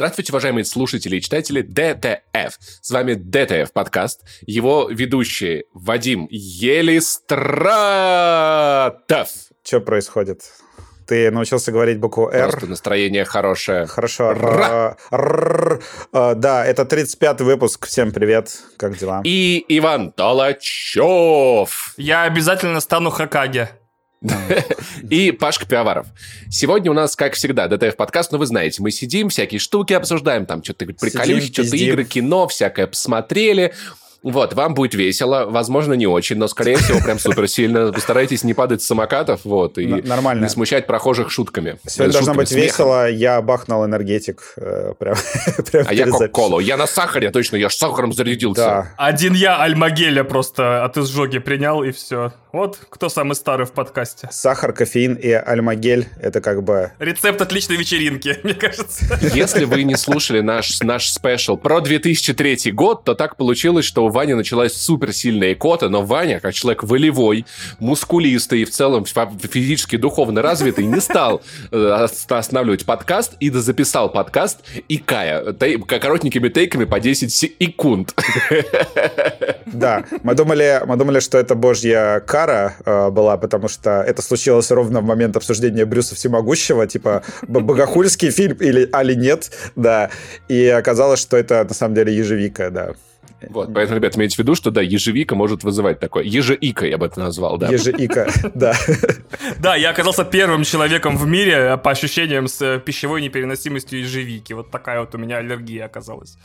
Здравствуйте, уважаемые слушатели и читатели DTF. С вами DTF подкаст. Его ведущие Вадим Елистратов. Что происходит? Ты научился говорить букву «Р». Просто настроение хорошее. Хорошо. Р. Р. А, Да, это 35-й выпуск. Всем привет. Как дела? И Иван Талачев. Я обязательно стану Хокаге. И Пашка Пиаваров. Сегодня у нас, как всегда, ДТФ подкаст, но вы знаете, мы сидим, всякие штуки обсуждаем, там что-то приколюхи, что-то игры, кино, всякое посмотрели. Вот, вам будет весело, возможно, не очень, но, скорее всего, прям супер сильно. Постарайтесь не падать с самокатов, вот, и нормально. не смущать прохожих шутками. Сегодня должно быть смехом. весело. Я бахнул энергетик. э, Прям, прям А я кока-колу. Я на сахаре, точно, я ж сахаром зарядился. Да. Один я Альмагеля просто от изжоги принял, и все. Вот кто самый старый в подкасте. Сахар, кофеин и альмагель — это как бы... Рецепт отличной вечеринки, мне кажется. Если вы не слушали наш, наш спешл про 2003 год, то так получилось, что у Вани началась суперсильная икота, но Ваня, как человек волевой, мускулистый и в целом физически духовно развитый, не стал э, ос- останавливать подкаст и записал подкаст Икая, тей- коротенькими тейками по 10 секунд. Да, мы думали, мы думали, что это божья кара э, была, потому что это случилось ровно в момент обсуждения Брюса Всемогущего, типа богохульский фильм или али нет, да. И оказалось, что это на самом деле ежевика, да. Вот, поэтому, ребят, имейте в виду, что да, ежевика может вызывать такое. Ежеика я бы это назвал, да. Ежеика, да. Да, я оказался первым человеком в мире, по ощущениям, с э, пищевой непереносимостью ежевики. Вот такая вот у меня аллергия оказалась.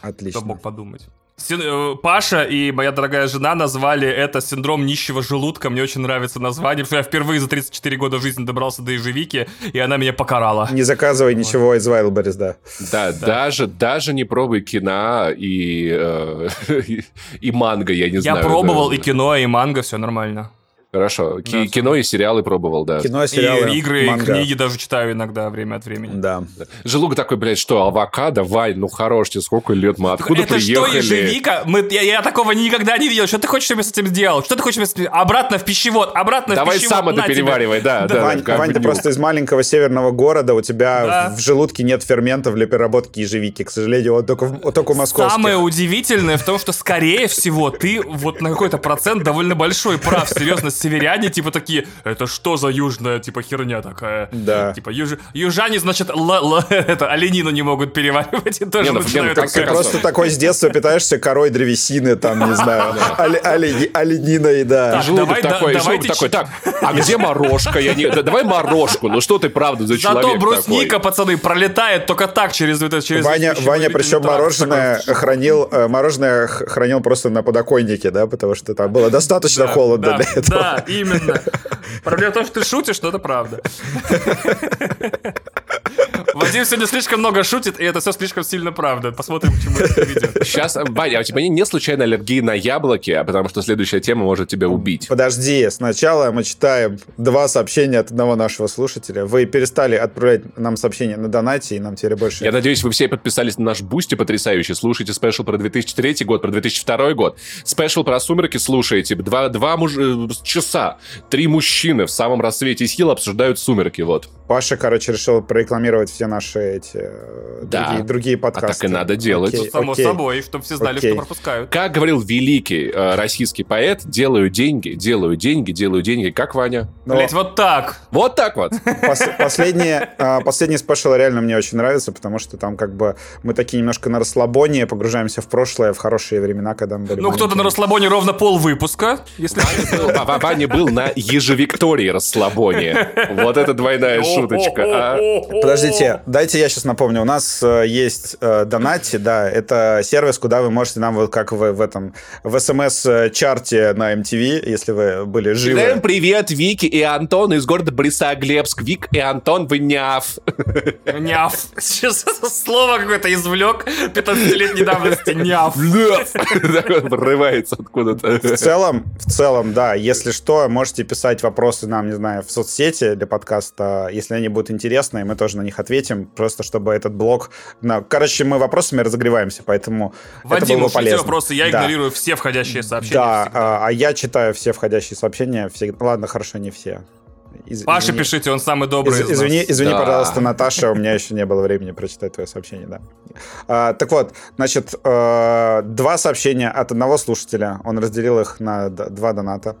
Кто Отлично. мог подумать. Син- э, Паша и моя дорогая жена назвали это синдром нищего желудка. Мне очень нравится название, потому что я впервые за 34 года жизни добрался до ежевики, и она меня покарала. Не заказывай ничего из Wildberries, да. Да, даже, даже не пробуй кино и, э, и манго, я не Я знаю. пробовал да. и кино, и манго, все нормально. Хорошо, Ки- Да, кино и сериалы пробовал, да. Кино, сериалы, и игры, манга. и книги даже читаю иногда время от времени. Да. Желудок такой, блядь, что, авокадо, Вань, ну хорош тебе, сколько лет мы, откуда это приехали? что, ежевика? Мы, я, я такого никогда не видел. Что ты хочешь, чтобы я с этим сделал? Что ты хочешь, чтобы я с этим- Обратно в пищевод, обратно Давай в пищевод. сам это переваривай, да, да. Вань, Вань, ты просто из маленького северного города, у тебя Да. в желудке нет ферментов для переработки ежевики. К сожалению, вот только, в- вот только у московских. Самое удивительное в том, что, скорее всего, ты вот на какой-то процент довольно большой прав. Серьезно, северяне, типа, такие, это что за южная, типа, херня такая? Да. Типа, юж- южане, значит, л- л- это, оленину не могут переваривать, и тоже Не, ну, начинают Ты просто такой с детства питаешься корой древесины, там, не знаю, оле- оле- олениной, да. Так, Желудок такой, такой, так, а где морожка? Я не... да давай морожку, ну что ты правда за человек Зато брусника, пацаны, пролетает только так через это, через Ваня, Ваня, причем мороженое хранил, э, мороженое хранил просто на подоконнике, да, потому что там было достаточно холодно для этого. Да, именно. Проблема в том, что ты шутишь, но это правда. Вадим сегодня слишком много шутит, и это все слишком сильно правда. Посмотрим, к чему это приведет. Сейчас, Ваня, а у тебя не, не случайно аллергии на яблоки, а потому что следующая тема может тебя убить. Подожди, сначала мы читаем два сообщения от одного нашего слушателя. Вы перестали отправлять нам сообщения на донате, и нам теперь больше... Я надеюсь, вы все подписались на наш Boosty потрясающий. Слушайте special про 2003 год, про 2002 год. Special про «Сумерки» слушаете. Два, два муж... часа. Три мужчины в самом рассвете сил обсуждают «Сумерки». Вот. Паша, короче, решил прорекламировать все наши эти э, Да. другие, другие А подкасты. так и надо делать. Окей, Само окей. собой, чтобы все знали, Окей. что пропускают. Как говорил великий э, российский поэт, делаю деньги, делаю деньги, делаю деньги. Как Ваня? Но Блять, вот так. Вот так вот. пос- последние, а, последний спешл реально мне очень нравится, потому что там как бы мы такие немножко на расслабоне, погружаемся в прошлое, в хорошие времена, когда мы были Ну, кто-то на расслабоне ровно пол выпуска, если... Ваня был на ежевиктории расслабоне. Вот это двойная шуточка. а. Подождите, дайте я сейчас напомню. У нас есть Донати, да, это сервис, куда вы можете нам вот как в, в этом в СМС-чарте на MTV, если вы были живы. Всем привет, Вики и Антон из города Борисоглебск. Вик и Антон, вы няв. Няв. Сейчас слово какое-то извлек 15-летней давности. Няв. Врывается откуда-то. В целом, в целом, да, если что, можете писать вопросы нам, не знаю, в соцсети для подкаста, если они будут интересные, мы тоже на них ответим, просто чтобы этот блок... на- Короче, мы вопросами разогреваемся, поэтому это Вадим, было бы полезно. вопросы, я Да. игнорирую все входящие сообщения. Да, всегда. а, а я читаю все входящие сообщения. всегда. Ладно, хорошо, не все. Из- Паша, извини. пишите, он самый добрый Из- из извини, извини, Да. пожалуйста, Наташа, у меня еще не было времени прочитать твое сообщение, да. А, так вот, значит, э, два сообщения от одного слушателя. Он разделил их на два доната.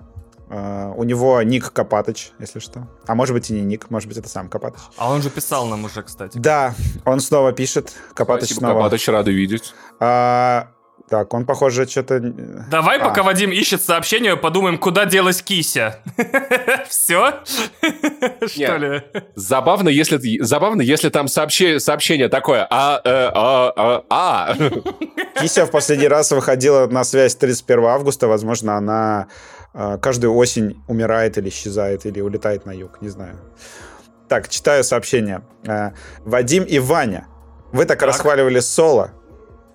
Э, у него ник Копатыч, если что. А может быть и не ник, может быть это сам Копатыч. А он же писал нам уже, кстати. Да, он снова пишет. Копатыч Спасибо, снова. Копатыч, рады видеть. А, так, он, похоже, что-то... Давай, А. пока Вадим ищет сообщение, подумаем, куда делась Кися. Все? Что ли? Забавно, если, забавно, если там сообще- сообщение такое, а, э, а, а, а. Кися в последний раз выходила на связь 31 августа. Возможно, она э, каждую осень умирает или исчезает, или улетает на юг, не знаю. Так, читаю сообщение. Э, Вадим и Ваня, вы так, Так. расхваливали Соло,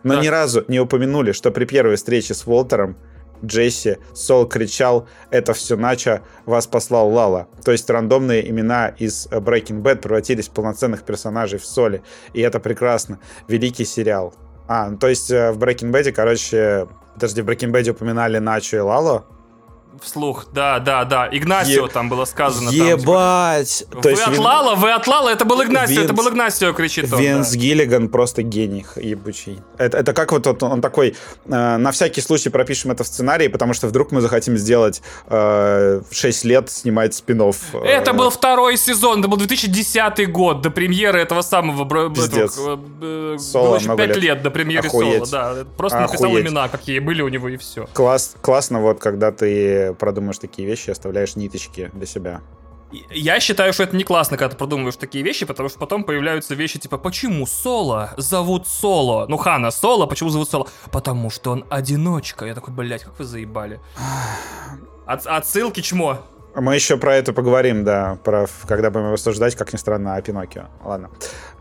но Так. ни разу не упомянули, что при первой встрече с Уолтером Джесси Сол кричал «Это все Начо, вас послал Лала». То есть рандомные имена из Breaking Bad превратились в полноценных персонажей в Соле. И это прекрасно. Великий сериал. А, ну, то есть э, в Breaking Bad, короче... Подожди, в Breaking Bad упоминали Начо и Лало? Вслух, да, да, да. Игнасио Е- там было сказано. там, типа, Ебать! Вы от Вин- Лала, вы от Лала, это был Игнасио, Винс- это был Игнасио, кричит он. Винс да. Гиллиган просто гений ебучий. Это, это как вот он, он такой, э, на всякий случай пропишем это в сценарии, потому что вдруг мы захотим сделать э, 6 лет снимать спин Это был второй сезон, это был 2010 год, до премьеры этого самого... Пиздец. этого, э, э, Соло Было еще много 5 лет. лет до премьеры Охуеть. Соло, да. Просто написал Охуеть. имена, какие были у него, и все. Класс, классно вот, когда ты продумаешь такие вещи, оставляешь ниточки для себя. Я считаю, что это не классно, когда ты продумываешь такие вещи, потому что потом появляются вещи типа «Почему Соло зовут Соло?» Ну, Хана Соло, почему зовут Соло? Потому что он одиночка. Я такой, блядь, как вы заебали. От- отсылки чмо. Мы еще про это поговорим, да, про, когда будем рассуждать, как ни странно, о Пиноккио. Ладно.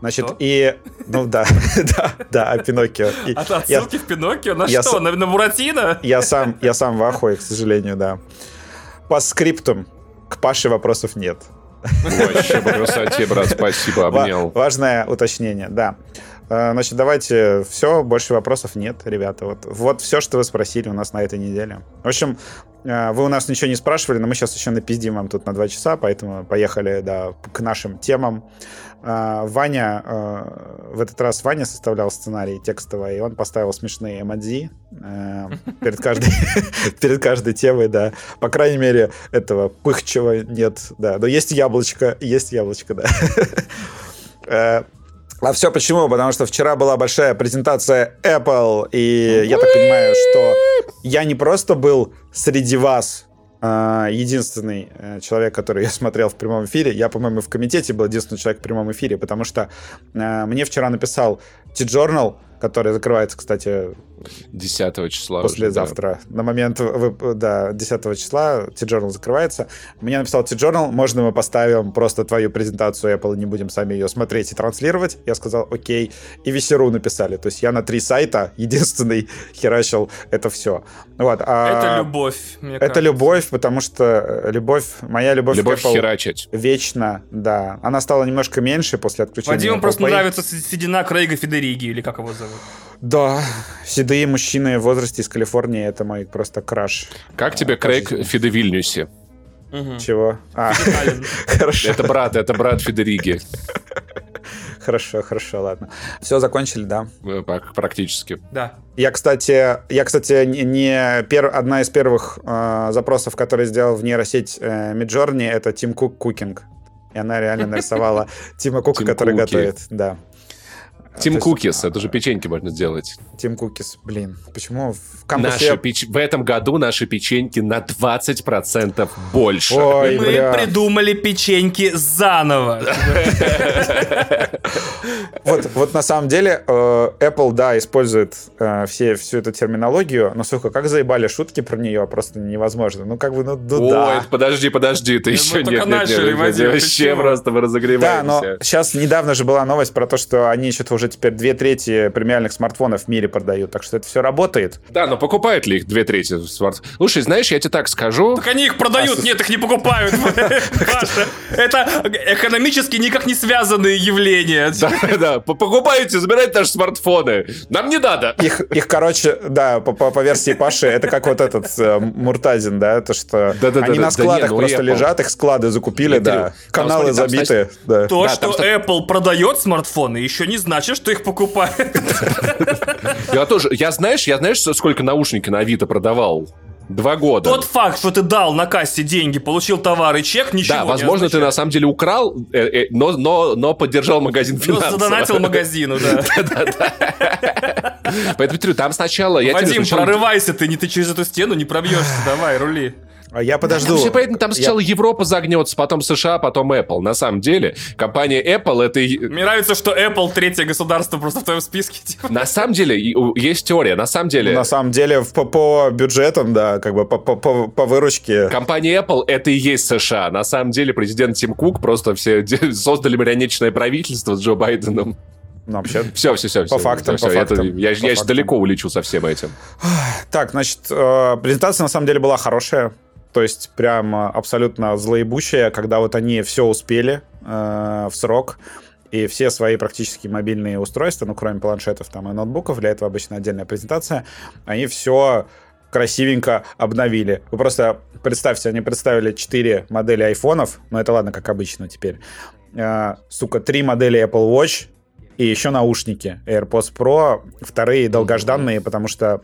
Значит, Что? и... Ну да, да, да, о Пиноккио. И От я- отсылки в Пиноккио? На я что? с- На, на Буратино? Я сам, я сам в ахуе, к сожалению, да. По скриптум к Паше вопросов нет. Вообще по красоте, брат, спасибо, обнял. важное уточнение, да. Э, Значит, давайте, все, больше вопросов нет, ребята. Вот, вот все, что вы спросили у нас на этой неделе. В общем, э, вы у нас ничего не спрашивали, но мы сейчас еще напиздим вам тут на два часа, поэтому поехали, да, к нашим темам. Э, Ваня, в этот раз Ваня составлял сценарий текстовый, и он поставил смешные эмодзи перед каждой, перед каждой темой, да. По крайней мере, этого пыхчего нет, да. Но есть яблочко, есть яблочко, да. А все почему? Потому что вчера была большая презентация Apple, и я так понимаю, что я не просто был среди вас а, единственный э, человек, который я смотрел в прямом эфире. Я, по-моему, в комитете был единственный человек в прямом эфире, потому что э, мне вчера написал T-Journal, который закрывается, кстати, 10 числа. уже, послезавтра. На момент, вы- да, 10 числа T-Journal закрывается. Мне написал T-Journal, можно мы поставим просто твою презентацию Apple, не будем сами ее смотреть и транслировать? Я сказал, окей. И Весеру написали. То есть я на три сайта единственный херачил это все. Вот. а Это любовь, мне Это кажется. любовь, потому что э, любовь, моя любовь, да. Любовь к Apple херачить. вечна, да. Она стала немножко меньше после отключения. Вадиму просто Pay. нравится седина Крейга Федериги, или как его зовут. Да, седые мужчины в возрасте из Калифорнии, это мой просто краш. Как тебе Крейг пожизненно. Федевильнюси? Чего? А, хорошо. Это брат, это брат Федериги. Хорошо, хорошо, ладно. Все, закончили, да. Э, Практически. Да. Я, кстати, я, кстати, не, пер- одна из первых э, запросов, которые сделал в нейросеть э, Midjourney, это Тим Кук Кукинг. И она реально нарисовала Тима Кука, который готовит. Да. Тим То есть, Кукис, а, это же печеньки можно сделать. Тим Кукис. Блин, почему в Наши кампусе... печ- В этом году наши печеньки на 20% больше. Ой, Мы бля. придумали печеньки заново. Вот, вот на самом деле э, Apple, да, использует э, все, всю эту терминологию, но, сука, как заебали шутки про нее, просто невозможно. Ну, как бы, ну, ну Ой, да. подожди, подожди, ты еще нет, нет, нет, Вообще просто мы Да, разогреваемся. но сейчас недавно же была новость про то, что они что-то уже уже теперь две трети премиальных смартфонов в мире продают, так что это все работает. Да, но покупают ли их две трети смартфонов? Слушай, знаешь, я тебе так скажу. Так они их продают, а... нет, их не покупают. Паша, это экономически никак не связанные явления. Да, да, покупаете, забирайте наши смартфоны. Нам не надо. Их, их короче, да, по, версии Паши, это как вот этот э, Муртазин, да, то, что они на складах ну, просто лежат, их склады закупили, да, каналы забиты. То, что Apple продает смартфоны, еще не значит, что их покупают. Я тоже, я знаешь, я знаешь, сколько наушники на Авито продавал? Два года. Тот факт, что ты дал на кассе деньги, получил товар и чек, ничего Да, возможно, ты на самом деле украл, э, э, но, но, но поддержал магазин финансово. Но задонатил магазину, да. Поэтому, там сначала... Вадим, прорывайся, ты не ты через эту стену не пробьешься, давай, рули. А я подожду. Все поэтому там сначала я... Европа загнется, потом США, потом Apple. На самом деле, компания Apple это... Мне нравится, что Apple третье государство просто в твоем списке. Типа. На самом деле, есть теория. На самом деле... На самом деле, по, по бюджетам, да, как бы по, по, по, по выручке. Компания Apple это и есть США. На самом деле, президент Тим Кук просто все создали марионеточное правительство с Джо Байденом. Ну, вообще, все, все, все. По все, фактам, все, по фактам. Это, я по я фактам. далеко улечу со всем этим. Так, значит, э, презентация на самом деле была хорошая. То есть прям абсолютно злоебущая, когда вот они все успели э, в срок, и все свои практически мобильные устройства, ну, кроме планшетов там и ноутбуков, для этого обычно отдельная презентация, они все красивенько обновили. Вы просто представьте, они представили 4 модели айфонов, ну, это ладно, как обычно теперь, э, сука, 3 модели Apple Watch, и еще наушники AirPods Pro, вторые долгожданные, потому что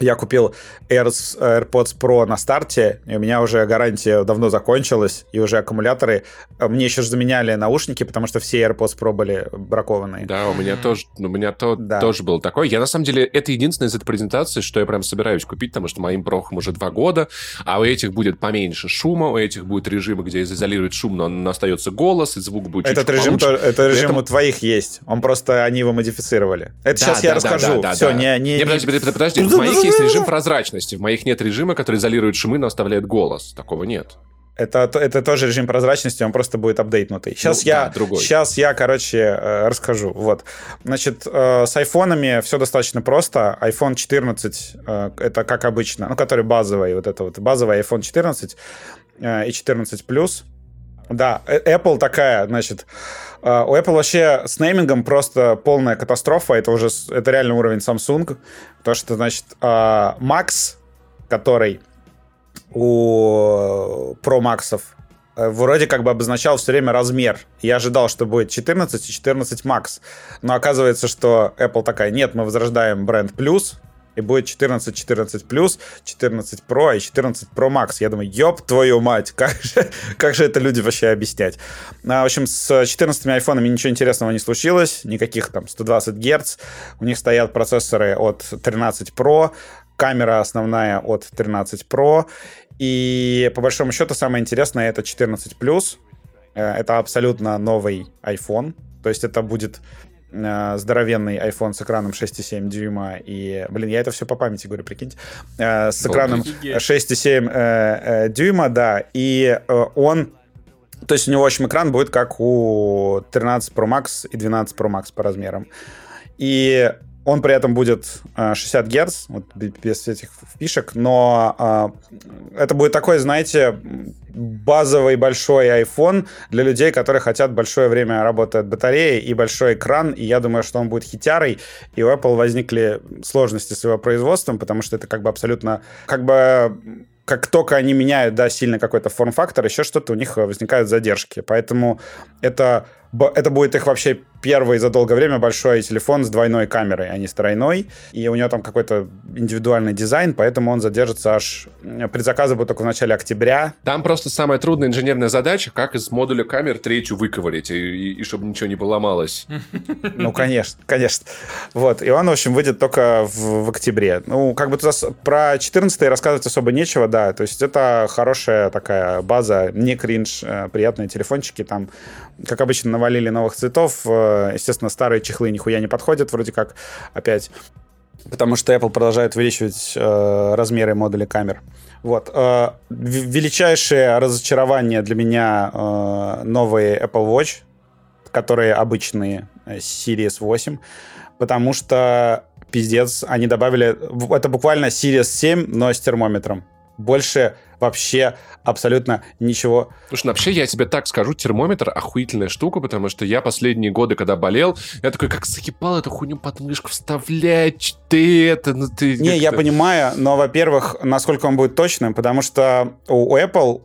я купил Airs, AirPods Pro на старте, и у меня уже гарантия давно закончилась, и уже аккумуляторы... Э, мне еще заменяли наушники, потому что все AirPods Pro были бракованные. Да, у меня тоже, у меня то, да. тоже было такое. Я, на самом деле, это единственное из этой презентации, что я прям собираюсь купить, потому что моим прохам уже два года, а у этих будет поменьше шума, у этих будет режимы, где изолирует шум, но остается голос, и звук будет Этот режим, то, это режим этом... у твоих есть. Он просто, они его модифицировали. Это да, сейчас да, я да, расскажу. Да, да, Все, да. не... не, не... Подожди, подожди, подожди. Есть режим прозрачности. В моих нет режима, который изолирует шумы, но оставляет голос. Такого нет. Это, это тоже режим прозрачности, он просто будет апдейтнутый. Сейчас, ну, я, да, сейчас я, короче, э, расскажу. Вот. Значит, э, с айфонами все достаточно просто. iPhone 14 э, это как обычно, ну, который базовый, вот это вот базовый iPhone 14 и 14 Plus. Да, Apple такая, значит, Uh, у Apple вообще с неймингом просто полная катастрофа. Это уже это реально уровень Samsung. То, что, значит, uh, Max, который у Pro Max э, вроде как бы обозначал все время размер. Я ожидал, что будет 14 и 14 Max. Но оказывается, что Apple такая, нет, мы возрождаем бренд Plus, и будет 14, 14 плюс, 14 Pro и 14 Pro Max. Я думаю, ёб твою мать, как же, как же это люди вообще объяснять? А, в общем, с 14 айфонами ничего интересного не случилось, никаких там 120 Гц. У них стоят процессоры от 13 Pro, камера основная от 13 Pro, и по большому счету самое интересное это 14 плюс. Э, это абсолютно новый iPhone, то есть это будет э, здоровенный iPhone с экраном 6,7 дюйма и, блин, я это все по памяти говорю, прикиньте, э, с экраном 6,7 э, э, дюйма, да, и э, он то есть у него, в общем, экран будет как у 13 Pro Max и 12 Pro Max по размерам. И он при этом будет 60 Гц, вот, без этих фишек, но э, это будет такой, знаете, базовый большой iPhone для людей, которые хотят большое время работы от батареи и большой экран, и я думаю, что он будет хитярой, и у Apple возникли сложности с его производством, потому что это как бы абсолютно, как бы как только они меняют, да, сильно какой-то форм-фактор, еще что-то, у них возникают задержки. Поэтому это это будет их вообще первый за долгое время большой телефон с двойной камерой, а не с тройной. И у него там какой-то индивидуальный дизайн, поэтому он задержится аж... Предзаказы будут только в начале октября. Там просто самая трудная инженерная задача, как из модуля камер третью выковырить, и, и, и чтобы ничего не поломалось. Ну, конечно, конечно. Вот, и он, в общем, выйдет только в, в октябре. Ну, как бы туда про 14 рассказывать особо нечего, да, то есть это хорошая такая база, не кринж, э, приятные телефончики, там, как обычно, на навалили новых цветов. Э, естественно, старые чехлы нихуя не подходят, вроде как, опять. Потому что Apple продолжает увеличивать э, размеры модулей камер. Вот. Э, величайшее разочарование для меня э, новые Apple Watch, которые обычные, Series 8, потому что пиздец, они добавили... Это буквально Series 7, но с термометром. Больше вообще абсолютно ничего. Слушай, ну вообще я тебе так скажу, термометр охуительная штука, потому что я последние годы, когда болел, я такой, как закипал эту хуйню под мышку вставлять, ты это, ну ты... Не, я понимаю, но, во-первых, насколько он будет точным, потому что у Apple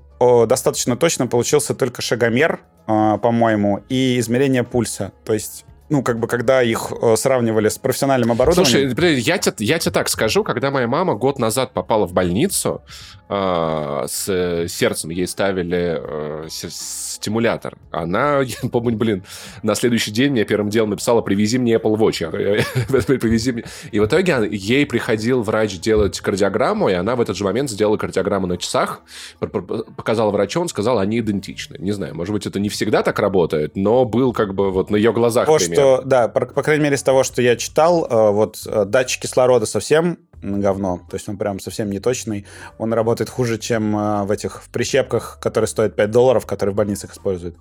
достаточно точно получился только шагомер, э, по-моему, и измерение пульса. То есть ну, как бы, когда их э, сравнивали с профессиональным оборудованием. Слушай, я тебе, я тебе так скажу, когда моя мама год назад попала в больницу э, с сердцем, ей ставили э, стимулятор, она, я помню, блин, на следующий день мне первым делом написала, привези мне Apple Watch. привези мне. И в итоге ей приходил врач делать кардиограмму, и она в этот же момент сделала кардиограмму на часах, показала врачу, он сказал, они идентичны. Не знаю, может быть, это не всегда так работает, но был как бы вот на ее глазах пример что, да, по, по крайней мере, из того, что я читал, э, вот э, датчик кислорода совсем говно, то есть он прям совсем не точный. Он работает хуже, чем э, в этих в прищепках, которые стоят 5 долларов, которые в больницах используют.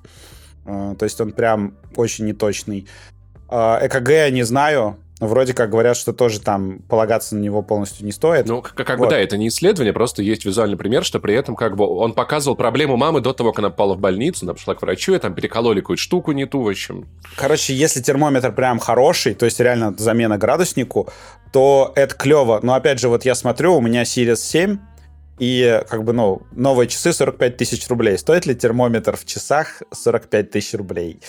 То есть он прям очень неточный. ЭКГ не знаю, Вроде как говорят, что тоже там полагаться на него полностью не стоит. Ну, как, как вот. бы да, это не исследование, просто есть визуальный пример, что при этом как бы он показывал проблему мамы до того, как она попала в больницу, она пошла к врачу, и там перекололи какую-то штуку не ту, в общем. Короче, если термометр прям хороший, то есть реально замена градуснику, то это клево. Но опять же, вот я смотрю, у меня Series 7, и как бы, ну, новые часы 45 тысяч рублей. Стоит ли термометр в часах 45 тысяч рублей?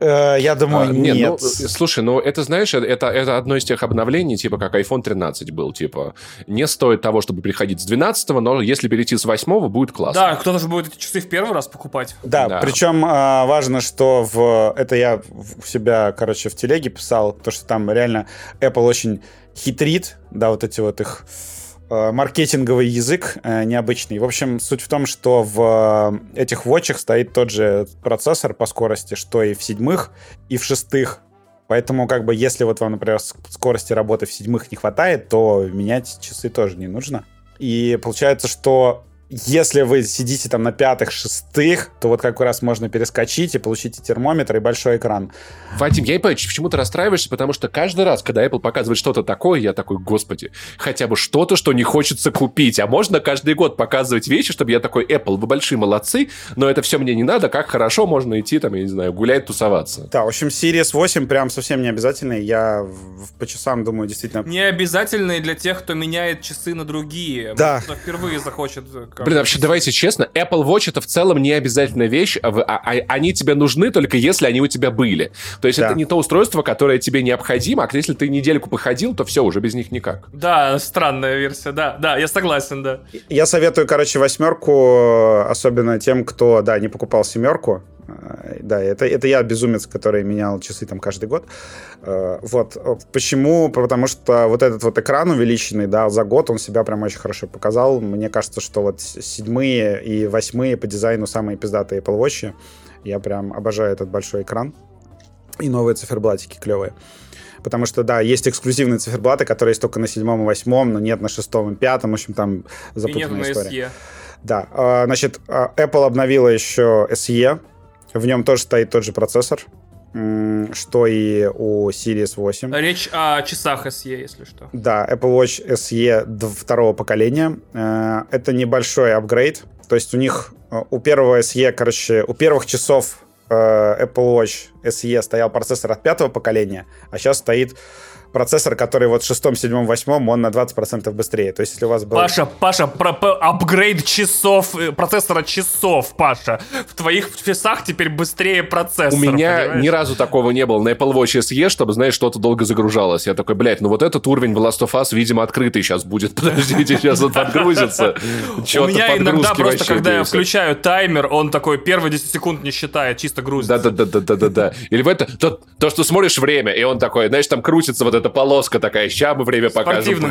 Э, я думаю, а, нет. нет. Ну, слушай, ну это, знаешь, это, это одно из тех обновлений, типа как iPhone 13 был, типа, не стоит того, чтобы приходить с 12 но если перейти с 8 будет классно. Да, кто-то же будет эти часы в первый раз покупать. Да, да. причем а, важно, что в... Это я у себя, короче, в телеге писал, то, что там реально Apple очень хитрит, да, вот эти вот их Э, маркетинговый язык э, необычный. В общем, суть в том, что в э, этих вотчах стоит тот же процессор по скорости, что и в седьмых, и в шестых. Поэтому, как бы, если вот вам, например, скорости работы в седьмых не хватает, то менять часы тоже не нужно. И получается, что если вы сидите там на пятых, шестых, то вот как раз можно перескочить и получить и термометр, и большой экран. Вадим, я и понимаю, почему ты расстраиваешься, потому что каждый раз, когда Apple показывает что-то такое, я такой, господи, хотя бы что-то, что не хочется купить. А можно каждый год показывать вещи, чтобы я такой, Apple, вы большие молодцы, но это все мне не надо, как хорошо можно идти там, я не знаю, гулять, тусоваться. Да, в общем, Series 8 прям совсем не обязательный. Я по часам думаю, действительно... Не обязательный для тех, кто меняет часы на другие. Да. Может, кто впервые захочет э, Блин, вообще, давайте честно, Apple Watch это в целом не обязательная вещь, а, а, а они тебе нужны только если они у тебя были. То есть да. это не то устройство, которое тебе необходимо, а если ты недельку походил, то все, уже без них никак. Да, странная версия, да, да, я согласен, да. Я советую, короче, восьмерку, особенно тем, кто, да, не покупал семерку, да, это, это я безумец, который менял часы там каждый год. Э, вот. Почему? Потому что вот этот вот экран увеличенный, да, за год он себя прям очень хорошо показал. Мне кажется, что вот седьмые и восьмые по дизайну самые пиздатые Apple Watch. Я прям обожаю этот большой экран. И новые циферблатики клевые. Потому что, да, есть эксклюзивные циферблаты, которые есть только на седьмом и восьмом, но нет на шестом и пятом. В общем, там запутанная история. SE. Да, э, значит, Apple обновила еще SE, в нем тоже стоит тот же процессор, что и у Series 8. Речь о часах SE, если что. Да, Apple Watch SE второго поколения. Э, это небольшой апгрейд. То есть у них, э, у первого SE, короче, у первых часов э, Apple Watch SE стоял процессор от пятого поколения, а сейчас стоит процессор, который вот в шестом, седьмом, восьмом, он на 20% быстрее. То есть, если у вас был... Паша, Паша, про, про, апгрейд часов, э, процессора часов, Паша. В твоих часах теперь быстрее процессор. У меня понимаешь? ни разу такого не было на Apple Watch SE, чтобы, знаешь, что-то долго загружалось. Я такой, блядь, ну вот этот уровень в Last of Us, видимо, открытый сейчас будет. Подождите, сейчас он подгрузится. У меня иногда просто, когда я включаю таймер, он такой первые 10 секунд не считает, чисто грузится. Да-да-да-да-да-да. Или в это, то, что смотришь время, и он такой, знаешь, там крутится вот эта полоска такая, ща мы время покажем.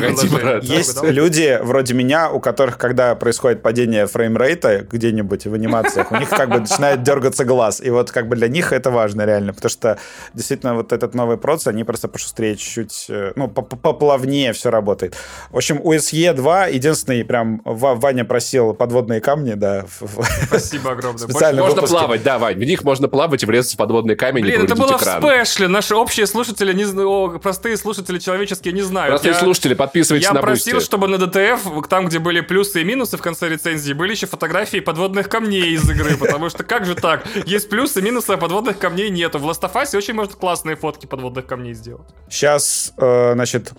Есть люди вроде меня, у которых, когда происходит падение фреймрейта где-нибудь в анимациях, у них как бы начинает дергаться глаз. И вот как бы для них это важно реально, потому что действительно вот этот новый процесс, они просто пошустрее чуть-чуть, э, ну, поплавнее все работает. В общем, у SE 2 единственный прям Ваня просил подводные камни, да. Спасибо огромное. Специально можно выпуске. плавать, да, Вань, в них можно плавать и врезаться в подводные камни Блин, это было экран. в special е. Наши общие слушатели, не о, простые слушатели человеческие не знают. Простые Я- слушатели, подписывайтесь Я на просил, Boosty. чтобы на DTF, там, где были плюсы и минусы в конце рецензии, были еще фотографии подводных камней из игры, потому что как же так? Есть плюсы, минусы, а подводных камней нету. В Last of Us очень может классные фотки подводных камней сделать. Сейчас, э, значит,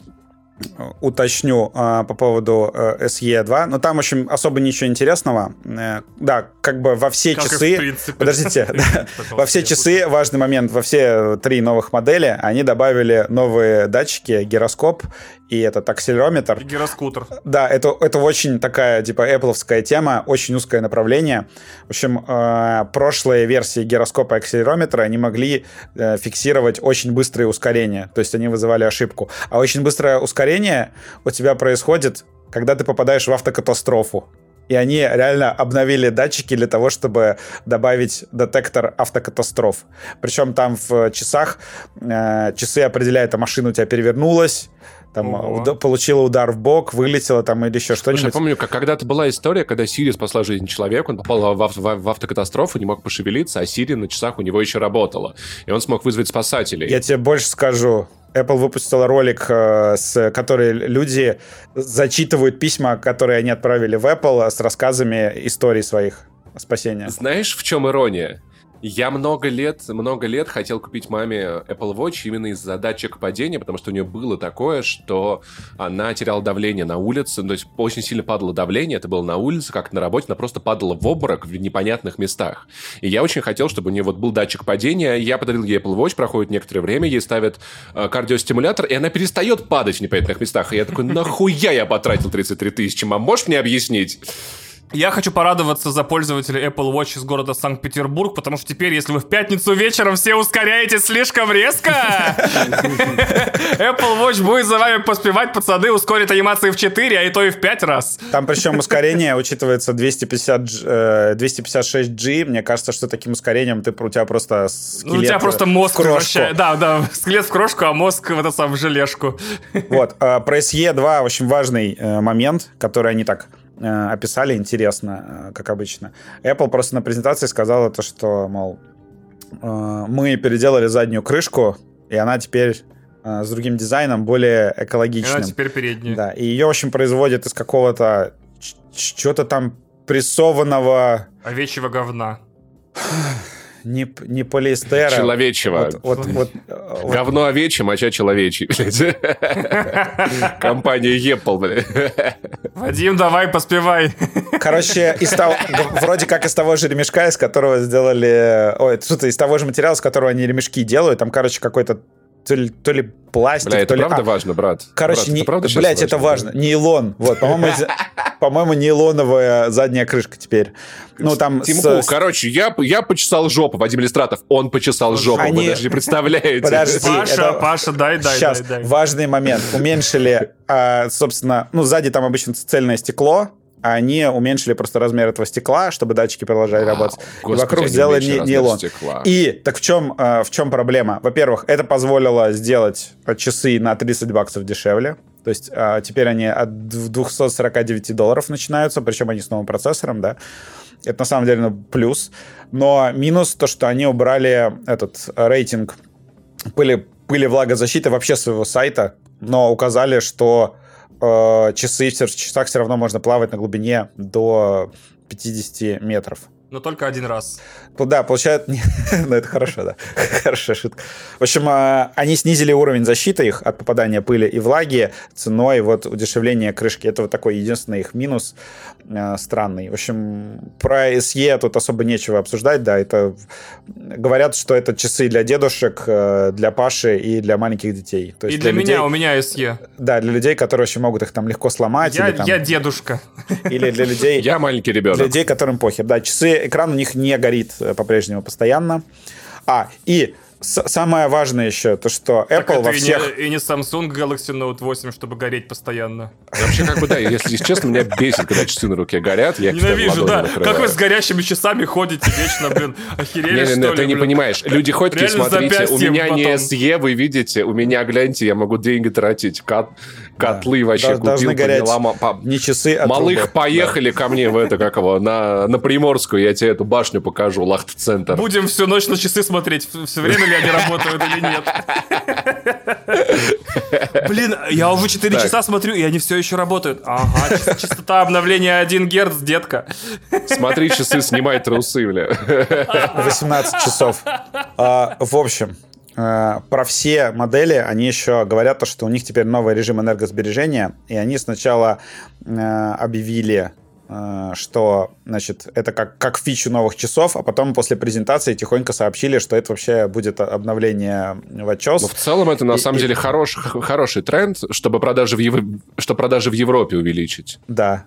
уточню э, по поводу э, SE2. Но там, в общем, особо ничего интересного. Э, да, как бы во все Как часы... принципе. Подождите, да, во все часы, важный момент, во все три новых модели они добавили новые датчики, гироскоп и этот акселерометр. И гироскутер. Да, это, это очень такая, типа, Apple тема, очень узкое направление. В общем, э, прошлые версии гироскопа и акселерометра, они могли э, фиксировать очень быстрые ускорения, то есть они вызывали ошибку. А очень быстрое ускорение у тебя происходит, когда ты попадаешь в автокатастрофу. И они реально обновили датчики для того, чтобы добавить детектор автокатастроф. Причем там в часах э, часы определяют, а машина у тебя перевернулась, там Ого. уда- получила удар в бок, вылетела там или еще Слушай, я что-нибудь. помню, как когда-то была история, когда Сири спасла жизнь человеку, он попал в, ав- в- в автокатастрофу, не мог пошевелиться, а Сири на часах у него еще работала. И он смог вызвать спасателей. Я тебе больше скажу. Apple выпустила ролик, э, с который люди зачитывают письма, которые они отправили в Apple с рассказами историй своих спасения. Знаешь, в чем ирония? Я много лет, много лет хотел купить маме Apple Watch именно из-за датчика падения, потому что у нее было такое, что она теряла давление на улице, то есть очень сильно падало давление, это было на улице, как на работе, она просто падала в обморок в непонятных местах. И я очень хотел, чтобы у нее вот был датчик падения, я подарил ей Apple Watch, проходит некоторое время, ей ставят э, кардиостимулятор, и она перестает падать в непонятных местах. И я такой, нахуя я потратил 33 тысячи, мам, можешь мне объяснить? Я хочу порадоваться за пользователей Apple Watch из города Санкт-Петербург, потому что теперь, если вы в пятницу вечером все ускоряетесь слишком резко, Apple Watch будет за вами поспевать, пацаны, ускорит анимации в 4, а и то и в 5 раз. Там причем ускорение учитывается 250, G- э, 256G. Мне кажется, что таким ускорением ты, у тебя просто скелет Ну, у тебя просто мозг в крошку. превращает. Да, да, скелет в крошку, а мозг в это сам в желешку. Вот. э, Про SE2 очень важный э, момент, который они так описали интересно, э, как обычно. Apple просто на презентации сказала то, что, мол, э, мы переделали заднюю крышку, и она теперь э, с другим дизайном, более экологичным. Она теперь передняя. Да, и ее, в общем, производят из какого-то ч- что-то там прессованного Овечьего говна. не, не полиэстера. Человечего. Вот, вот, вот, э, вот Говно овечье, моча человечий. блядь. Компания Apple, блядь. Вадим, давай, поспевай. Короче, из того, вроде как из того же ремешка, из которого сделали... Ой, что-то из того же материала, с которого они ремешки делают. Там, короче, какой-то то ли, то ли пластик, Бля, то это ли... правда а, важно, брат? Короче, Брат, не... это правда блядь, это важно. Нейлон. Вот, по-моему, по-моему, нейлоновая задняя крышка теперь. Ну, там... Тим с- Кук, с- короче, я, я почесал жопу, Вадим Листратов, он почесал жопу, Они- вы даже не представляете. Подожди. Паша, это- Паша, дай, дай, Сейчас, дай, дай. важный момент. Уменьшили, а, собственно, ну, сзади там обычно цельное стекло, а они уменьшили просто размер этого стекла, чтобы датчики продолжали работать. и Господи, вокруг они сделали не- нейлон. стекла. И так в чем, э, в чем проблема? Во-первых, это позволило сделать э, часы на 30 баксов дешевле. То есть э, теперь они от д- 249 долларов начинаются, причем они с новым процессором, да. Это на самом деле ну, плюс. Но минус то, что они убрали этот э, рейтинг пыли, пыли влагозащиты вообще своего сайта, но указали, что э, часы в часах все равно можно плавать на глубине до 50 метров. Но только один раз. Да, получают... ну, это хорошо, да. Хорошая шутка. В общем, а, они снизили уровень защиты их от попадания пыли и влаги ценой вот удешевления крышки. Это вот такой единственный их минус а, странный. В общем, про SE тут особо нечего обсуждать, да. Это говорят, что это часы для дедушек, э, для Паши и для маленьких детей. То И есть для людей- меня, у меня SE. Да, для людей, которые вообще могут их там легко сломать. Я, или, там- я дедушка. или для людей... Я маленький Для ребенок. людей, которым похер. Да, часы, экран у них не горит э, по-прежнему постоянно. А, и самое важное еще, то что Apple так во всех... И не, и не Samsung Galaxy Note 8, чтобы гореть постоянно. Вообще, как бы, да, если честно, меня бесит, когда часы на руке горят. Я Ненавижу, да. Как вы с горящими часами ходите вечно, блин, охерели, Не, не, не, ты не понимаешь. Люди ходят и смотрите, у меня не SE, вы видите, у меня, гляньте, я могу деньги тратить. Котлы вообще купил, горять не часы, а Малых, поехали ко мне в это, как его, на, на Приморскую, я тебе эту башню покажу, Лахт-центр. Будем всю ночь на часы смотреть, все время ли они работают или нет. Блин, я уже 4 часа смотрю, и они все еще работают. Ага, частота обновления 1 Герц, детка. Смотри часы, снимай трусы, бля. 18 часов. А, в общем, э, про все модели они еще говорят, то, что у них теперь новый режим энергосбережения, и они сначала э, объявили что, значит, это как, как фичу новых часов, а потом после презентации тихонько сообщили, что это вообще будет обновление в отчет. В целом это на и, самом и... деле хорош, хороший тренд, чтобы продажи, в Ев... чтобы продажи в Европе увеличить. Да,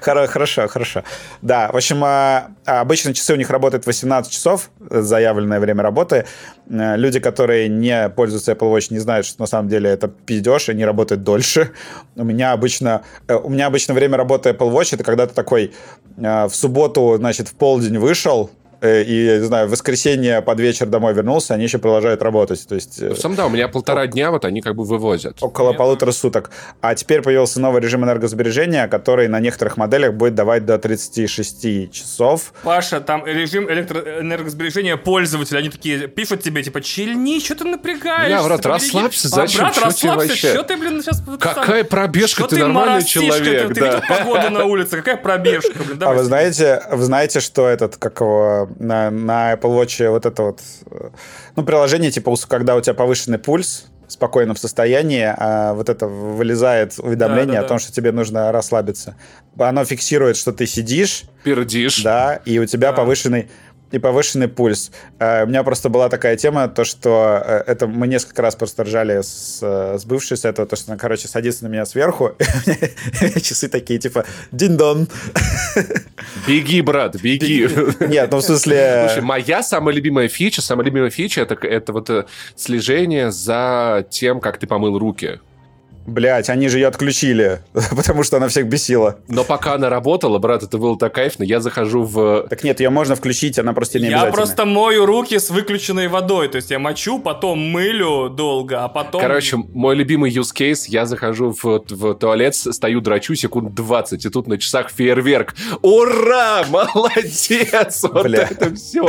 хорошо, хорошо. Да, в общем, а обычно часы у них работают 18 часов, заявленное время работы. Э, люди, которые не пользуются Apple Watch, не знают, что на самом деле это пиздеж, они работают дольше. У меня обычно, э, у меня обычно время работы Apple Watch это когда ты такой э, в субботу, значит, в полдень вышел, и, не знаю, в воскресенье под вечер домой вернулся, они еще продолжают работать. То есть, ну, сам да, у меня полтора дня вот они как бы вывозят. Около полутора суток. А теперь появился новый режим энергосбережения, который на некоторых моделях будет давать до 36 часов. Паша, там режим энергосбережения пользователя, они такие пишут тебе, типа, чильни, что ты напрягаешься? Я, брат, расслабься, а, зачем? брат, расслабься, что ты, блин, сейчас... Какая пробежка, ты, ты нормальный человек, ты, да. Ты видел погоду на улице, какая пробежка, блин, А вы знаете, вы знаете, что этот, как его, на, на Apple Watch вот это вот, э, ну, приложение, типа, когда у тебя повышенный пульс, в спокойном состоянии, а вот это вылезает уведомление да, да, о том, да. что тебе нужно расслабиться. Оно фиксирует, что ты сидишь. Пердишь. Да, и у тебя да. повышенный и повышенный пульс. Э, у меня просто была такая тема, то, что э, это мы несколько раз просто ржали с, э, с бывшей с этого, то, что она, короче, садится на меня сверху, и часы такие, типа, дин-дон. Беги, брат, беги. Нет, ну в смысле... Слушай, моя самая любимая фича, самая любимая фича, это, это вот слежение за тем, как ты помыл руки. Блять, они же ее отключили, потому что она всех бесила. Но пока она работала, брат, это было так кайфно. Я захожу в... Так нет, ее можно включить, она просто не Я просто мою руки с выключенной водой. То есть я мочу, потом мылю долго, а потом... Короче, мой любимый use case, я захожу в, в туалет, стою, драчу секунд 20, и тут на часах фейерверк. Ура! Молодец! Вот Бля. это все.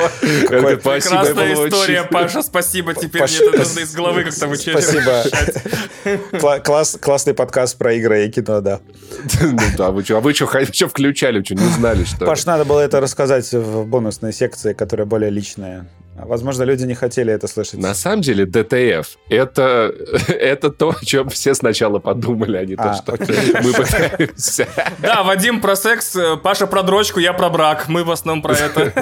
Какой прекрасная история, Паша, спасибо. Теперь Паш... мне это нужно из головы как-то вычеркивать. Спасибо класс, классный подкаст про игры и кино, да. Ну да, вы что, а вы что включали, что не знали, что Паш, надо было это рассказать в бонусной секции, которая более личная. Возможно, люди не хотели это слышать. На самом деле, ДТФ это, это то, о чем все сначала подумали, а не то, а, что мы пытаемся. Да, Вадим про секс, Паша про дрочку, я про брак. Мы в основном про это.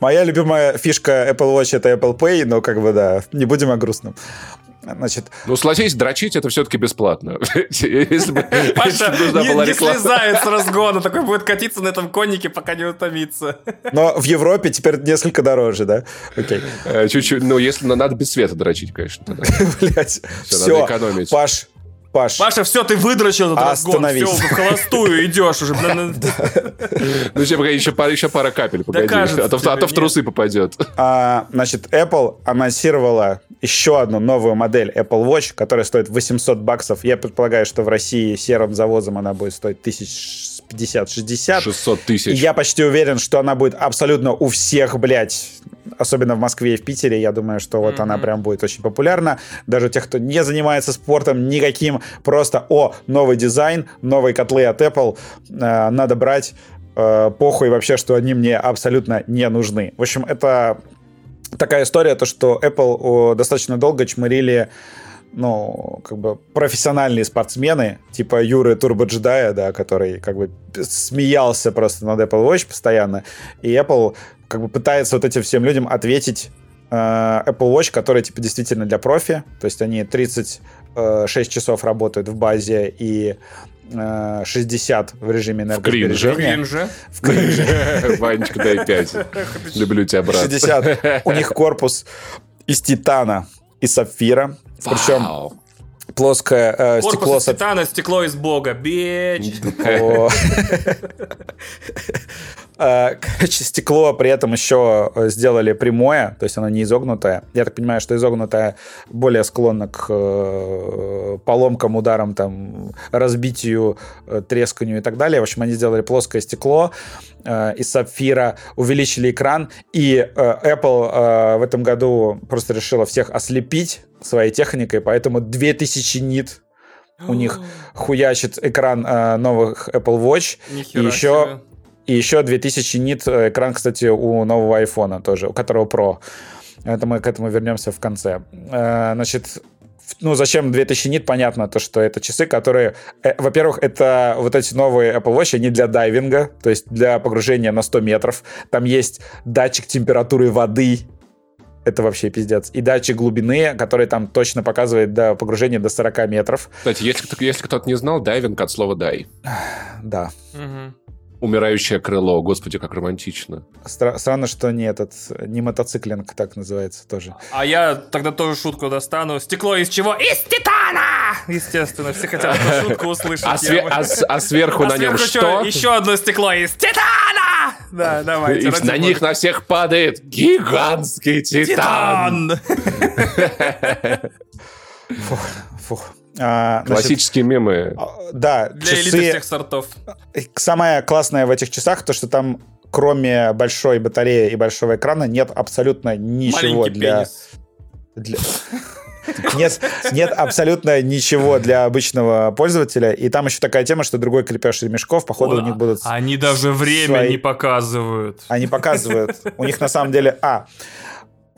Моя любимая фишка Apple Watch это Apple Pay, но как бы да, не будем о грустном. Значит... Ну, согласись, дрочить это все-таки бесплатно. Если бы Паша не слезает с разгона, такой будет катиться на этом коннике, пока не утомится. Но в Европе теперь несколько дороже, да? Окей. Э, чуть-чуть, ну, если надо без света дрочить, конечно. Блять, все, Паш, Паш. Паша, все, ты выдрочил этот разгон. Все, в холостую идешь уже. Ну, еще пара, еще пара капель, погоди. А то а в трусы попадет. А, значит, Apple анонсировала еще одну новую модель Apple Watch, которая стоит 800 баксов. Я предполагаю, что в России серым завозом она будет стоить 1050-60. 600 тысяч. Я почти уверен, что она будет абсолютно у всех, блядь, особенно в Москве и в Питере, я думаю, что вот mm-hmm. она прям будет очень популярна. Даже тех, кто не занимается спортом никаким, просто, о, новый дизайн, новые котлы от Apple, э, надо брать, э, похуй вообще, что они мне абсолютно не нужны. В общем, это такая история, то, что Apple о, достаточно долго чмырили ну, как бы профессиональные спортсмены, типа Юры Турбоджедая, да, который как бы смеялся просто над Apple Watch постоянно, и Apple как бы пытается вот этим всем людям ответить э, Apple Watch, которые типа действительно для профи, то есть они 36 часов работают в базе и 60 в режиме энергосбережения. В кринже. Ванечка, дай 5. Люблю тебя, брат. 60. У них корпус из титана и сапфира. Причем плоское э, Корпус стекло... из титана, стекло из бога. Бич. Э, Короче, стекло при этом еще э, сделали прямое, то есть оно не изогнутое. Я так понимаю, что изогнутое более склонно к э, поломкам, ударам, там, разбитию, тресканию и так далее. В общем, они сделали плоское стекло из сапфира, увеличили экран, и Apple в этом году просто решила всех ослепить своей техникой, поэтому 2000 нит у них хуячит экран э, новых Apple Watch. Нихера И еще. И еще 2000 нит э, экран, кстати, у нового айфона тоже, у которого Pro. Это мы к этому вернемся в конце. Э, Значит, ну, зачем 2000 нит? Понятно, то, что это часы, которые... э, Во-первых, это вот эти новые Apple Watch, они для дайвинга, то есть для погружения на 100 метров. Там есть датчик температуры воды, это вообще пиздец. И датчик глубины, который там точно показывает до погружения до 40 метров. Кстати, если, если кто-то не знал, дайвинг от слова «дай». Да. Мгм. Умирающее крыло. Господи, как романтично. Стра- странно, что не этот, не мотоциклинг так называется тоже. А я тогда тоже шутку достану. Стекло из чего? Из титана! Естественно, все хотят эту шутку услышать. А, све- а а сверху А на нем что? Еще одно стекло из титана! Да, давайте. И на них на всех падает гигантский титан. Титан! Фух. А, значит, Классические мемы. а, да, Для элиты часы. всех сортов. Самое классное в этих часах, то, что там кроме большой батареи и большого экрана нет абсолютно ничего Маленький для... пенис. для- Нет, нет абсолютно ничего для обычного пользователя. И там еще такая тема, что другой крепеж ремешков, походу, у них будут... Они даже время свои- не показывают. Они показывают. У них на самом деле... А,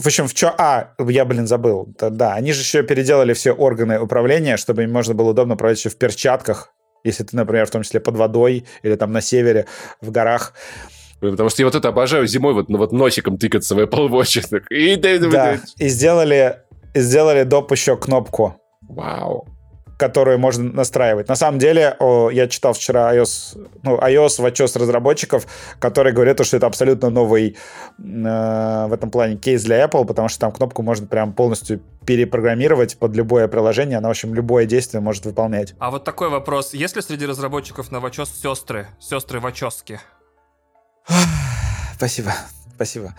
в общем, в чё... А, я, блин, забыл. Да, они же еще переделали все органы управления, чтобы им можно было удобно управлять еще в перчатках. Если ты, например, в том числе под водой или там на севере, в горах. Потому что я вот это обожаю зимой вот, ну, вот носиком тыкаться в Apple Watch. И да. и сделали, и сделали доп. еще кнопку, Вау. Которую можно настраивать. На самом деле, о, я читал вчера iOS, ну, iOS в отчет разработчиков, которые говорят, что это абсолютно новый э, в этом плане кейс для Apple, потому что там кнопку можно прям полностью перепрограммировать под любое приложение, она, в общем, любое действие может выполнять. А вот такой вопрос. Есть ли среди разработчиков на Вачос сестры? Сестры Вачоски? Спасибо, спасибо.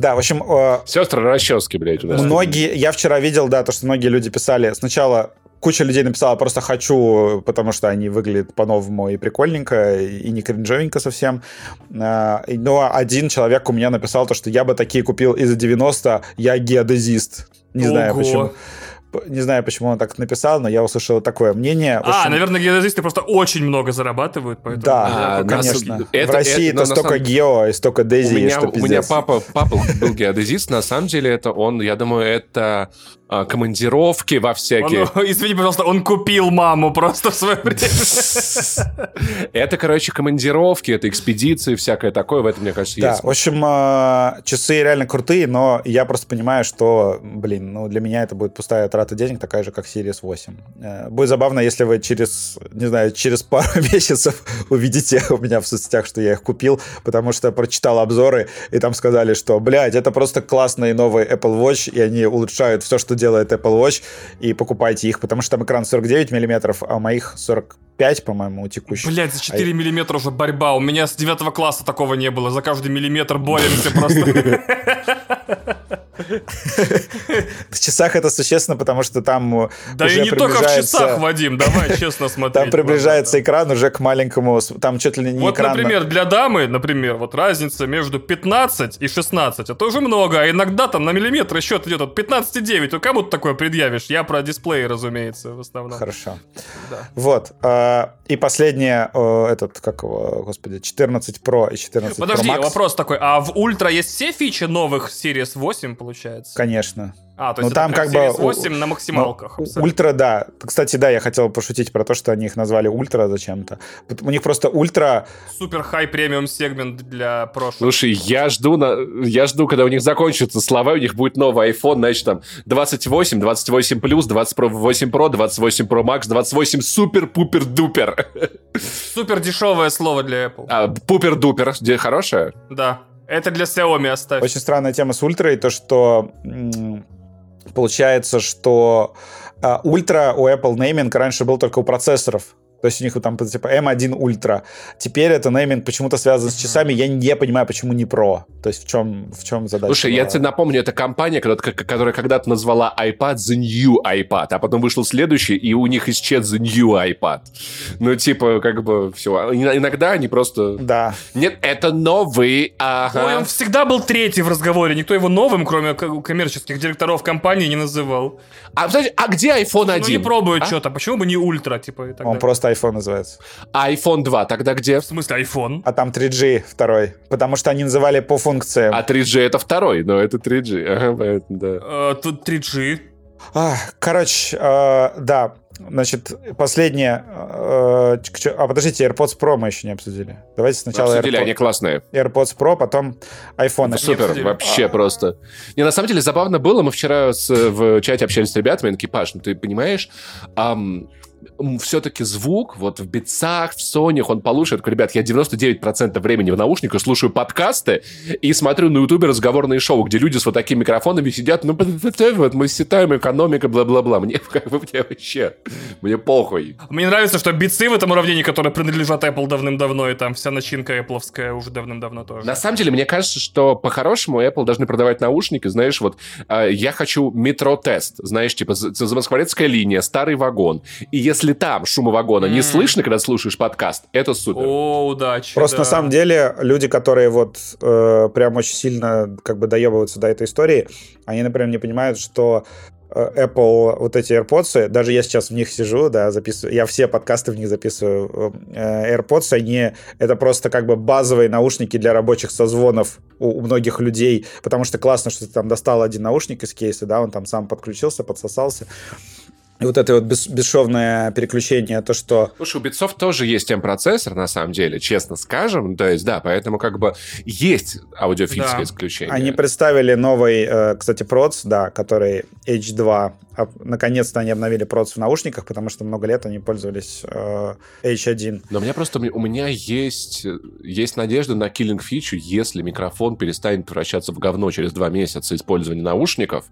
Да, в общем, э, Сестры расчески, блядь, нас. Многие, я вчера видел, да, то, что многие люди писали. Сначала куча людей написала просто хочу, потому что они выглядят по-новому и прикольненько, и не кринжовенько совсем. А, Но один человек у меня написал то, что я бы такие купил и за 90, я геодезист. Не знаю Ого. почему. Не знаю, почему он так написал, но я услышал такое мнение. А, общем, наверное, геодезисты просто очень много зарабатывают, поэтому... Да, А, конечно. это- в России это, это, на столько самом- гео и столько У дези, меня, что у меня пиздец. папа, папа был геодезист, на самом деле это он, я думаю, это а, командировки во всякие. Он- извини, пожалуйста, он купил маму просто в свое время. Это, короче, командировки, это экспедиции, всякое такое, в этом, мне кажется, Да, есть. в общем, э, часы реально крутые, но я просто понимаю, что, блин, ну для меня это будет пустая трата денег, такая же, как Series 8. Э, Будет забавно, если вы через, не знаю, через пару месяцев увидите у меня в соцсетях, что я их купил, потому что прочитал обзоры, и там сказали, что, блядь, это просто классный новый Apple Watch, и они улучшают все, что делает Apple Watch, и покупайте их, потому что там экран 49 миллиметров, а у моих 45, по-моему, у текущих. Блять, за 4 миллиметра уже борьба. У меня с 9 класса такого не было. За каждый миллиметр боремся просто. В часах это существенно, потому что там э, Да и не только в часах, Вадим, давай честно смотреть. Там приближается экран уже к маленькому, там чуть ли не Вот, например, для дамы, например, вот разница между 15 и 16, это уже много, а иногда там на миллиметр счет идет от 15,9. Ну, кому ты такое предъявишь? Я про дисплеи, разумеется, в основном. Хорошо. Вот. э, И последнее, э, этот, как его, господи, 14 Pro и 14 Подожди, Pro Max. вопрос такой, а в Ультра есть все фичи новых Series 8, получается? Конечно. А, то Ну, есть там это как прям бы Series у- 8 на максималках. Ну, ультра, да. Кстати, да, я хотел пошутить про то, что они их назвали ультра зачем-то. У них просто ультра... Супер хай премиум сегмент для прошлого. Слушай, я жду, на, я жду, когда у них закончатся слова, у них будет новый iPhone, значит, там 28, 28 плюс, 28 Pro, 28 Pro Max, 28 супер-пупер-дупер. Супер дешевое слово для Apple. А, Пупер-дупер, где хорошее? Да. Это для Xiaomi оставь. Очень странная тема с ультрой, то, что получается, что а, ультра у Apple нейминг раньше был только у процессоров. То есть у них там типа M1 Ultra. Теперь это нейминг почему-то связан с часами. Я не понимаю, почему не Pro. То есть в чем, в чем задача? Слушай, я тебе напомню, это компания, которая когда-то назвала iPad The New iPad, а потом вышел следующий, и у них исчез The New iPad. Ну, типа, как бы, все. Иногда они просто... Да. Нет, это новый, Ой, ага. он всегда был третий в разговоре. Никто его новым, кроме коммерческих директоров компании, не называл. А, подожди, а где iPhone Ну, 1? не пробуют А? что-то. Почему бы не ультра, типа, и так Он далее? просто iPhone называется. А iPhone 2 тогда где? В смысле, iPhone? А там 3G второй. Потому что они называли по функциям. А 3G это второй, но это 3G. Ага, поэтому, да. Э, Тут 3G. А, короче, э, да. Значит, последнее. э, а подождите, AirPods Pro мы еще не обсудили. Давайте сначала Обсудили, они AirPods, классные. AirPods Pro, потом iPhone. Ну, Супер, обсудили. вообще просто. Не, на самом деле забавно было, мы вчера с- в чате общались с ребятами, они Паш, ну ты понимаешь, все-таки звук вот в битсах, в сонях, он получше. Я такой, ребят, я 99% времени в наушниках слушаю подкасты и смотрю на ютубе разговорные шоу, где люди с вот такими микрофонами сидят, ну, вот мы считаем экономика, бла-бла-бла. Мне как бы мне вообще, мне похуй. Мне нравится, что бицы в этом уравнении, которые принадлежат Apple давным-давно, и там вся начинка Apple уже давным-давно тоже. На самом деле, мне кажется, что по-хорошему Apple должны продавать наушники, знаешь, вот э, я хочу метро-тест, знаешь, типа за- за- замоскворецкая линия, старый вагон. И если там шума вагона не слышно, когда слушаешь подкаст, это супер. О, удачи. Просто да. на самом деле люди, которые вот э, прям очень сильно как бы доебываются до этой истории, они, например, не понимают, что э, Apple, вот эти AirPods, даже я сейчас в них сижу, да, записываю, я все подкасты в них записываю. Э, AirPods, они, это просто как бы базовые наушники для рабочих созвонов у, у многих людей, потому что классно, что ты там достал один наушник из кейса, да, он там сам подключился, подсосался. И вот это вот бес- бесшовное переключение, то, что Слушай, у битцов тоже есть M-процессор, на самом деле, честно скажем. То есть, да, поэтому как бы есть аудиофильское Да. исключение. Они представили новый, э, кстати, проц, да, который H2. А, Наконец-то они обновили проц в наушниках, потому что много лет они пользовались э, H1. Но у меня просто, у меня есть, есть надежда на киллинг фичу, если микрофон перестанет превращаться в говно через два месяца использования наушников,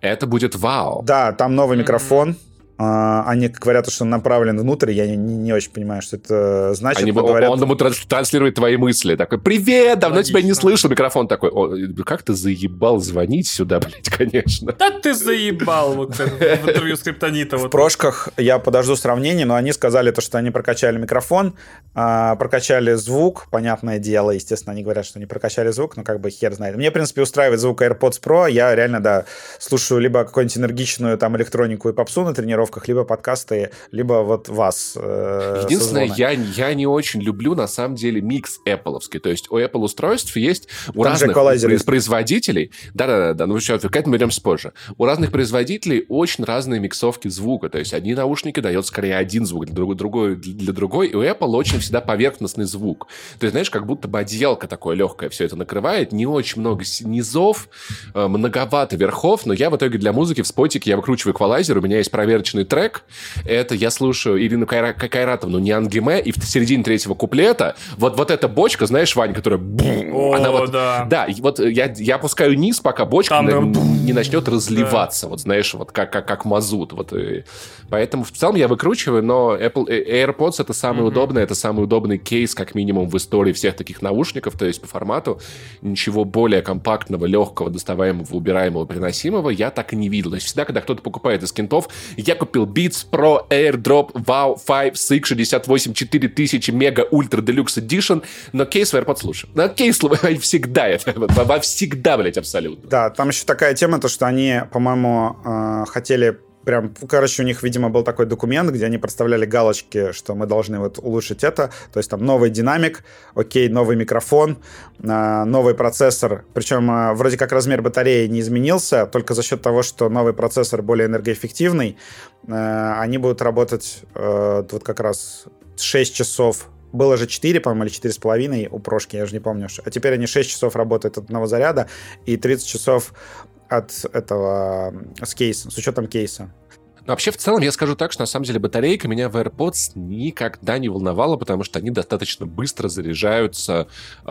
это будет вау. Да, там новый Мгм. микрофон. А, Они говорят, что он направлен внутрь. Я не, не- не очень понимаю, что это значит. Они, говорят, он ему транс- транслирует твои мысли. Такой, привет, давно тебя не Логично. слышал. Микрофон такой, «О, как ты заебал звонить сюда, блядь, конечно. Да ты заебал вот в интервью с Криптонита. В прошках я подожду сравнений, но они сказали то, что они прокачали микрофон, а, прокачали звук, понятное дело, естественно, они говорят, что они прокачали звук, но как бы хер знает. Мне, в принципе, устраивает звук AirPods Pro, я реально, да, слушаю либо какую-нибудь энергичную там электронику и попсу на тренировках, либо подкасты, либо вот вас. э, Единственное, созвоны. я, я не очень люблю, на самом деле, микс Apple. То есть у Apple устройств есть у Там разных произ- производителей... Да-да-да, ну сейчас к этому вернемся позже. У разных производителей очень разные миксовки звука. То есть одни наушники дают скорее один звук, для другой, другой для другой. И у Apple очень всегда поверхностный звук. То есть, знаешь, как будто бы одеялко такое легкое все это накрывает. Не очень много низов, э, многовато верхов, но я в итоге для музыки в спотике я выкручиваю эквалайзер, у меня есть проверочный трек, это я слушаю Ирину Кайра- Кайратовну не Ангиме, и в середине третьего куплета вот, вот эта бочка, знаешь, Вань, которая... бум, О, она вот, да. Да, вот я, я опускаю низ, пока бочка Там на- бум. не начнет разливаться, вот знаешь, вот как, как, как мазут. Вот, и поэтому в целом я выкручиваю, но Apple э, AirPods это самый удобный, это самый удобный кейс, как минимум, в истории всех таких наушников, то есть по формату ничего более компактного, легкого, доставаемого, убираемого, переносимого я так и не видел. То есть всегда, когда кто-то покупает из кентов, я купил Beats Pro AirDrop Wow 5 SIG 68 4000 Mega Ultra Deluxe Edition, но кейс в AirPods лучше. Но кейс всегда, это, всегда, блядь, абсолютно. Да, там еще такая тема, то, что они, по-моему, э, хотели прям, короче, у них, видимо, был такой документ, где они представляли галочки, что мы должны вот улучшить это. То есть там новый динамик, окей, новый микрофон, а, новый процессор. Причем а, вроде как размер батареи не изменился, только за счет того, что новый процессор более энергоэффективный, а, они будут работать вот как раз 6 часов было же 4, по-моему, или 4,5 у прошки, я же не помню. А теперь они 6 часов работают от одного заряда и 30 часов от этого с кейса, с учетом кейса. Но вообще, в целом, я скажу так, что на самом деле батарейка меня в AirPods никогда не волновала, потому что они достаточно быстро заряжаются э,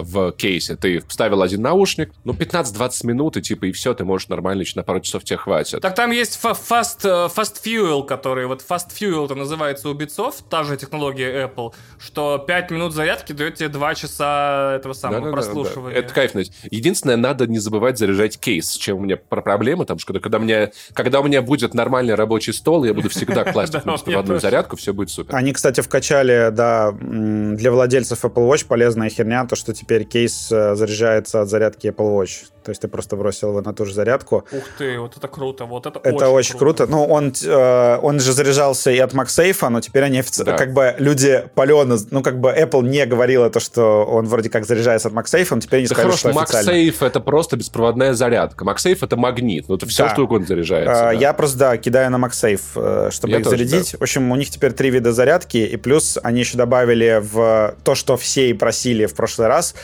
в кейсе. Ты вставил один наушник, ну, 15-20 минут, и типа, и все, ты можешь нормально, на пару часов тебе хватит. Так там есть fast, fast Fuel, который, вот Fast Fuel это называется у битцов, та же технология Apple, что 5 минут зарядки дает тебе 2 часа этого самого да, прослушивания. Да, да. Это кайфно. Единственное, надо не забывать заряжать кейс, чем у меня проблема, там, что когда, когда, когда у меня будет нормально нормальный рабочий стол, я буду всегда класть в одну зарядку, все будет супер. Они, кстати, вкачали, да, для владельцев Apple Watch полезная херня, то, что теперь кейс э, заряжается от зарядки Apple Watch. То есть ты просто бросил его на ту же зарядку. Ух ты, вот это круто, вот это, это очень, очень круто. круто. Ну, он, э, он же заряжался и от MagSafe, но теперь они офици... да. как бы люди палено, ну, как бы Apple не говорила то, что он вроде как заряжается от MagSafe, но теперь они да сказали, хорошо, что официально. MagSafe это просто беспроводная зарядка. MagSafe это магнит, ну, это все, да. что угодно заряжается. Э, да. Я просто, да, кидаю на MagSafe, э, чтобы я их тоже, зарядить. Да. В общем, у них теперь три вида зарядки, и плюс они еще добавили в то, что все и просили в прошлый раз,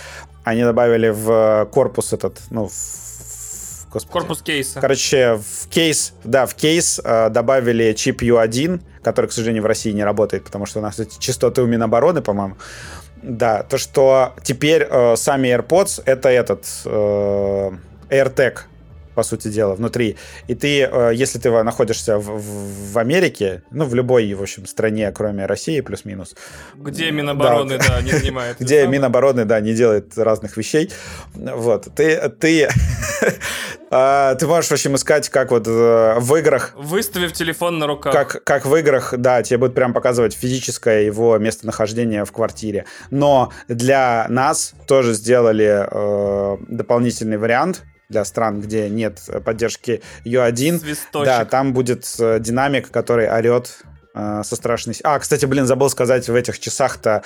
они добавили в корпус этот, ну, в, господи. корпус кейса. Короче, в кейс, да, в кейс э, добавили чип U1, который, к сожалению, в России не работает, потому что у нас эти частоты у Минобороны, по-моему. Да, то, что теперь э, сами AirPods это этот э, AirTag, по сути дела, внутри. И ты, э, если ты находишься в, в, в Америке, ну, в любой, в общем, стране, кроме России, плюс-минус. Где Минобороны, да, да не занимает. Где Минобороны, да, не делает разных вещей. Вот. Ты, ты, а, ты можешь, в общем, искать, как вот э, в играх... Выставив телефон на руках. Как, как в играх, да, тебе будет прям показывать физическое его местонахождение в квартире. Но для нас тоже сделали э, дополнительный вариант, для стран, где нет поддержки U1. Свисточек. Да, там будет э, динамик, который орет э, со страшной... А, кстати, блин, забыл сказать, в этих часах-то,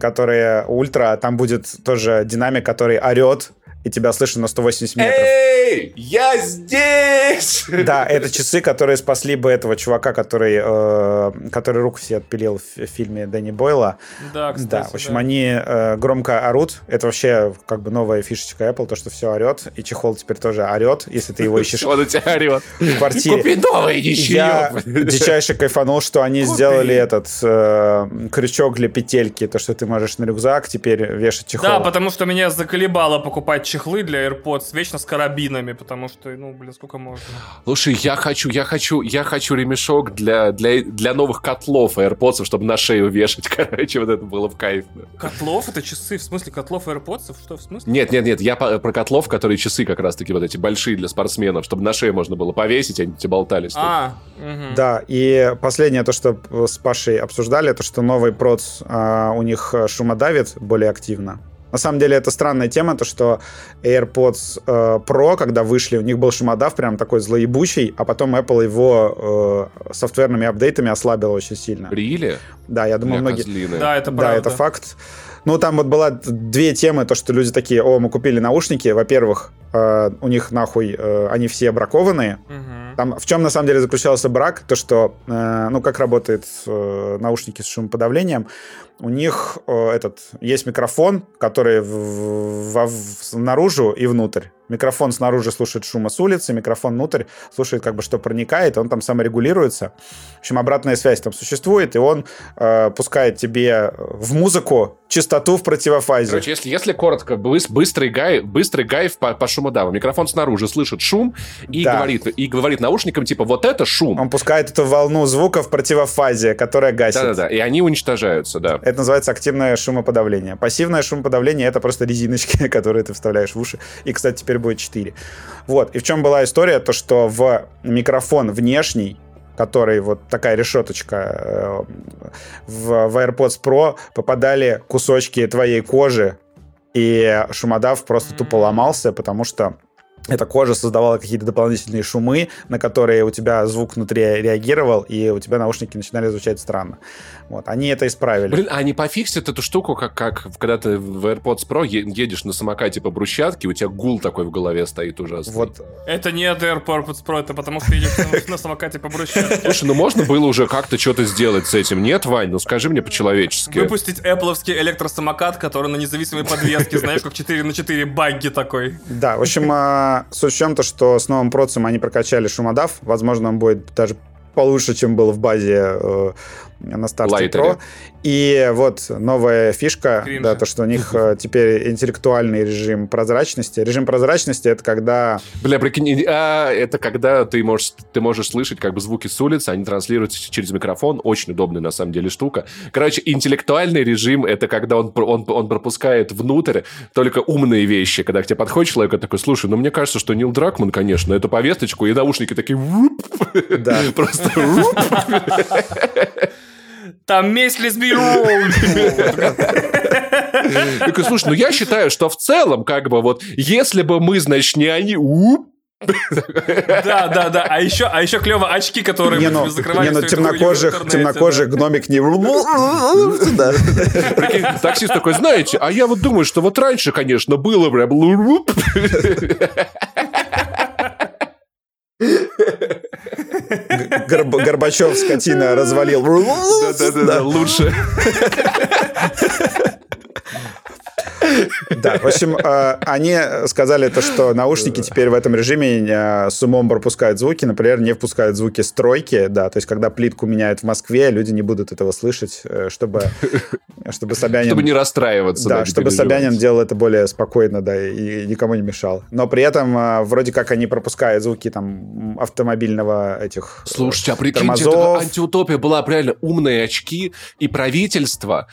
которые ультра, там будет тоже динамик, который орет и тебя слышно на 180 метров. Эй, я здесь! Да, это часы, которые спасли бы этого чувака, который, э, который руку себе отпилил в фильме Дэнни Бойла. Да, кстати, Да, в общем, да. они э, громко орут. Это вообще как бы новая фишечка Apple, то, что все орет. И чехол теперь тоже орет, если ты его ищешь Он у тебя орет. в квартире. Купи новый. Я дичайше кайфанул, что они сделали этот э, крючок для петельки, то, что ты можешь на рюкзак теперь вешать чехол. Да, потому что меня заколебало покупать чехлы для AirPods вечно с карабинами, потому что, ну, блин, сколько можно. Слушай, я хочу, я хочу, я хочу ремешок для, для, для новых котлов AirPods, чтобы на шею вешать, короче, вот это было в кайф. Котлов? Это часы? В смысле, котлов AirPods? Что, в смысле? Нет, нет, нет, я про котлов, которые часы как раз-таки вот эти большие для спортсменов, чтобы на шею можно было повесить, они тебе болтались. А, угу. Да, и последнее, то, что с Пашей обсуждали, это что новый проц а, у них шумодавит более активно. На самом деле это странная тема, то что AirPods э, Pro, когда вышли, у них был шумодав прям такой злоебучий, а потом Apple его э, софтверными апдейтами ослабила очень сильно. Рили? Да, я думаю, многие... Козлины. Да, это правда. Да, это факт. Ну, там вот была две темы, то, что люди такие, о, мы купили наушники, во-первых, э, у них нахуй, э, они все бракованные. Угу. Там в чем на самом деле заключался брак, то, что, э, ну, как работают э, наушники с шумоподавлением, у них э, этот есть микрофон, который в, в, в, наружу и внутрь. Микрофон снаружи слушает шума с улицы, микрофон внутрь слушает как бы что проникает, он там саморегулируется. В общем, обратная связь там существует, и он э, пускает тебе в музыку частоту в противофазе. Короче, если, если коротко, быстрый гай, быстрый гайв по, по шумодаву. Микрофон снаружи слышит шум и, да. говорит, и говорит наушникам, типа, вот это шум. Он пускает эту волну звука в противофазе, которая гасит. Да-да-да, и они уничтожаются, да. Это называется активное шумоподавление. Пассивное шумоподавление — это просто резиночки, которые ты вставляешь в уши. И, кстати, теперь будет 4. Вот. И в чем была история? То, что в микрофон внешний который вот такая решеточка э, в, в AirPods Pro попадали кусочки твоей кожи, и шумодав просто тупо ломался, потому что эта кожа создавала какие-то дополнительные шумы, на которые у тебя звук внутри реагировал, и у тебя наушники начинали звучать странно. Вот, они это исправили. Блин, а они пофиксят эту штуку, как, как когда ты в AirPods Pro едешь на самокате по брусчатке, у тебя гул такой в голове стоит ужасный. Вот. Это не от AirPods Pro, это потому что едешь на самокате по брусчатке. Слушай, ну можно было уже как-то что-то сделать с этим, нет, Вань? Ну скажи мне по-человечески. Выпустить Apple электросамокат, который на независимой подвеске, знаешь, как 4 на 4 багги такой. Да, в общем, а, суть в то, что с новым процессом они прокачали шумодав. Возможно, он будет даже получше, чем был в базе э, на старте Pro. И вот новая фишка, Кринжа. да, то, что у них э, теперь интеллектуальный режим прозрачности. Режим прозрачности — это когда... Бля, прикинь, а, это когда ты можешь, ты можешь слышать как бы звуки с улицы, они транслируются через микрофон. Очень удобная, на самом деле, штука. Короче, интеллектуальный режим — это когда он, он, он пропускает внутрь только умные вещи. Когда к тебе подходит человек и такой, слушай, ну мне кажется, что Нил Дракман, конечно, эту повесточку, и наушники такие... Да. Просто... Там месть лесбию. Такой, слушай, ну я считаю, что в целом, как бы вот, если бы мы, значит, не они, да, да, да. А еще, а еще клево очки, которые не, ну, закрывали. Не, ну темнокожих, темнокожих гномик не. Таксист такой, знаете, а я вот думаю, что вот раньше, конечно, было прям. Горб, Горбачев, скотина, развалил. Да-да-да, лучше. Да, в общем, э, они сказали то, что наушники теперь в этом режиме э, с умом пропускают звуки, например, не впускают звуки стройки, да, то есть когда плитку меняют в Москве, люди не будут этого слышать, э, чтобы, чтобы Собянин... Чтобы не расстраиваться. Да, чтобы Собянин делал это более спокойно, да, и никому не мешал. Но при этом вроде как они пропускают звуки там автомобильного этих Слушайте, а прикиньте, это антиутопия была реально умные очки и правительство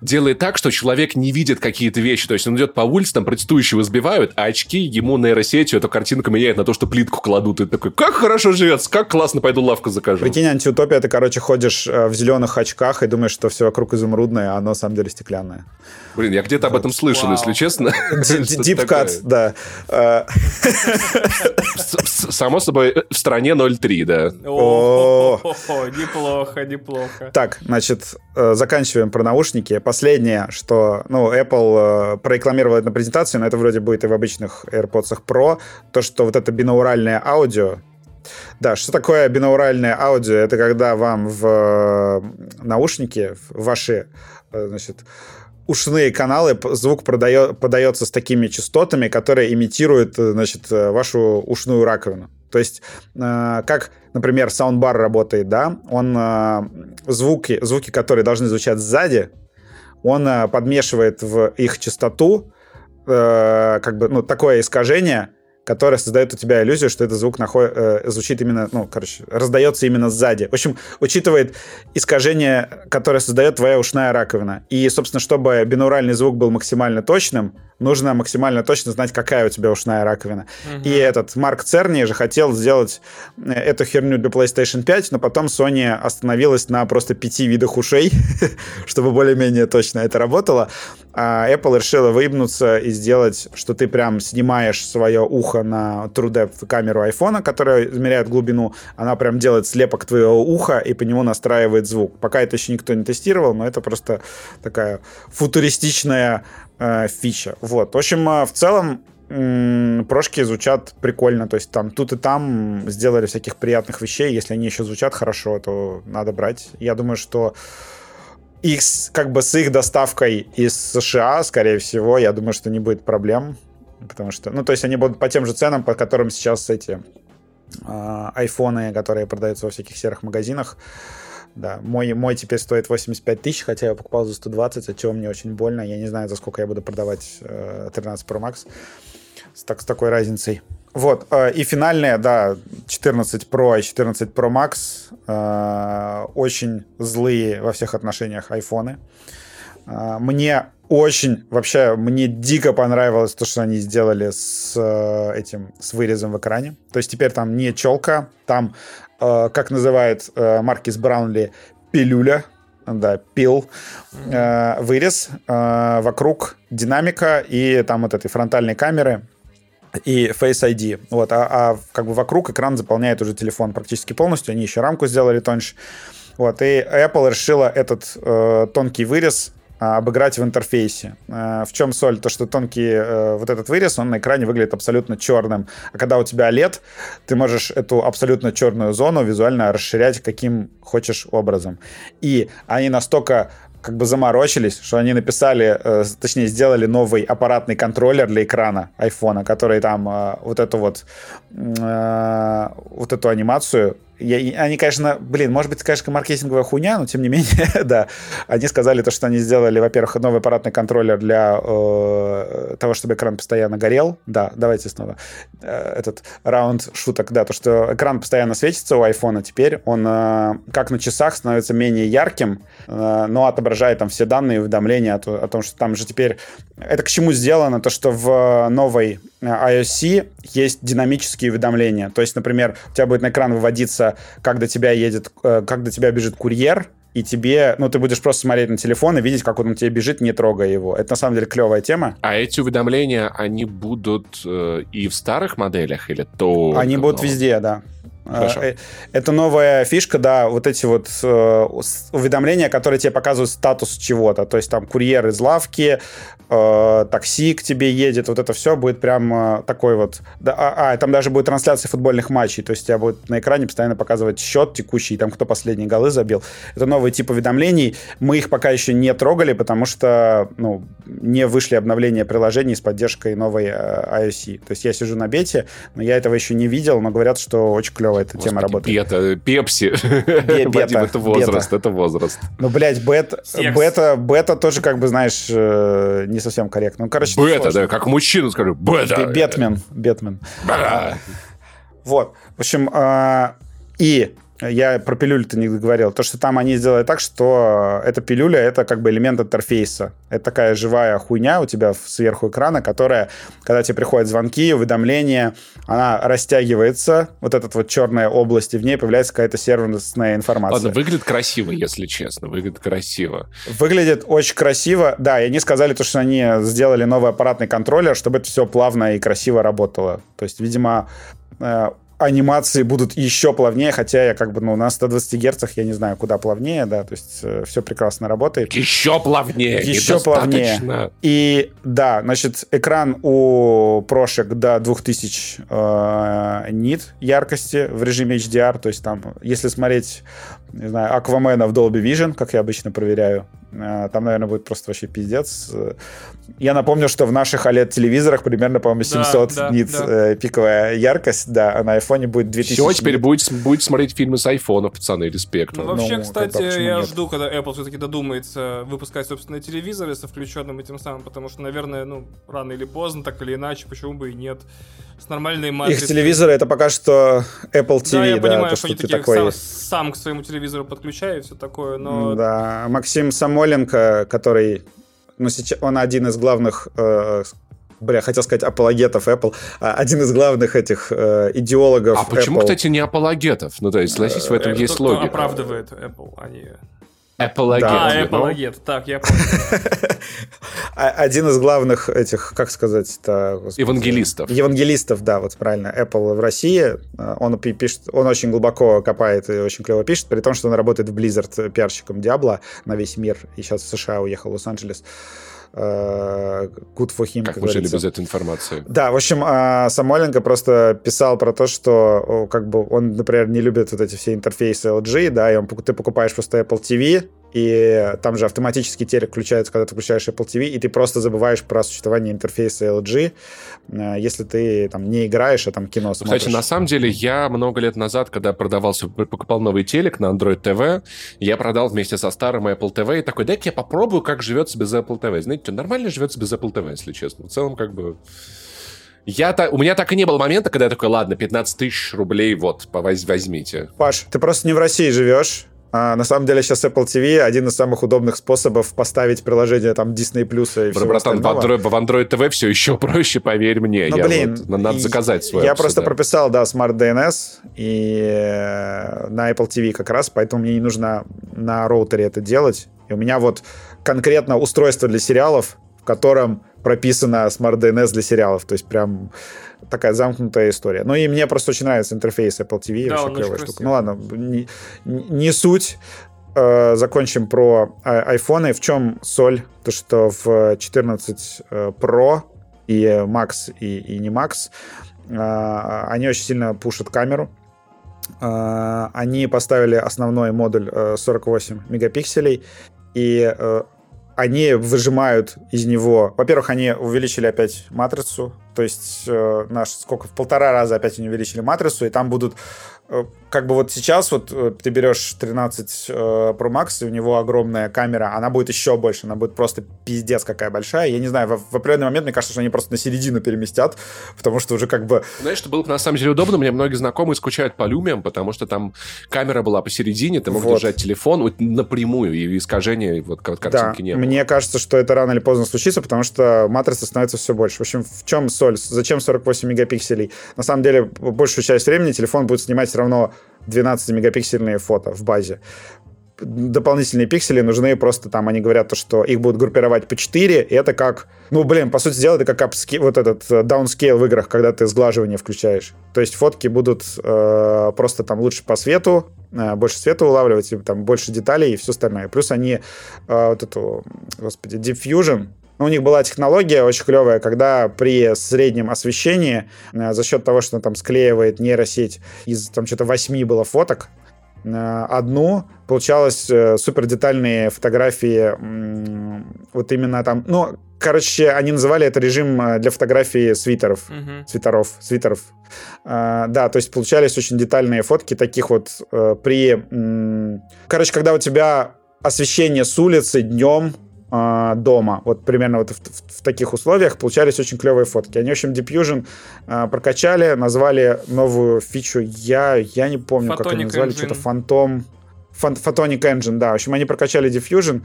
делает так, что человек не видит какие-то вещи. То есть он идет по улице, там протестующего сбивают, а очки ему нейросетью эту картинку меняет на то, что плитку кладут. И такой, как хорошо живется, как классно, пойду лавку закажу. Прикинь, антиутопия, ты, короче, ходишь э, в зеленых очках и думаешь, что все вокруг изумрудное, а оно на самом деле стеклянное. Блин, я где-то об этом слышал, если честно. Дипкат, да. Э. Само собой, в стране 0,3, да. О, неплохо, неплохо. Так, значит, э, заканчиваем про наушники последнее, что, ну, Apple э, прорекламировала на презентации, но это вроде будет и в обычных AirPods Pro, то, что вот это бинауральное аудио, да, что такое бинауральное аудио? Это когда вам в э, наушники, в ваши, э, значит, ушные каналы звук продает, подается с такими частотами, которые имитируют, значит, вашу ушную раковину. То есть, э, как, например, саундбар работает, да, он э, звуки, звуки, которые должны звучать сзади, он э, подмешивает в их частоту э, как бы, ну, такое искажение, которое создает у тебя иллюзию, что этот звук наход... э, звучит именно, ну, короче, раздается именно сзади. В общем, учитывает искажение, которое создает твоя ушная раковина. И, собственно, чтобы бинуральный звук был максимально точным, нужно максимально точно знать, какая у тебя ушная раковина. Угу. И этот Марк Церни же хотел сделать э, эту херню для PlayStation 5, но потом Sony остановилась на просто пяти видах ушей, чтобы более-менее точно это работало. А Apple решила выебнуться и сделать, что ты прям снимаешь свое ухо на True Depth камеру iPhone, которая измеряет глубину, она прям делает слепок твоего уха и по нему настраивает звук. Пока это еще никто не тестировал, но это просто такая футуристичная э, фича. Вот. В общем, э, в целом прошки звучат прикольно, то есть там тут и там сделали всяких приятных вещей, если они еще звучат хорошо, то надо брать. Я думаю, что их, как бы с их доставкой из США, скорее всего, я думаю, что не будет проблем, потому что, ну, то есть они будут по тем же ценам, по которым сейчас эти э, айфоны, которые продаются во всяких серых магазинах, да, мой, мой теперь стоит 85 тысяч, хотя я покупал за 120, от чего мне очень больно. Я не знаю, за сколько я буду продавать э, 13 Pro Max с, так, с такой разницей. Вот, э, и финальные, да, 14 Pro и 14 Pro Max э, очень злые во всех отношениях айфоны. Э, мне очень, вообще, мне дико понравилось то, что они сделали с э, этим, с вырезом в экране. То есть теперь там не челка, там как называет э, Маркис Браунли, пилюля, да, пил, э, вырез, вокруг динамика и там вот этой фронтальной камеры. и Face ID. Вот, а, а как бы вокруг экран заполняет уже телефон практически полностью. Они еще рамку сделали тоньше. Вот, и Apple решила этот э, тонкий вырез обыграть в интерфейсе. Э, в чем соль? То, что тонкий э, вот этот вырез, он на экране выглядит абсолютно черным. А когда у тебя OLED, ты можешь эту абсолютно черную зону визуально расширять каким хочешь образом. И они настолько как бы заморочились, что они написали, э, точнее, сделали новый аппаратный контроллер для экрана айфона, который там э, вот эту вот вот эту анимацию я, они, конечно, блин, может быть, конечно, маркетинговая хуйня, но тем не менее, да, они сказали то, что они сделали, во-первых, новый аппаратный контроллер для э, того, чтобы экран постоянно горел. Да, давайте снова э, этот раунд шуток, да, то, что экран постоянно светится у айфона, теперь он, э, как на часах, становится менее ярким, э, но отображает там все данные и уведомления о, о том, что там же теперь... Это к чему сделано? То, что в новой э, iOS есть динамические уведомления. То есть, например, у тебя будет на экран выводиться, как до тебя едет, э, как до тебя бежит курьер, и тебе, ну, ты будешь просто смотреть на телефон и видеть, как он у тебя бежит, не трогая его. Это на самом деле клевая тема. А эти уведомления, они будут э, и в старых моделях или то? Они будут везде, да. Хорошо. Э, это новая фишка, да, вот эти вот э, уведомления, которые тебе показывают статус чего-то. То есть там курьер из лавки, э, такси к тебе едет, вот это все будет прям такой вот... А, а, там даже будет трансляция футбольных матчей, то есть тебя будет на экране постоянно показывать счет текущий, там кто последние голы забил. Это новый тип уведомлений. Мы их пока еще не трогали, потому что ну, не вышли обновления приложений с поддержкой новой iOS. То есть я сижу на бете, но я этого еще не видел, но говорят, что очень клево эта Господи, тема работает. Бета, пепси. Бета, это возраст, это возраст. Ну, блядь, бета, бета, бета тоже, как бы, знаешь, э, не совсем корректно. Ну, короче, бета, да, как мужчина скажу, бета. Бетмен, Бетмен. Вот, в общем, а, и я про пилюлю-то не говорил. То, что там они сделали так, что эта пилюля — это как бы элемент интерфейса. Это такая живая хуйня у тебя сверху экрана, которая, когда тебе приходят звонки, уведомления, она растягивается, вот эта вот черная область, и в ней появляется какая-то сервисная информация. Ладно, выглядит красиво, если честно. Выглядит красиво. Выглядит очень красиво. Да, и они сказали то, что они сделали новый аппаратный контроллер, чтобы это все плавно и красиво работало. То есть, видимо, э, анимации будут еще плавнее, хотя я как бы, ну, на 120 герцах я не знаю, куда плавнее, да, то есть э, все прекрасно работает. Еще плавнее, Еще плавнее. И да, значит, экран у прошек до 2000 э, нит яркости в режиме HDR, то есть там, если смотреть, не знаю, Аквамена в Dolby Vision, как я обычно проверяю, там, наверное, будет просто вообще пиздец. Я напомню, что в наших OLED-телевизорах примерно, по-моему, 700 да, да, нит да. Э, пиковая яркость, да, а на айфоне будет 2000 Все, теперь будет, будет смотреть фильмы с айфона, пацаны, респект. Ну, вообще, ну, кстати, я нет? жду, когда Apple все-таки додумается выпускать собственные телевизоры со включенным этим самым, потому что, наверное, ну, рано или поздно, так или иначе, почему бы и нет. С нормальной матрицей. Их телевизоры это пока что Apple TV, да, я да, понимаю, то, что, что ты такой... Сам, сам к своему телевизору подключаю и все такое, но... Да, Максим Самоленко, который ну, сейчас он один из главных э, бля, хотел сказать апологетов Apple, а один из главных этих э, идеологов А почему, кстати, не апологетов? Ну, то есть, согласись, в этом это есть кто, логика. Оправдывает Apple, а не... Апологет. Да, апологет. Ну? Так, я понял. Один из главных этих, как сказать это Евангелистов. Евангелистов, да, вот правильно. Apple в России, э, он пишет, он очень глубоко копает и очень клево пишет, при том, что он работает в Blizzard пиарщиком Diablo на весь мир, и сейчас в США уехал в Лос-Анджелес. Good for him, как, как мы жили без этой информации. Да, в общем, а, Самойленко просто писал про то, что как бы он, например, не любит вот эти все интерфейсы LG, да, и он, ты покупаешь просто Apple TV, и там же автоматически телек включается, когда ты включаешь Apple TV, и ты просто забываешь про существование интерфейса LG, э, если ты там не играешь, а там кино смотришь. Кстати, на самом деле, я много лет назад, когда продавался, покупал новый телек на Android TV, я продал вместе со старым Apple TV и такой, дай-ка я попробую, как живется без Apple TV. Знаете, нормально живется без Apple TV, если честно. В целом, как бы... Я так, у меня так и не было момента, когда я такой, ладно, 15 тысяч рублей, вот, возьмите. Паш, ты просто не в России живешь, а, на самом деле сейчас Apple TV один из самых удобных способов поставить приложение там Disney Plus и все Братан, в Android, в Android TV все еще проще, поверь мне. Ну, я блин, вот, надо заказать свой. Я просто прописал, да, Smart DNS и э, на Apple TV как раз, поэтому мне не нужно на роутере это делать. И у меня вот конкретно устройство для сериалов, котором прописана Smart DNS для сериалов. То есть прям такая замкнутая история. Ну и мне просто очень нравится интерфейс Apple TV. Да, вообще клевая штука. Ну ладно, не, не суть. Э, закончим про iPhone. В чем соль? То, что в 14 э, Pro и Max, и, и не Max, э, они очень сильно пушат камеру. Они поставили основной модуль 48 мегапикселей, и они выжимают из него... Во-первых, они увеличили опять матрицу, то есть э, наш сколько в полтора раза опять они увеличили матрицу, и там будут Э, как бы вот сейчас вот э, ты берешь 13 э, Pro Max, и у него огромная камера, она будет еще больше, она будет просто пиздец какая большая. Я не знаю, в, в определенный момент мне кажется, что они просто на середину переместят, потому что уже как бы... Знаешь, что было бы на самом деле удобно, мне многие знакомые скучают по люмиям, потому что там камера была посередине, ты мог вот. держать телефон вот напрямую, и искажения вот картинки да, не было. мне кажется, что это рано или поздно случится, потому что матрица становится все больше. В общем, в чем соль? Зачем 48 мегапикселей? На самом деле, большую часть времени телефон будет снимать равно 12-мегапиксельные фото в базе. Дополнительные пиксели нужны просто там, они говорят, то, что их будут группировать по 4, и это как, ну, блин, по сути дела, это как upscale, вот этот э, downscale в играх, когда ты сглаживание включаешь. То есть фотки будут э, просто там лучше по свету, э, больше света улавливать, и, там больше деталей и все остальное. Плюс они э, вот эту, господи, Diffusion, но у них была технология очень клевая, когда при среднем освещении э, за счет того, что там склеивает нейросеть из там что-то восьми было фоток, э, одну получалось э, супер детальные фотографии вот именно там, ну, короче, они называли это режим для фотографии свитеров, uh-huh. свитеров, свитеров. да, то есть получались очень детальные фотки таких вот при, короче, когда у тебя освещение с улицы днем э, дома. Вот примерно вот в, в, в таких условиях получались очень клевые фотки. Они, в общем, Diffusion э, прокачали, назвали новую фичу. Я, я не помню, Photonic как они назвали, что-то Фантом. Photonic Engine, да. В общем, они прокачали Diffusion,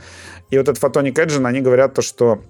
и вот этот Photonic Engine, они говорят то, что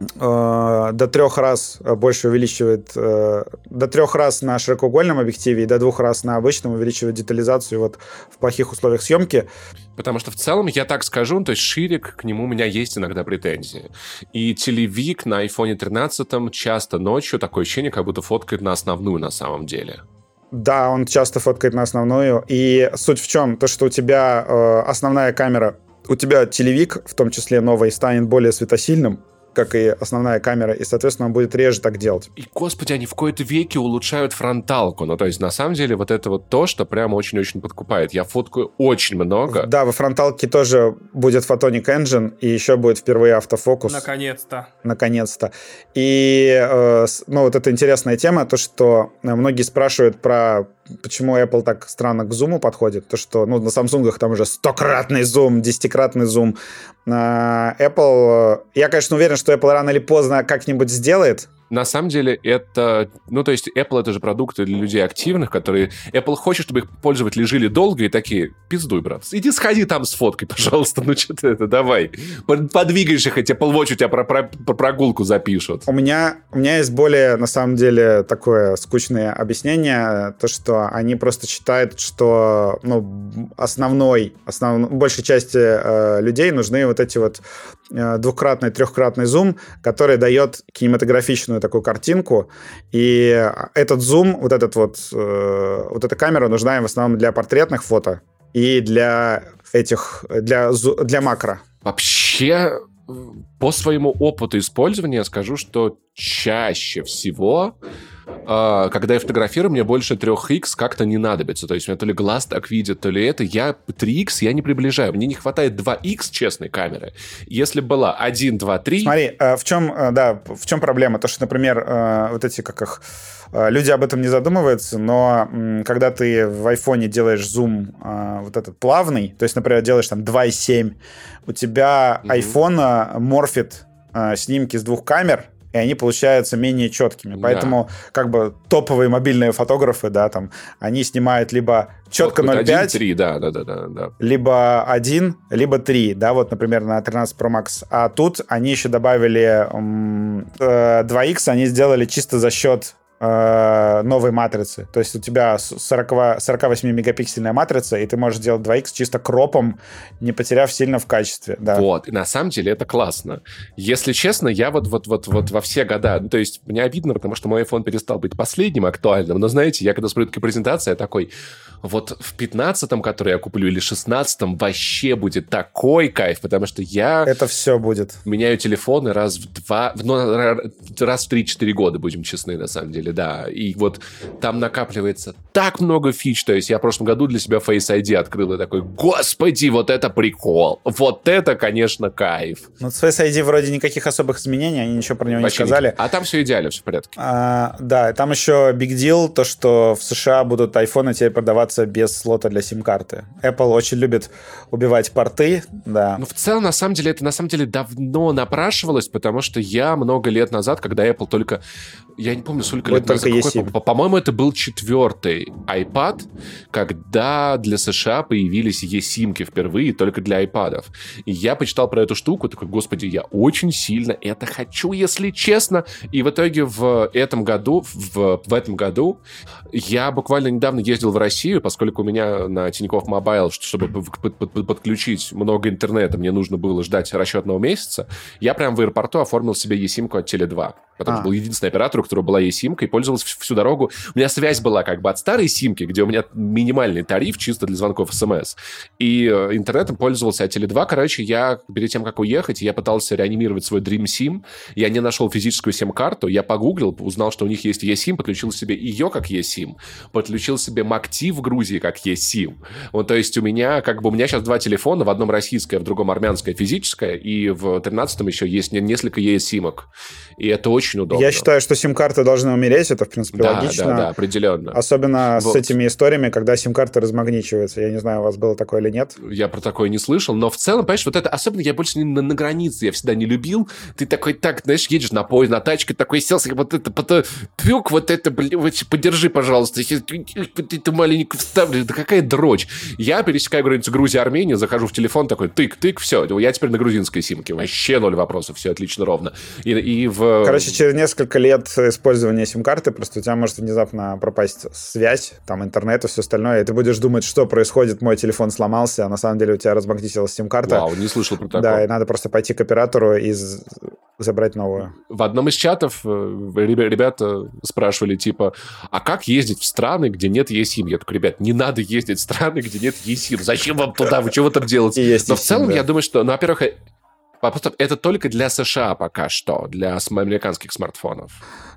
э, до трех раз больше увеличивает, э, до трех раз на широкоугольном объективе и до двух раз на обычном увеличивает детализацию вот в плохих условиях съемки. Потому что в целом, я так скажу, то есть Ширик, к нему у меня есть иногда претензии. И телевик на iPhone 13 часто ночью такое ощущение, как будто фоткает на основную на самом деле. Да, он часто фоткает на основную. И суть в чем? То, что у тебя э, основная камера, у тебя телевик, в том числе новый, станет более светосильным, как и основная камера, и, соответственно, он будет реже так делать. И, господи, они в кои-то веке улучшают фронталку. Ну, то есть, на самом деле, вот это вот то, что прямо очень-очень подкупает. Я фоткаю очень много. Да, во фронталке тоже будет Photonic Engine, и еще будет впервые автофокус. Наконец-то. Наконец-то. И, э, ну, вот эта интересная тема, то, что многие спрашивают про почему Apple так странно к зуму подходит, то что, ну, на Samsung там уже стократный зум, десятикратный зум. На Apple, я, конечно, уверен, что Apple рано или поздно как-нибудь сделает, на самом деле это... Ну, то есть Apple это же продукты для людей активных, которые... Apple хочет, чтобы их пользователи жили долго и такие, пиздуй, брат, иди сходи там с фоткой, пожалуйста, ну что ты это, давай. Подвигаешь их, эти Apple Watch у тебя про, про, про прогулку запишут. У меня, у меня есть более, на самом деле, такое скучное объяснение, то, что они просто считают, что, ну, основной, основной большей части э, людей нужны вот эти вот двукратный, трехкратный зум, который дает кинематографичную такую картинку, и этот зум, вот этот вот, э, вот эта камера нужна им в основном для портретных фото и для этих, для, для макро. Вообще, по своему опыту использования скажу, что чаще всего когда я фотографирую, мне больше 3х как-то не надобится. То есть у меня то ли глаз так видит, то ли это. Я 3х я не приближаю. Мне не хватает 2х честной камеры. Если была 1, 2, 3... Смотри, э, в чем, э, да, в чем проблема? То, что, например, э, вот эти, как их люди об этом не задумываются, но когда ты в айфоне делаешь зум вот этот плавный, то есть, например, делаешь там 2,7, у тебя mm-hmm. морфит снимки с двух камер, и они получаются менее четкими. Поэтому да. как бы топовые мобильные фотографы, да, там, они снимают либо четко 0.5, 3, да, да, да, да, да. либо 1, либо 3, да, вот, например, на 13 Pro Max. А тут они еще добавили м, э, 2X, они сделали чисто за счет э, новой матрицы. То есть у тебя 40, 48-мегапиксельная матрица, и ты можешь делать 2х чисто кропом, не потеряв сильно в качестве. Да. Вот, и на самом деле это классно. Если честно, я вот, вот, вот, вот во все года, ну, то есть мне обидно, потому что мой iPhone перестал быть последним актуальным, но знаете, я когда смотрю такие презентации, я такой, вот в 15-м, который я куплю, или 16-м вообще будет такой кайф, потому что я... Это все будет. Меняю телефоны раз в два, ну, раз в 3-4 года, будем честны, на самом деле, да. И вот там накапливается так много фич, то есть я в прошлом году для себя Face ID открыл и такой, господи, вот это прикол, вот это, конечно, кайф. Ну, с Face ID вроде никаких особых изменений, они ничего про него Вообще не сказали. Никаких. А там все идеально, все в порядке. А, да, там еще big deal, то, что в США будут айфоны теперь продаваться продаваться без слота для сим-карты. Apple очень любит убивать порты, да. Ну, в целом, на самом деле, это на самом деле давно напрашивалось, потому что я много лет назад, когда Apple только... Я не помню, сколько лет назад. Какой, по-моему, это был четвертый iPad, когда для США появились eSIM-ки впервые только для iPad. И я почитал про эту штуку, такой, господи, я очень сильно это хочу, если честно. И в итоге в этом году, в, в этом году я буквально недавно ездил в Россию, поскольку у меня на Тинькофф Мобайл, чтобы подключить много интернета, мне нужно было ждать расчетного месяца, я прям в аэропорту оформил себе eSIM-ку от Теле2. Потому а. что был единственный оператор, у которого была eSIM-ка, и пользовался всю дорогу. У меня связь была как бы от старой симки, где у меня минимальный тариф чисто для звонков смс. И э, интернетом пользовался от Теле2. Короче, я перед тем, как уехать, я пытался реанимировать свой Dream SIM. Я не нашел физическую сим-карту. Я погуглил, узнал, что у них есть eSIM, подключил себе ее как eSIM, подключил себе MACT в Грузии как eSIM. Вот, то есть у меня, как бы, у меня сейчас два телефона, в одном российское, в другом армянское физическое, и в 13-м еще есть несколько eSIM-ок. И это очень удобно. Я считаю, что сим-карты должны умереть, это, в принципе, да, логично. Да, да, определенно. Особенно вот. с этими историями, когда сим-карты размагничиваются. Я не знаю, у вас было такое или нет. Я про такое не слышал, но в целом, понимаешь, вот это, особенно я больше не на, на границе, я всегда не любил. Ты такой, так, знаешь, едешь на поезд, на тачке, такой сел, вот это, потом, пюк, вот это, блин, вот, подержи, пожалуйста, ты маленькую вставлю, да какая дрочь. Я пересекаю границу Грузии, Армения, захожу в телефон, такой, тык-тык, все, я теперь на грузинской симке, вообще ноль вопросов, все отлично, ровно. И, и в... Короче, через несколько лет использования сим-карты, просто у тебя может внезапно пропасть связь, там интернет и все остальное, и ты будешь думать, что происходит, мой телефон сломался, а на самом деле у тебя размагнитилась сим-карта. Вау, не слышал про такое. Да, и надо просто пойти к оператору и забрать новую. В одном из чатов э, ребята спрашивали, типа, а как ездить в страны, где нет eSIM? Я такой, ребят, не надо ездить в страны, где нет eSIM. Зачем вам туда? Вы чего там делаете? Но в целом, я думаю, что, ну, во-первых, это только для США пока что, для американских смартфонов.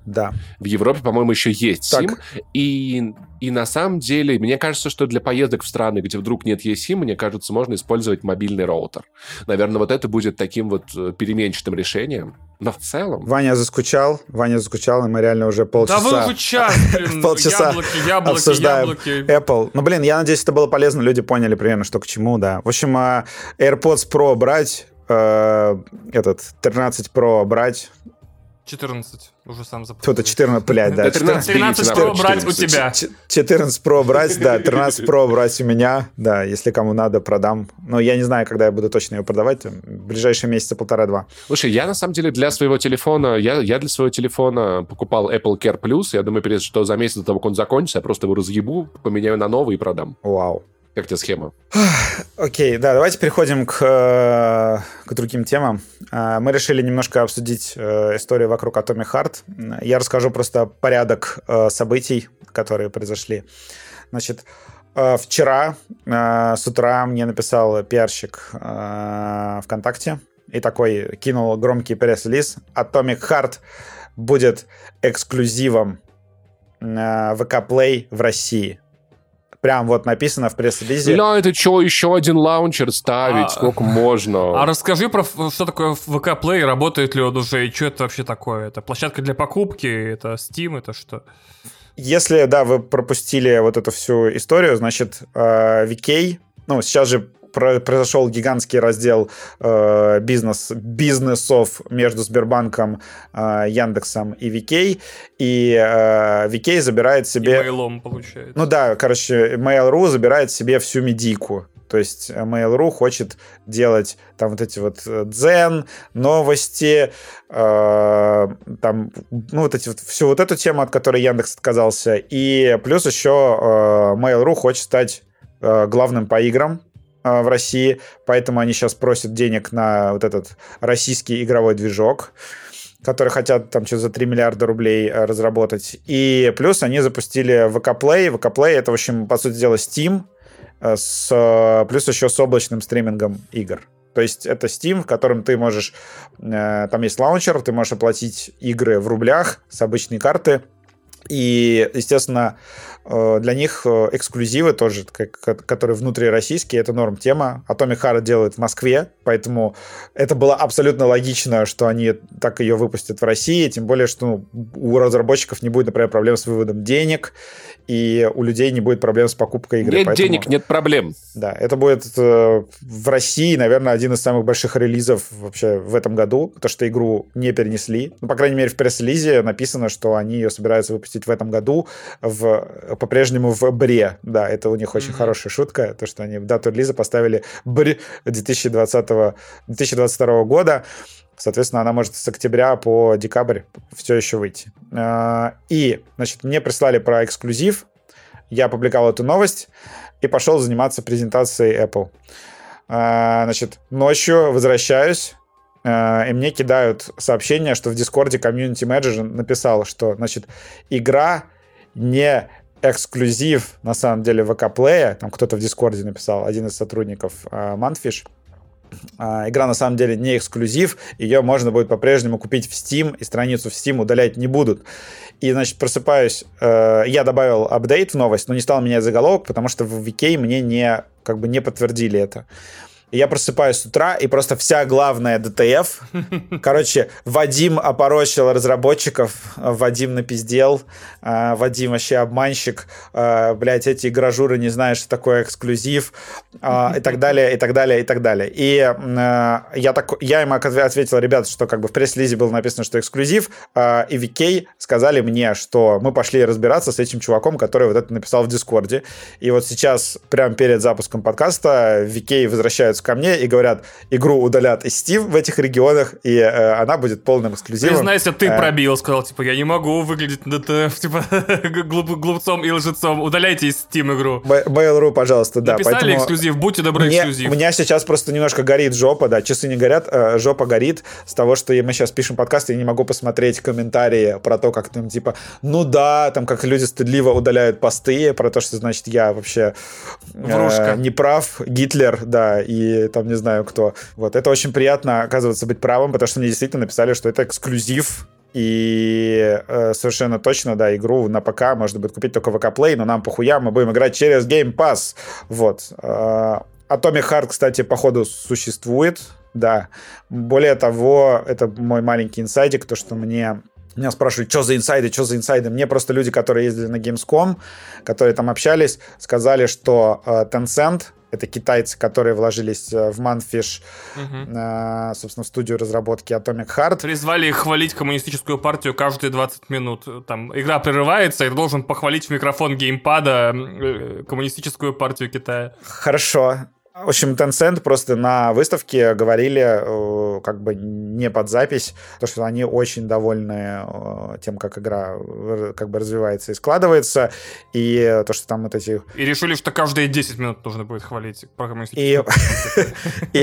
Да. В Европе, по-моему, еще есть так. SIM. И, и на самом деле, мне кажется, что для поездок в страны, где вдруг нет eSIM, мне кажется, можно использовать мобильный роутер. Наверное, вот это будет таким вот э, переменчатым решением. Но в целом... Ваня заскучал, Ваня заскучал, и мы реально уже полчаса... Да вы час, блин, полчаса яблоки, яблоки, обсуждаем яблоки. Apple. Ну, блин, я надеюсь, это было полезно, люди поняли примерно, что к чему, да. В общем, а, AirPods Pro брать, э, этот 13 Pro брать. 14, уже сам запомнил. Кто-то 14, блядь, да. 13, 13 Pro брать у тебя. 14 Pro брать, да, 13 Pro брать у меня, да, если кому надо, продам. Но я не знаю, когда я буду точно ее продавать, в ближайшие месяца полтора-два. Слушай, я на самом деле для своего телефона, я, я для своего телефона покупал Apple Care Plus, я думаю, что за месяц до того, как он закончится, я просто его разъебу, поменяю на новый и продам. Вау. Как тебе схема? Окей, okay, да, давайте переходим к, э, к другим темам. Э, мы решили немножко обсудить э, историю вокруг Atomic Heart. Я расскажу просто порядок событий, которые произошли. Значит, вчера с утра мне написал пиарщик ВКонтакте и такой кинул громкий пресс-релиз. Atomic Heart будет эксклюзивом ВК Play в России. Прям вот написано в пресс-релизе. Бля, это что, еще один лаунчер ставить? А, Сколько можно? А расскажи про что такое VK Play, работает ли он уже, и что это вообще такое? Это площадка для покупки, это Steam, это что? Если, да, вы пропустили вот эту всю историю, значит, VK, э, ну, сейчас же произошел гигантский раздел э, бизнес, бизнесов между Сбербанком, э, Яндексом и VK, и э, VK забирает себе... И Mail.ru, получается. Ну да, короче, Mail.ru забирает себе всю медийку. То есть Mail.ru хочет делать там вот эти вот дзен, новости, э, там, ну, вот эти вот, всю вот эту тему, от которой Яндекс отказался. И плюс еще э, Mail.ru хочет стать э, главным по играм э, в России, поэтому они сейчас просят денег на вот этот российский игровой движок которые хотят там что-то за 3 миллиарда рублей э, разработать. И плюс они запустили VK Play. VK Play — это, в общем, по сути дела, Steam, э, с, плюс еще с облачным стримингом игр. То есть это Steam, в котором ты можешь... Э, там есть лаунчер, ты можешь оплатить игры в рублях с обычной карты. И, естественно, Э, для них э, эксклюзивы тоже, которые внутрироссийские, это норм тема. Atomic Heart делают в Москве, поэтому это было абсолютно логично, что они так ее выпустят в России, тем более, что ну, у разработчиков не будет, например, проблем с выводом денег, и у людей не будет проблем с покупкой игры. Нет поэтому, денег, нет проблем. Да, это будет э, в России, наверное, один из самых больших релизов вообще в этом году, потому что игру не перенесли. Ну, по крайней мере, в пресс-релизе написано, что они ее собираются выпустить в этом году в по-прежнему в Бре. Да, это у них очень mm-hmm. хорошая шутка, то, что они дату релиза поставили Бр 2020, 2022 года. Соответственно, она может с октября по декабрь все еще выйти. А, и, значит, мне прислали про эксклюзив. Я опубликовал эту новость и пошел заниматься презентацией Apple. А, значит, ночью возвращаюсь, а, и мне кидают сообщение, что в Дискорде комьюнити менеджер написал, что, значит, игра не эксклюзив, на самом деле, VK Play, там кто-то в Discord е написал, один из сотрудников Mundfish, а, Игра на самом деле не эксклюзив, ее можно будет по-прежнему купить в Steam, и страницу в Steam удалять не будут. И, значит, просыпаюсь, э, я добавил update в новость, но не стал менять заголовок, потому что в VK мне не, как бы не подтвердили это я просыпаюсь с утра, и просто вся главная DTF. Короче, Вадим опорочил разработчиков, Вадим напиздел, а, Вадим вообще обманщик, а, блядь, эти гражуры не знают, что такое эксклюзив, и так далее, и так далее, и так далее. И я, так, я ему ответил, ребят, что как бы в пресс-лизе было написано, что эксклюзив, и VK сказали мне, что мы пошли разбираться с этим чуваком, который вот это написал в Дискорде. И вот сейчас, прямо перед запуском подкаста, VK возвращается обращаются ко мне и говорят, игру удалят из Steam в этих регионах, и э, она будет полным эксклюзивом. Признайся, ты э, пробил, сказал, типа, я не могу выглядеть типа, глуп, глупцом и лжецом, удаляйте из Steam игру. Mail.ru, пожалуйста, да. Написали поэтому эксклюзив, будьте добры, мне, эксклюзив. У меня сейчас просто немножко горит жопа, да, часы не горят, э, жопа горит с того, что мы сейчас пишем подкаст, и я не могу посмотреть комментарии про то, как там, типа, ну да, там, как люди стыдливо удаляют посты, про то, что, значит, я вообще э, не прав, Гитлер, да, и там не знаю кто. Вот, это очень приятно, оказывается, быть правым, потому что мне действительно написали, что это эксклюзив, и э, совершенно точно, да, игру на ПК можно будет купить только в ВК Play, но нам похуя, мы будем играть через Game Pass. Вот. Э, Atomic Heart, кстати, походу существует, да. Более того, это мой маленький инсайдик, то, что мне меня спрашивают, что за инсайды, что за инсайды. Мне просто люди, которые ездили на Gamescom, которые там общались, сказали, что э, Tencent это китайцы, которые вложились э, в Manfish, угу. собственно, в студию разработки Atomic Heart. Призвали их хвалить коммунистическую партию каждые 20 минут. Там игра прерывается, и должен похвалить в микрофон геймпада э, коммунистическую партию Китая. Хорошо. В общем, Tencent просто на выставке говорили, э, как бы не под запись, то, что они очень довольны э, тем, как игра как бы развивается и складывается, и то, что там вот эти... И решили, что каждые 10 минут нужно будет хвалить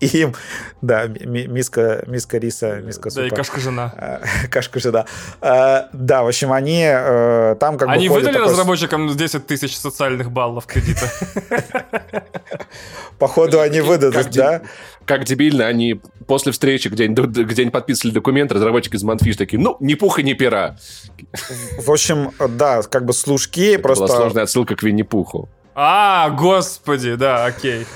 И им, да, миска, миска риса, миска супа. Да, и кашка-жена. Кашка-жена. Да, в общем, они э, там как бы... Они выдали разработчикам 10 тысяч социальных баллов кредита? Походу, они выдадут, да? Как дебильно, они после встречи, где, где они подписывали документ, разработчики из Манфиш такие, ну, ни пуха, ни пера. В общем, да, как бы служки просто... Была сложная отсылка к Винни-Пуху. А, господи, да, окей.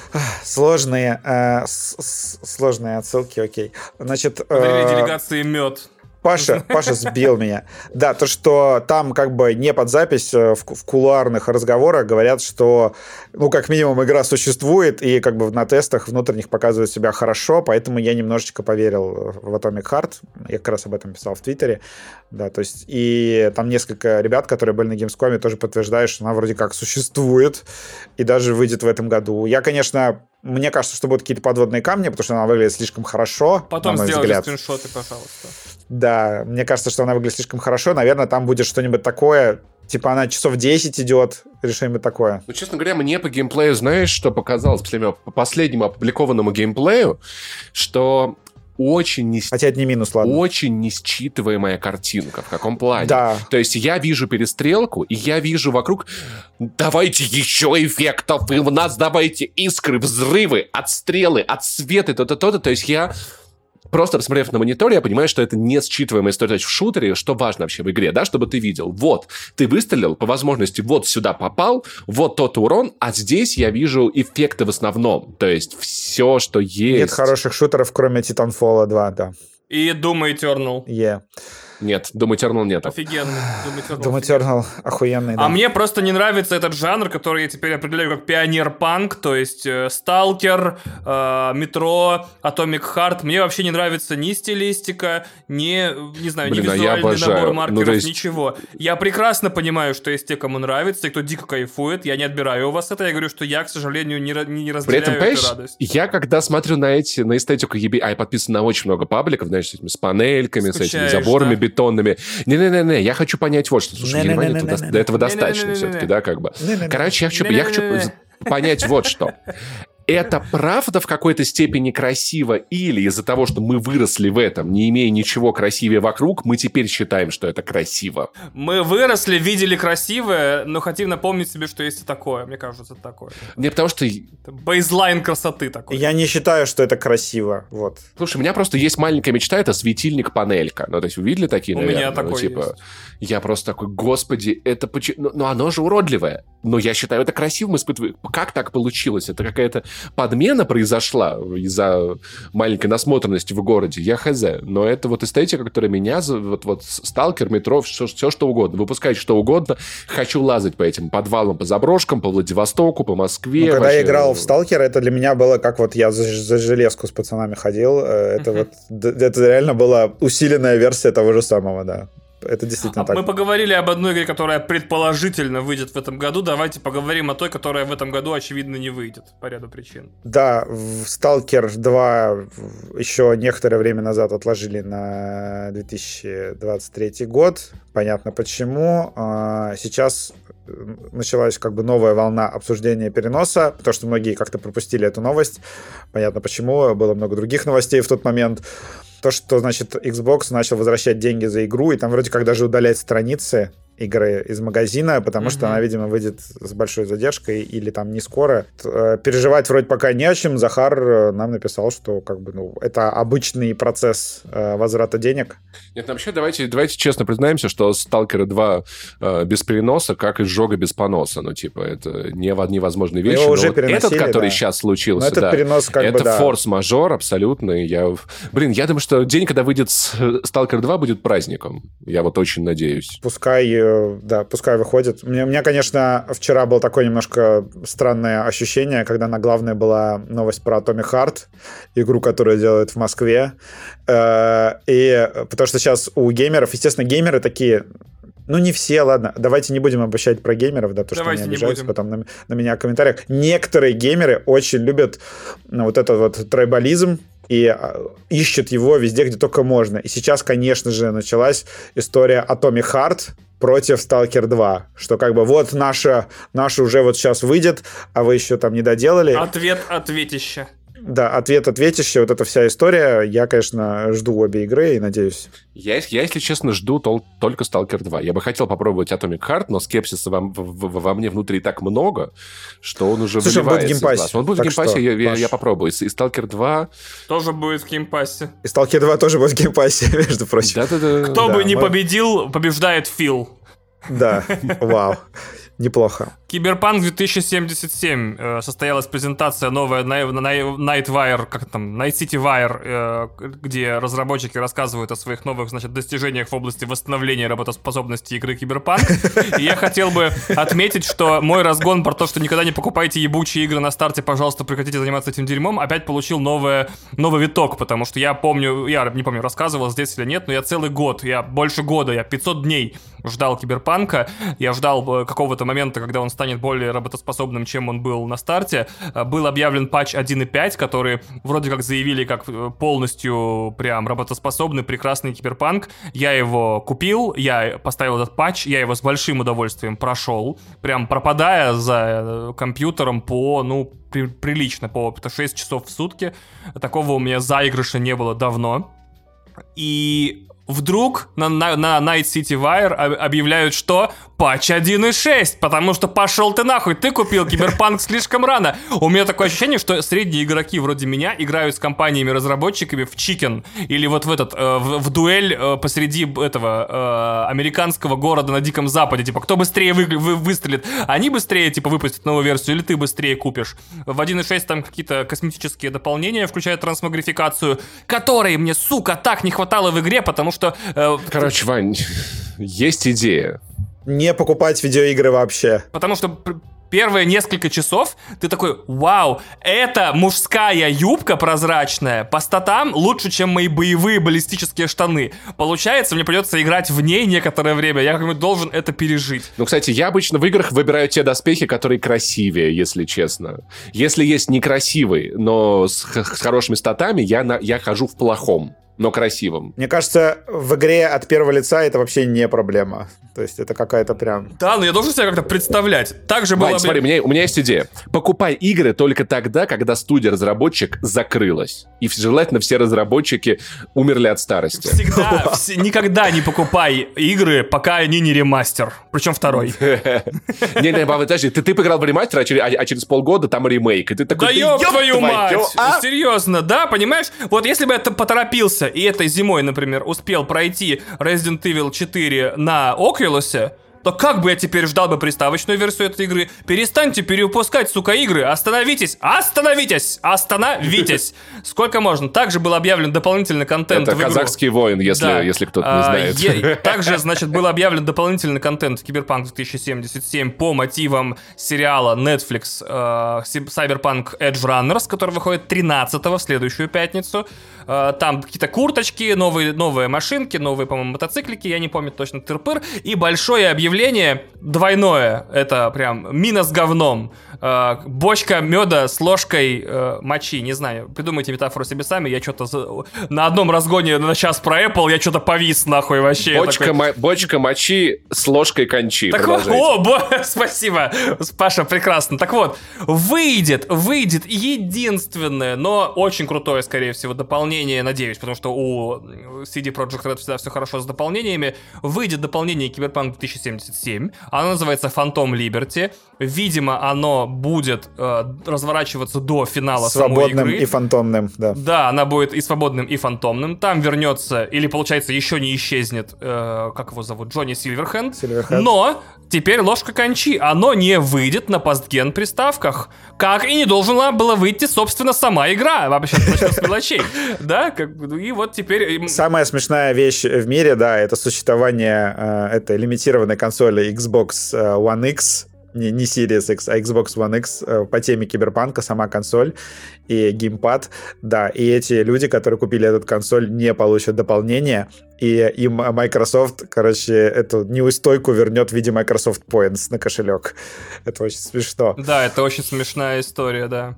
Сложные, э, сложные отсылки, окей. Значит... Э, делегации мед. Паша, Паша сбил меня. Да, то, что там как бы не под запись э, в, в кулуарных разговорах говорят, что, ну, как минимум, игра существует, и как бы на тестах внутренних показывает себя хорошо, поэтому я немножечко поверил в Atomic Heart. Я как раз об этом писал в Твиттере. Да, то есть, и там несколько ребят, которые были на Gamescom, тоже подтверждают, что она вроде как существует, и даже выйдет в этом году. Я, конечно, мне кажется, что будут какие-то подводные камни, потому что она выглядит слишком хорошо. Потом сделай взгляд. скриншоты, пожалуйста. Да, мне кажется, что она выглядит слишком хорошо. Наверное, там будет что-нибудь такое, типа она часов 10 идет, что-нибудь такое. Ну, честно говоря, мне по геймплею, знаешь, что показалось по последнему опубликованному геймплею, что очень не, Хотя это не минус, ладно. очень несчитываемая картинка. В каком плане? Да. То есть я вижу перестрелку, и я вижу вокруг давайте еще эффектов, и у нас давайте искры, взрывы, отстрелы, отсветы, то-то, то-то. То есть я просто посмотрев на мониторе, я понимаю, что это не считываемая история. То есть в шутере, что важно вообще в игре, да, чтобы ты видел, вот, ты выстрелил, по возможности вот сюда попал, вот тот урон, а здесь я вижу эффекты в основном. То есть все, что есть. Нет хороших шутеров, кроме Titanfall 2, да. И Doom Eternal. Е. Нет, Doom Eternal нет. Офигенный. Doom Eternal. Doom Eternal охуенный, да. А мне просто не нравится этот жанр, который я теперь определяю как пионер-панк, то есть э, Сталкер, э, Метро, Atomic Heart. Мне вообще не нравится ни стилистика, ни, не знаю, Блин, ни а я визуальный обожаю. набор Ну, маркеров, то есть- ничего. Я прекрасно понимаю, что есть те, кому нравится, и кто дико кайфует. Я не отбираю у вас это. Я говорю, что я, к сожалению, не, не При разделяю этом, эту радость. я когда смотрю на эти, на эстетику EB, а я подписан на очень много пабликов, знаешь, с, этими, с панельками, с этими Скучаешь, заборами да? Бетонными. Не-не-не, я хочу понять вот что. Слушай, в Германии до, этого достаточно все-таки, да, как бы. Короче, я хочу, я хочу Не-не-не-не. понять вот что. Это правда в какой-то степени красиво или из-за того, что мы выросли в этом, не имея ничего красивее вокруг, мы теперь считаем, что это красиво? Мы выросли, видели красивое, но хотим напомнить себе, что есть и такое. Мне кажется, это такое. Не потому что... Это бейзлайн красоты такой. Я не считаю, что это красиво. Вот. Слушай, у меня просто есть маленькая мечта, это светильник-панелька. Ну, то есть вы видели такие, У наверное? меня Ну, такой типа, есть. Я просто такой, господи, это почему... Ну, ну, оно же уродливое. Но я считаю, это красивым испытываю. Как так получилось? Это какая-то подмена произошла из-за маленькой насмотренности в городе? Я хз. Но это вот эстетика, которая меня... Вот, вот сталкер, метро, все, все что угодно. Выпускайте что угодно. Хочу лазать по этим подвалам, по заброшкам, по Владивостоку, по Москве. Ну, когда вообще. я играл в Сталкера, это для меня было как вот я за, за железку с пацанами ходил. э, Это Мгм. вот это реально была усиленная версия того же самого, да. Это действительно А так. Мы поговорили об одной игре, которая предположительно выйдет в этом году. Давайте поговорим о той, которая в этом году, очевидно, не выйдет по ряду причин. Да, в Сталкер 2 в- еще некоторое время назад отложили на 2023 год. Понятно почему. А, Сейчас началась как бы новая волна обсуждения переноса, потому что многие как-то пропустили эту новость. Понятно почему. Было много других новостей в тот момент. То, что, значит, Xbox начал возвращать деньги за игру, и там вроде как даже удалять страницы игры из магазина, потому что Мгм. она, видимо, выйдет с большой задержкой или там не скоро. Э, Переживать вроде пока не о чем. Захар э, нам написал, что как бы, ну, это обычный процесс э, возврата денег. Нет, ну, вообще, давайте, давайте честно признаемся, что Сталкера 2 э, без переноса, как изжога без поноса. Ну, типа, это нево- невозможные вещи. Его но уже вот этот, который да. сейчас Но случился, этот да, перенос как это бы, да. форс-мажор абсолютно. Я... Блин, я думаю, что день, когда выйдет Сталкер 2, будет праздником. Я вот очень надеюсь. Пускай, э, да, пускай выходит. Мне, у меня, конечно, вчера было такое немножко странное ощущение, когда на главной была новость про Atomic Heart, игру, которую делают в Москве. Э, И потому что сейчас у геймеров, естественно, геймеры такие, ну, не все, ладно. Давайте не будем обещать про геймеров, да, потому Давайте что они обижаются потом на, на меня в комментариях. Некоторые геймеры очень любят ну, вот этот вот трайбализм и а, ищут его везде, где только можно. И сейчас, конечно же, началась история Atomic Heart против Stalker 2, что как бы вот наша, наша уже вот сейчас выйдет, а вы еще там не доделали. Ответ ответище. Да, ответ ответище, вот эта вся история. Я, конечно, жду обе игры и надеюсь. Я, я, если честно, жду тол- только Stalker 2. Я бы хотел попробовать Atomic Heart, но скепсиса во, в- в- во мне внутри так много, что он уже Слушай, он будет в выливается Game Pass е. Он будет в Так Game Pass е, что, я, я- я попробую. И, и Сталкер 2... Тоже будет в Game Pass е. И Stalker 2 тоже будет в Game Pass е, между прочим. Да-да-да. Кто Да, бы не мы- победил, побеждает Фил. Да, вау. Неплохо. Киберпанк 2077 э, состоялась презентация новая Night Wire, как там, Night City Wire, э, где разработчики рассказывают о своих новых, значит, достижениях в области восстановления работоспособности игры Киберпанк. И я хотел бы отметить, что мой разгон про то, что никогда не покупайте ебучие игры на старте, пожалуйста, прекратите заниматься этим дерьмом, опять получил новое, новый виток, потому что я помню, я не помню, рассказывал здесь или нет, но я целый год, я больше года, я 500 дней ждал Киберпанка, я ждал э, какого-то момента, когда он станет более работоспособным, чем он был на старте. Э, был объявлен патч 1.5, который вроде как заявили как э, полностью прям работоспособный, прекрасный Киберпанк. Я его купил, я поставил этот патч, я его с большим удовольствием прошел, прям пропадая за компьютером по, ну, при, прилично, по 6 часов в сутки. Такого у меня заигрыша не было давно. И вдруг на, на, на Night City Wire объявляют, что патч 1.6, потому что пошел ты нахуй, ты купил Киберпанк слишком рано. У меня такое ощущение, что средние игроки вроде меня играют с компаниями-разработчиками в chicken или вот в этот, э, в, в дуэль э, посреди этого э, американского города на Диком Западе, типа, кто быстрее вы, вы, выстрелит, они быстрее, типа, выпустят новую версию, или ты быстрее купишь. В 1.6 там какие-то косметические дополнения, включая трансмогрификацию, которые мне, сука, так не хватало в игре, потому что... Э, Короче, Вань, есть идея. Не покупать видеоигры вообще. Потому что первые несколько часов ты такой, вау, это мужская юбка прозрачная, по статам лучше, чем мои боевые баллистические штаны. Получается, мне придется играть в ней некоторое время, я как-нибудь должен это пережить. Ну, кстати, я обычно в играх выбираю те доспехи, которые красивее, если честно. Если есть некрасивый, но с, с хорошими статами, я, на, я хожу в плохом но красивым. Мне кажется, в игре от первого лица это вообще не проблема. То есть это какая-то прям... Да, но я должен себя как-то представлять. Также было... Вань, смотри, у меня, у меня есть идея. Покупай игры только тогда, когда студия-разработчик закрылась. И желательно все разработчики умерли от старости. Всегда, вс- никогда не покупай игры, пока они не ремастер. Причем второй. Не-не, подожди, ты, ты поиграл в ремастер, а через, а, а через полгода там ремейк. И ты такой, да ёб твою мать! А? Серьезно, да, понимаешь? Вот если бы я поторопился и этой зимой, например, успел пройти Resident Evil 4 на Oculus, то как бы я теперь ждал бы приставочную версию этой игры? Перестаньте переупускать, сука, игры. Остановитесь! Остановитесь! Остановитесь! Сколько можно? Также был объявлен дополнительный контент Это казахский воин, если, да. если кто-то не а, знает. Е- также, значит, был объявлен дополнительный контент в Киберпанк 2077 по мотивам сериала Netflix э, Cyberpunk Edge Runners, который выходит 13 в следующую пятницу. Э, там какие-то курточки, новые, новые машинки, новые, по-моему, мотоциклики, я не помню точно, тырпыр. И большое объявление сопротивление двойное. Это прям мина с говном. Э, бочка меда с ложкой э, мочи. Не знаю, придумайте метафору себе сами. Я что-то за... на одном разгоне на час про Apple, я что-то повис нахуй вообще. Бочка, такой... мо... бочка мочи с ложкой кончи. Так вот, о, бо... спасибо, Паша, прекрасно. Так вот, выйдет, выйдет единственное, но очень крутое, скорее всего, дополнение, надеюсь, потому что у э, CD Projekt Red всегда все хорошо с дополнениями. Выйдет дополнение Киберпанк 2070 77. Оно называется «Фантом Либерти». Видимо, оно будет э, разворачиваться до финала свободным самой игры. и фантомным, да. Да, она будет и свободным, и фантомным. Там вернется, или, получается, еще не исчезнет, э, как его зовут, Джонни Сильверхенд. Сильверхенд. Но теперь ложка кончи. Оно не выйдет на постген приставках. Как и не должна была выйти, собственно, сама игра. Вообще, начнем с мелочей. Да, как, и вот теперь... Самая смешная вещь в мире, да, это существование э, этой лимитированной консоли консоли Xbox э, One X, не, не Series X, а Xbox One X э, по теме киберпанка, сама консоль и геймпад, да, и эти люди, которые купили эту консоль, не получат дополнение, и им Microsoft, короче, эту неустойку вернет в виде Microsoft Points на кошелек. Это очень смешно. Да, это очень смешная история, да.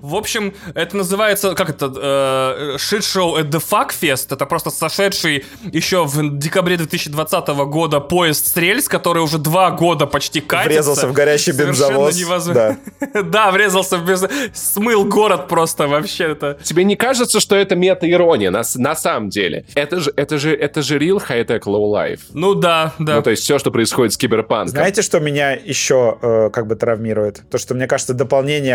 В общем, это называется, как это, э, shit show at the fuck fest. Это просто сошедший еще в декабре 2020 года поезд с рельс, который уже два года почти катится. Врезался в горящий бензовоз. Невозможно. Да. да, врезался в бензовоз. Смыл город просто вообще. Это... Тебе не кажется, что это мета-ирония на, на самом деле? Это же, это же, это же real high-tech low life. Ну да, да. Ну то есть все, что происходит с киберпанком. Знаете, что меня еще э, как бы травмирует? То, что мне кажется,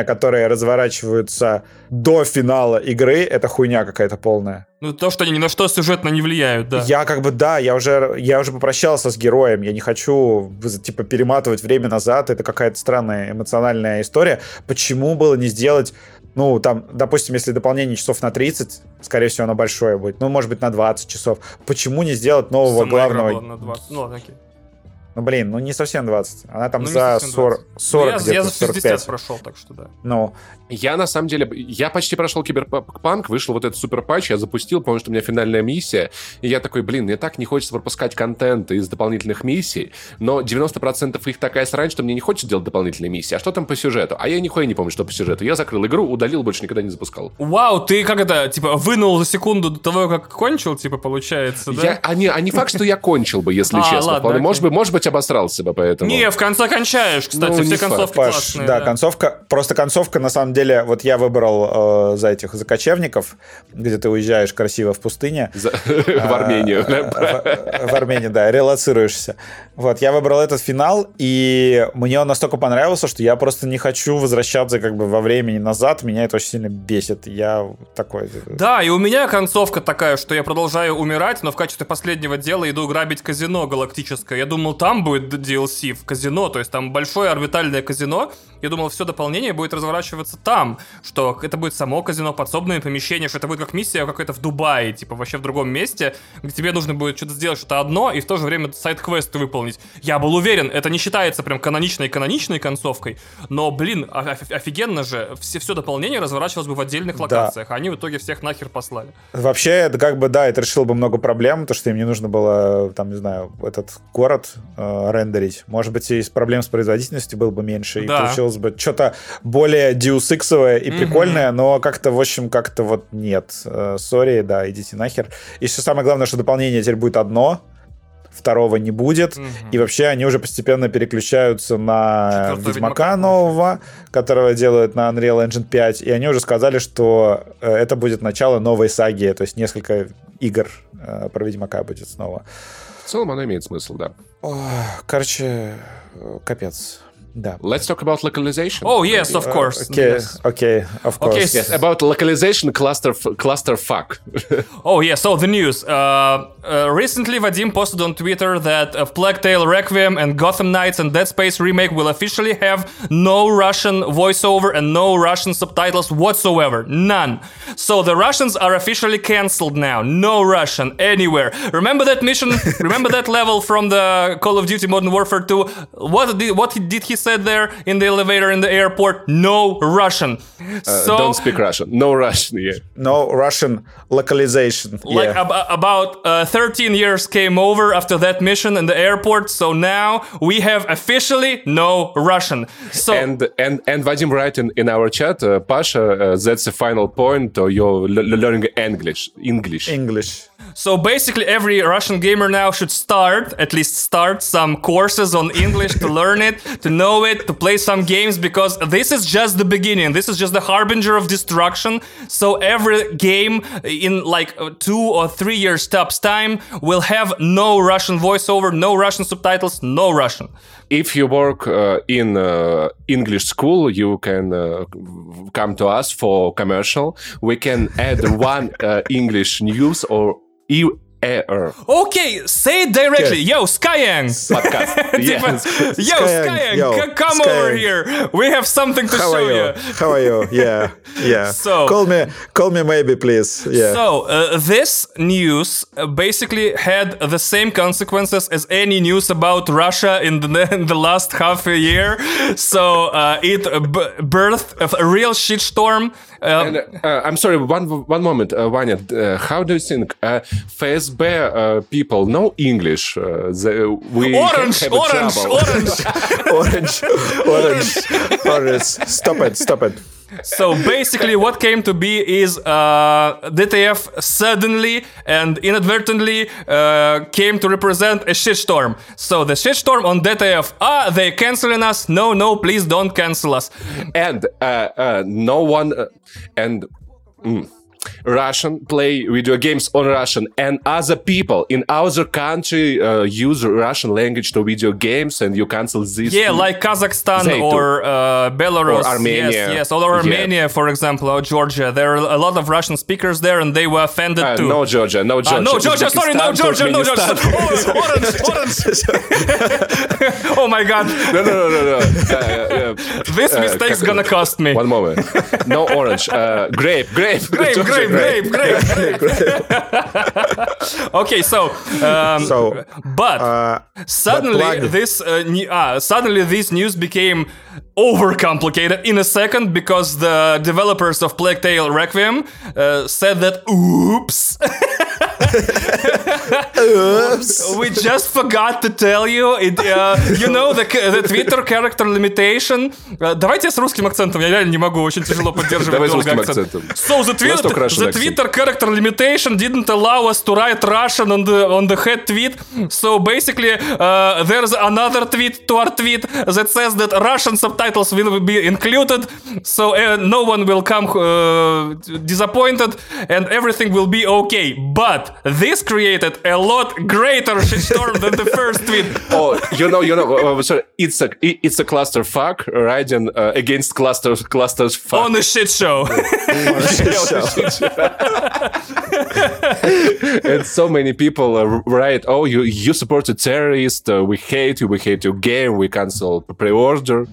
которое разворачивается разворачиваются до финала игры, это хуйня какая-то полная. Ну, то, что они ни на что сюжетно не влияют, да. Я как бы, да, я уже, я уже попрощался с героем, я не хочу, типа, перематывать время назад, это какая-то странная эмоциональная история. Почему было не сделать ну, там, допустим, если дополнение часов на 30, скорее всего, оно большое будет. Ну, может быть, на 20 часов. Почему не сделать нового Сама главного... на 20. Ну, окей. Ну, блин, ну не совсем 20. Она там Ну, за совсем 40, 40 Ну, я, где-то, я за 60 45. прошел, так что да. Ну, Я на самом деле, я почти прошел киберпанк, вышел вот этот супер патч, я запустил, помню, что у меня финальная миссия, и я такой, блин, мне так не хочется пропускать контент из дополнительных миссий, но 90% их такая срань, что мне не хочется делать дополнительные миссии. А что там по сюжету? А я нихуя не помню, что по сюжету. Я закрыл игру, удалил, больше никогда не запускал. Вау, ты как это, типа, вынул за секунду до того, как кончил, типа, получается, да? Я, а, не, а не факт, что я кончил бы, если А, честно. может, быть, может быть, обосрался бы поэтому. Не, в конце кончаешь, кстати, Ну, все концовки классные. да, концовка, просто концовка, на самом деле, вот я выбрал э, за этих, за кочевников, где ты уезжаешь красиво в пустыне. За- в Армению. А, В, Армении, да, релацируешься. Вот, я выбрал этот финал, и мне он настолько понравился, что я просто не хочу возвращаться как бы во времени назад. Меня это очень сильно бесит. Я такой... Да, и у меня концовка такая, что я продолжаю умирать, но в качестве последнего дела иду грабить казино галактическое. Я думал, там будет DLC в казино, то есть там большое орбитальное казино. Я думал, все дополнение будет разворачиваться там, что это будет само казино, подсобное помещение, что это будет как миссия какая-то в Дубае, типа вообще в другом месте, где тебе нужно будет что-то сделать, что-то одно, и в то же время сайт-квесты выполнить. Я был уверен, это не считается прям каноничной-каноничной концовкой, но, блин, оф- офигенно же, все, все дополнение разворачивалось бы в отдельных локациях, а они в итоге всех нахер послали. Вообще, это как бы, да, это решило бы много проблем, то, что им не нужно было, там, не знаю, этот город э, рендерить. Может быть, и проблем с производительностью было бы меньше, и Да. получилось бы что-то более Deus Ex и прикольное, но как-то, в общем, как-то вот нет. Э, Сори, да, идите нахер. И еще самое главное, что дополнение теперь будет одно, второго не будет. Мгм. И вообще они уже постепенно переключаются на Четвертого Ведьмака Ведьмака. нового, которого делают на Unreal Engine 5. И они уже сказали, что э, это будет начало новой саги, то есть несколько игр э, про Ведьмака будет снова. В целом оно имеет смысл, да. Короче, э, капец. Да. Let's talk about localization. Oh yes, of uh, course. Okay, yes. okay, of course. Okay. Yes, about localization cluster cluster fuck. oh yeah. So the news. Uh, uh, recently, Vadim posted on Twitter that uh, Plague Tale Requiem and Gotham Knights and Dead Space remake will officially have no Russian voiceover and no Russian subtitles whatsoever. None. So the Russians are officially cancelled now. No Russian anywhere. Remember that mission? remember that level from the Call of Duty Modern Warfare 2? What did what did he said there in the elevator in the airport? No Russian. so Don't speak Russian. No Russian, yeah. No Russian localization. like yeah. ab- about uh, 13 years came over after that mission in the airport so now we have officially no russian so And and and Vadim write in, in our chat, uh, Pasha, uh, that's the final point. Or you're l- learning English. English. English. So basically every russian gamer now should start at least start some courses on english to learn it to know it to play some games because this is just the beginning. This is just the harbinger of destruction. So every game in like uh, two or three years tops time will have no russian voiceover no russian subtitles no russian. If you work uh, in uh, English school, you can uh, come to us for commercial. We can add one uh, English news or e error Okay, say it directly. Yo, Skyang. podcast. Типа, Yes. Yo, Skyang, Skyang, yo, c- come over Skyang. here. We have something to How show are you? you. How are you? Yeah, yeah. So- call me, call me maybe, please. Yeah. So, uh, this news uh, basically had the same consequences as any news about Russia in the, in the last half a year. So, uh, it uh, b- birthed a real shitstorm. uh, And, uh, I'm sorry, one one moment, uh, Vanya. Uh, how do you think uh, FSB uh, people know English? Uh, they, we orange, a orange, orange. orange, orange, orange. Stop it, stop it. So basically, what came to be is uh, DTF suddenly and inadvertently uh, came to represent a shitstorm. So the shitstorm on DTF, ah, they canceling us. No, no, please don't cancel us. and uh, uh, no one uh, and mm, Russian, play video games on Russian, and other people in other country uh, use Russian language to video games, and you cancel this. Yeah, like Kazakhstan or uh, Belarus, or Armenia, yes, yes, or Armenia, yeah. for example, or Georgia. There are a lot of Russian speakers there, and they were offended uh, too. No Georgia, no ah, Georgia, no Georgia. Sorry, no Georgia, no Georgia. Orange, orange. oh my God! No, no, no, no, no. this uh, mistake's gonna cost me. One moment. No orange. Uh, grape, grape, grape. Grape, grape, grape, grape. okay, so, um, So, but uh, suddenly plug. this uh, ah, suddenly this news became overcomplicated in a second because the developers of Plague Tale Requiem uh, said that oops we just forgot to tell you it, uh, you know the, the Twitter character limitation Uh, давайте с русским акцентом я реально не могу очень тяжело поддерживать Давай с долго русским акцент. акцентом. So the, У нас Twitter, только Russian the accent. Twitter character limitation didn't allow us to write Russian on the on the head tweet. So basically, uh, there's another tweet to our tweet that says that Russian subtitles will be included, so uh, no one will come uh, disappointed, and everything will be okay. But this created a lot greater shitstorm than the first tweet. Oh, you know, you know. Uh, sorry, it's a it's a cluster fuck riding uh, against clusters clusters fuck. On a shit show. and so many people uh, write, "Oh, you you support a terrorist. Uh, we hate you. We hate your game. We cancel pre-order."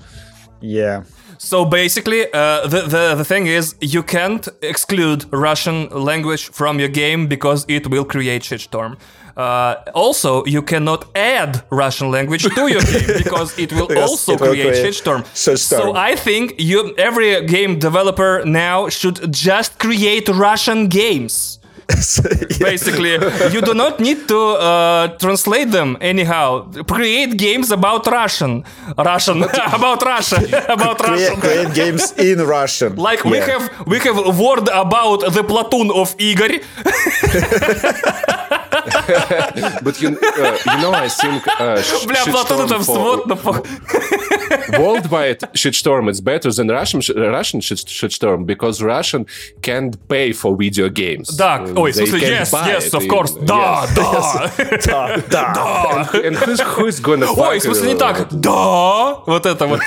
Yeah. So basically, uh, the, the the thing is, you can't exclude Russian language from your game because it will create shitstorm. Uh, also, you cannot add Russian language to your game because it will Yes, also it will create create shitstorm. shitstorm. So I think you every game developer now should just create Russian games. Basically, you do not need to uh, translate them anyhow. Create games about Russian, Russian about Russia, about Russian. create games in Russian. Like we have we have a word about the platoon of Igor. But you uh, you know, I think uh, sh- Бля, платон это shitstorm взвод for на пох- worldwide shitstorm is better than Russian sh- Russian shit- shitstorm because Russian can't pay for video games. Да, Uh, ой, в they смысле, can't yes, buy yes, it of even. course, да, Yes. да. Да, да. And who's, who's gonna Ой, fuck в смысле не you? так, да, вот это вот.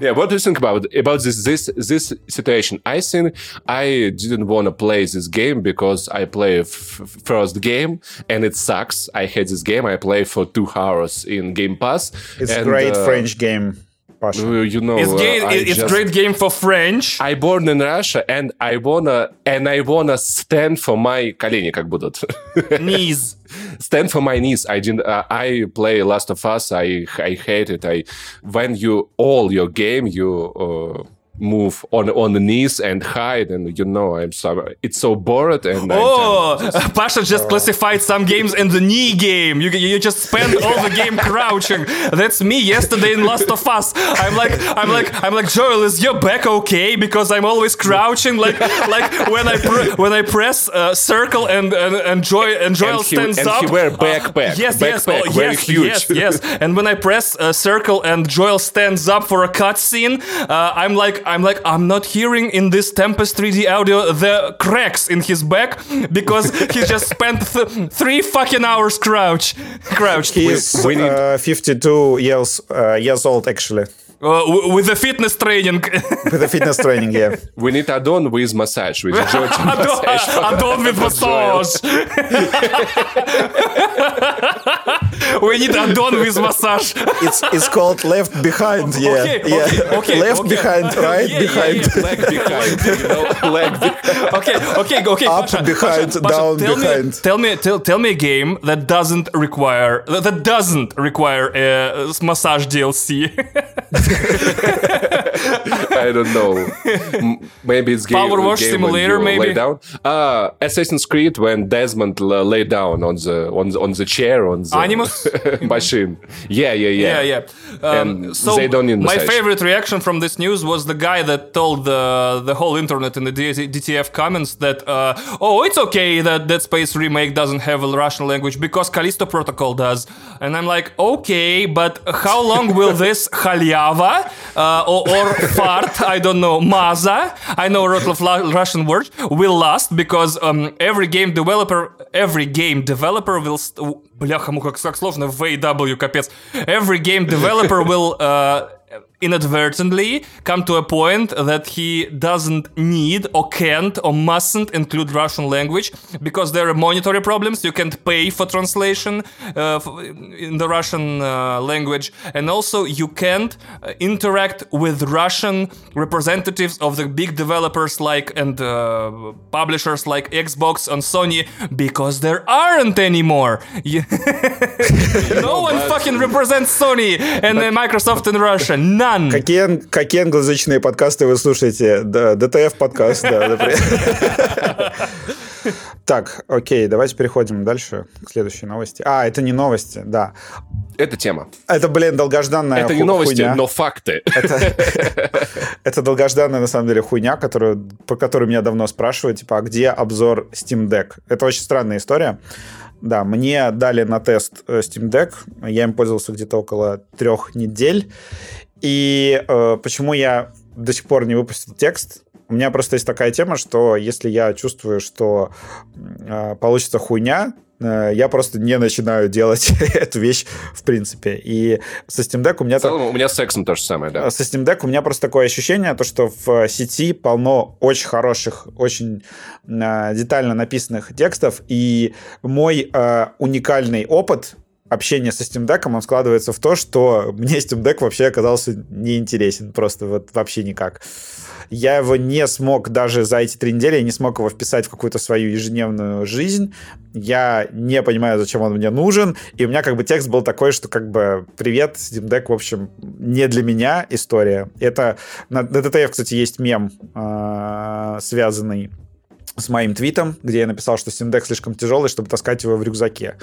Yeah, what do you think about about this this this situation? I think I didn't want to play this game because I play first game and it sucks. I hate this game. I play for two hours in Game Pass. It's and, great uh, French game, Pasha. You know, It's, uh, gay, I it's just- great game for French. I born in Russia and I wanna and I wanna stand for my колени как будут. Knees. stand for my knees. I didn't. Uh, I play Last of Us. I I hate it. I when you all your game you. Uh, move on on the knees and hide and you know i'm so it's so bored and Oh, just- Pasha just classified some games in the knee game. You you just spend all the game crouching. That's me yesterday in Last of Us. I'm like I'm like I'm like Joel, is your back okay? Because I'm always crouching. Like like when I when I press uh, circle and and, and Joy and Joel and he, stands and up. he wear uh, backpack yes, yes, backpack oh, very yes, huge yes, yes. And when I press uh, circle and Joel stands up for a cutscene, uh, I'm like, I'm like, I'm not hearing in this Tempest 3D audio the cracks in his back because he just spent th- three fucking hours crouch, crouched. He's is we need- uh, 52 years uh, years old actually Uh, with the fitness training. with the fitness training. Yeah, we need add-on with massage with Jordan massage Adon with massage. We need Adon with massage. it's it's called left behind. Yeah, Okay, yeah. okay, okay, left okay. behind, right Yeah, yeah, behind. yeah. leg behind you know leg behind okay, okay, okay. Up Pasha, behind, Pasha, Pasha, down tell Me, behind. tell me, tell, tell me a game that doesn't require that that doesn't require a massage DLC. I don't know. M- maybe it's game, Power Wash game Simulator, when you maybe? Lay down. Uh, Assassin's Creed when Desmond l- lay down on the on the, on the chair on the Animus? machine. Yeah, yeah, yeah. yeah, yeah. Um, And so they don't need my favorite reaction from this news was the guy that told the the whole internet in the DTF comments that uh, oh it's okay that Dead Space remake doesn't have a Russian language because Callisto Protocol does, And I'm like, okay, but how long will this halyava uh, or, or fart, I don't know, maza, I know a lot of Russian words, will last because um, every game developer, every game developer will... Бляха, как, как сложно, VW, капец. Every game developer will... Uh, inadvertently come to a point that he doesn't need or can't or mustn't include Russian language because there are monetary problems. You can't pay for translation uh, in the Russian uh, language, and also you can't uh, interact with Russian representatives of the big developers like and uh, publishers like Xbox and Sony because there aren't anymore. no one fucking represents Sony and Microsoft in Russia. None. None. Какие, какие англоязычные подкасты вы слушаете? Да, ДТФ подкаст, да. Так, окей, давайте переходим дальше к следующей новости. А, это не новости, да. Это тема. Это, блин, долгожданная Это не новости, но факты. Это, долгожданная, на самом деле, хуйня, которую, по которой меня давно спрашивают, типа, а где обзор Steam Deck? Это очень странная история. Да, мне дали на тест э, Steam Deck, я им пользовался где-то около трех недель, и э, почему я до сих пор не выпустил текст? У меня просто есть такая тема, что если я чувствую, что э, получится хуйня, э, я просто не начинаю делать эту вещь в принципе. И со Steam Deck у меня... В целом, так... у меня с сексом то же самое, да. Со Steam Deck у меня просто такое ощущение, то, что в сети полно очень хороших, очень э, детально написанных текстов, и мой э, уникальный опыт общение со Steam Deck, он складывается в то, что мне Steam Deck вообще оказался неинтересен, просто вот вообще никак. Я его не смог даже за эти три недели, я не смог его вписать в какую-то свою ежедневную жизнь. Я не понимаю, зачем он мне нужен. И у меня как бы текст был такой, что как бы «Привет, Steam Deck, в общем, не для меня история». Это на, на кстати, есть мем, э, связанный с моим твитом, где я написал, что Steam Deck слишком тяжелый, чтобы таскать его в рюкзаке.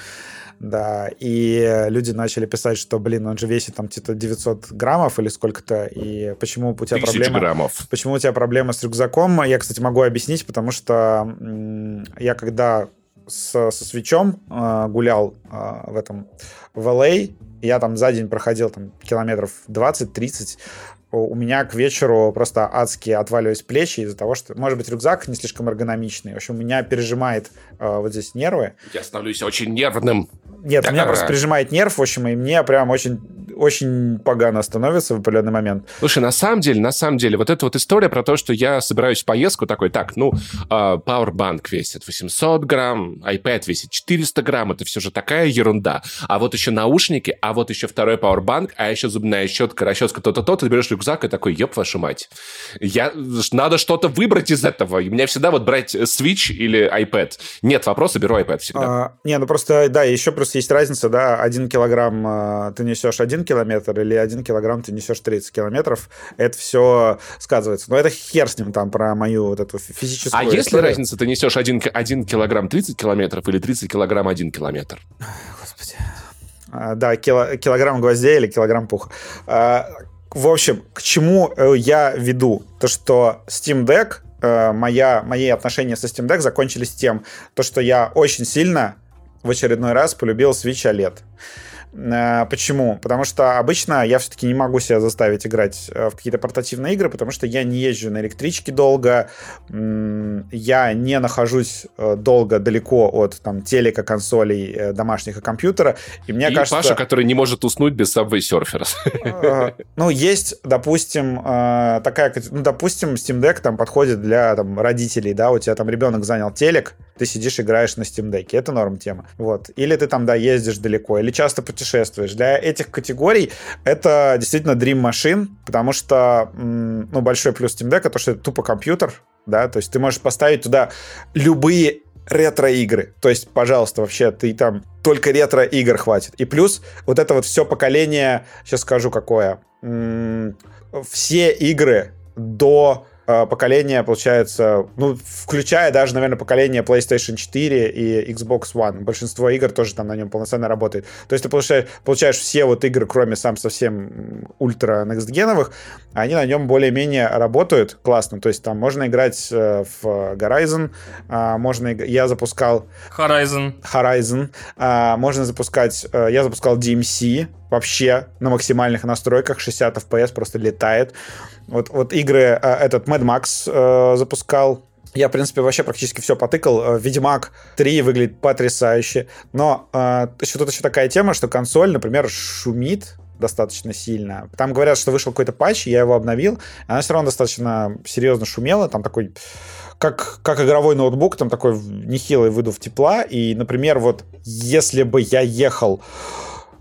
Да, и люди начали писать, что, блин, он же весит там где-то 900 граммов или сколько-то, и почему у тебя проблема... граммов. Почему у тебя проблема с рюкзаком? Я, кстати, могу объяснить, потому что я когда с, со свечом э, гулял э, в этом в LA, я там за день проходил там километров 20-30, у меня к вечеру просто адски отваливались плечи из-за того, что, может быть, рюкзак не слишком эргономичный. В общем, меня пережимает э, вот здесь нервы. Я становлюсь очень нервным. Нет, у меня просто прижимает нерв, в общем, и мне прям очень, очень погано становится в определенный момент. Слушай, на самом деле, на самом деле, вот эта вот история про то, что я собираюсь в поездку, такой, так, ну, а, Powerbank весит 800 грамм, iPad весит 400 грамм, это все же такая ерунда. А вот еще наушники, а вот еще второй Powerbank, а еще зубная щетка, расческа, то-то, то, ты берешь рюкзак и такой, еб вашу мать. Я, надо что-то выбрать из этого. И меня всегда вот брать Switch или iPad. Нет вопроса, беру iPad всегда. А, не, ну просто, да, еще просто есть разница, да, один килограмм а, ты несешь один километр или один килограмм ты несешь 30 километров. Это все сказывается. Но это хер с ним там про мою вот эту физическую А историю. если разница, ты несешь один, один килограмм 30 километров или 30 килограмм 1 километр? Господи. А, да, кило, килограмм гвоздей или килограмм пуха. В общем, к чему э, я веду? То, что Steam Deck, э, моя, мои отношения со Steam Deck закончились тем, то, что я очень сильно в очередной раз полюбил Switch OLED. Э, почему? Потому что обычно я все-таки не могу себя заставить играть э, в какие-то портативные игры, потому что я не езжу на электричке долго, я не нахожусь э, долго далеко от там телека, консолей, домашних и компьютера. И мне и кажется... Паша, который не может уснуть без Subway Surfers. Ну, есть, допустим, такая... Ну, допустим, Steam Deck там подходит для там, родителей, да, у тебя там ребенок занял телек, ты сидишь, играешь на Steam Deck. Это норм тема. Вот. Или ты там, да, ездишь далеко, или часто путешествуешь. Для этих категорий это действительно Dream Machine, потому что, ну, большой плюс Steam Deck, то, что это тупо компьютер, да, то есть ты можешь поставить туда любые ретро-игры. То есть, пожалуйста, вообще, ты там только ретро-игр хватит. И плюс вот это вот все поколение, сейчас скажу какое, все игры до поколение, получается, ну, включая даже, наверное, поколение PlayStation 4 и Xbox One. Большинство игр тоже там на нем полноценно работает. То есть ты получаешь, получаешь все вот игры, кроме сам совсем ультра некстгеновых, они на нем более-менее работают классно. То есть там можно играть э, в Horizon, э, можно... Я запускал... Horizon. Horizon. Э, можно запускать... Э, я запускал DMC вообще на максимальных настройках, 60 FPS просто летает. Вот, вот игры, э, этот Mad Max э, запускал, я, в принципе, вообще практически все потыкал. Э, Ведьмак 3 выглядит потрясающе. Но э, еще тут еще такая тема, что консоль, например, шумит достаточно сильно. Там говорят, что вышел какой-то патч, я его обновил, она все равно достаточно серьезно шумела, там такой как, как игровой ноутбук, там такой нехилый выдув тепла, и, например, вот если бы я ехал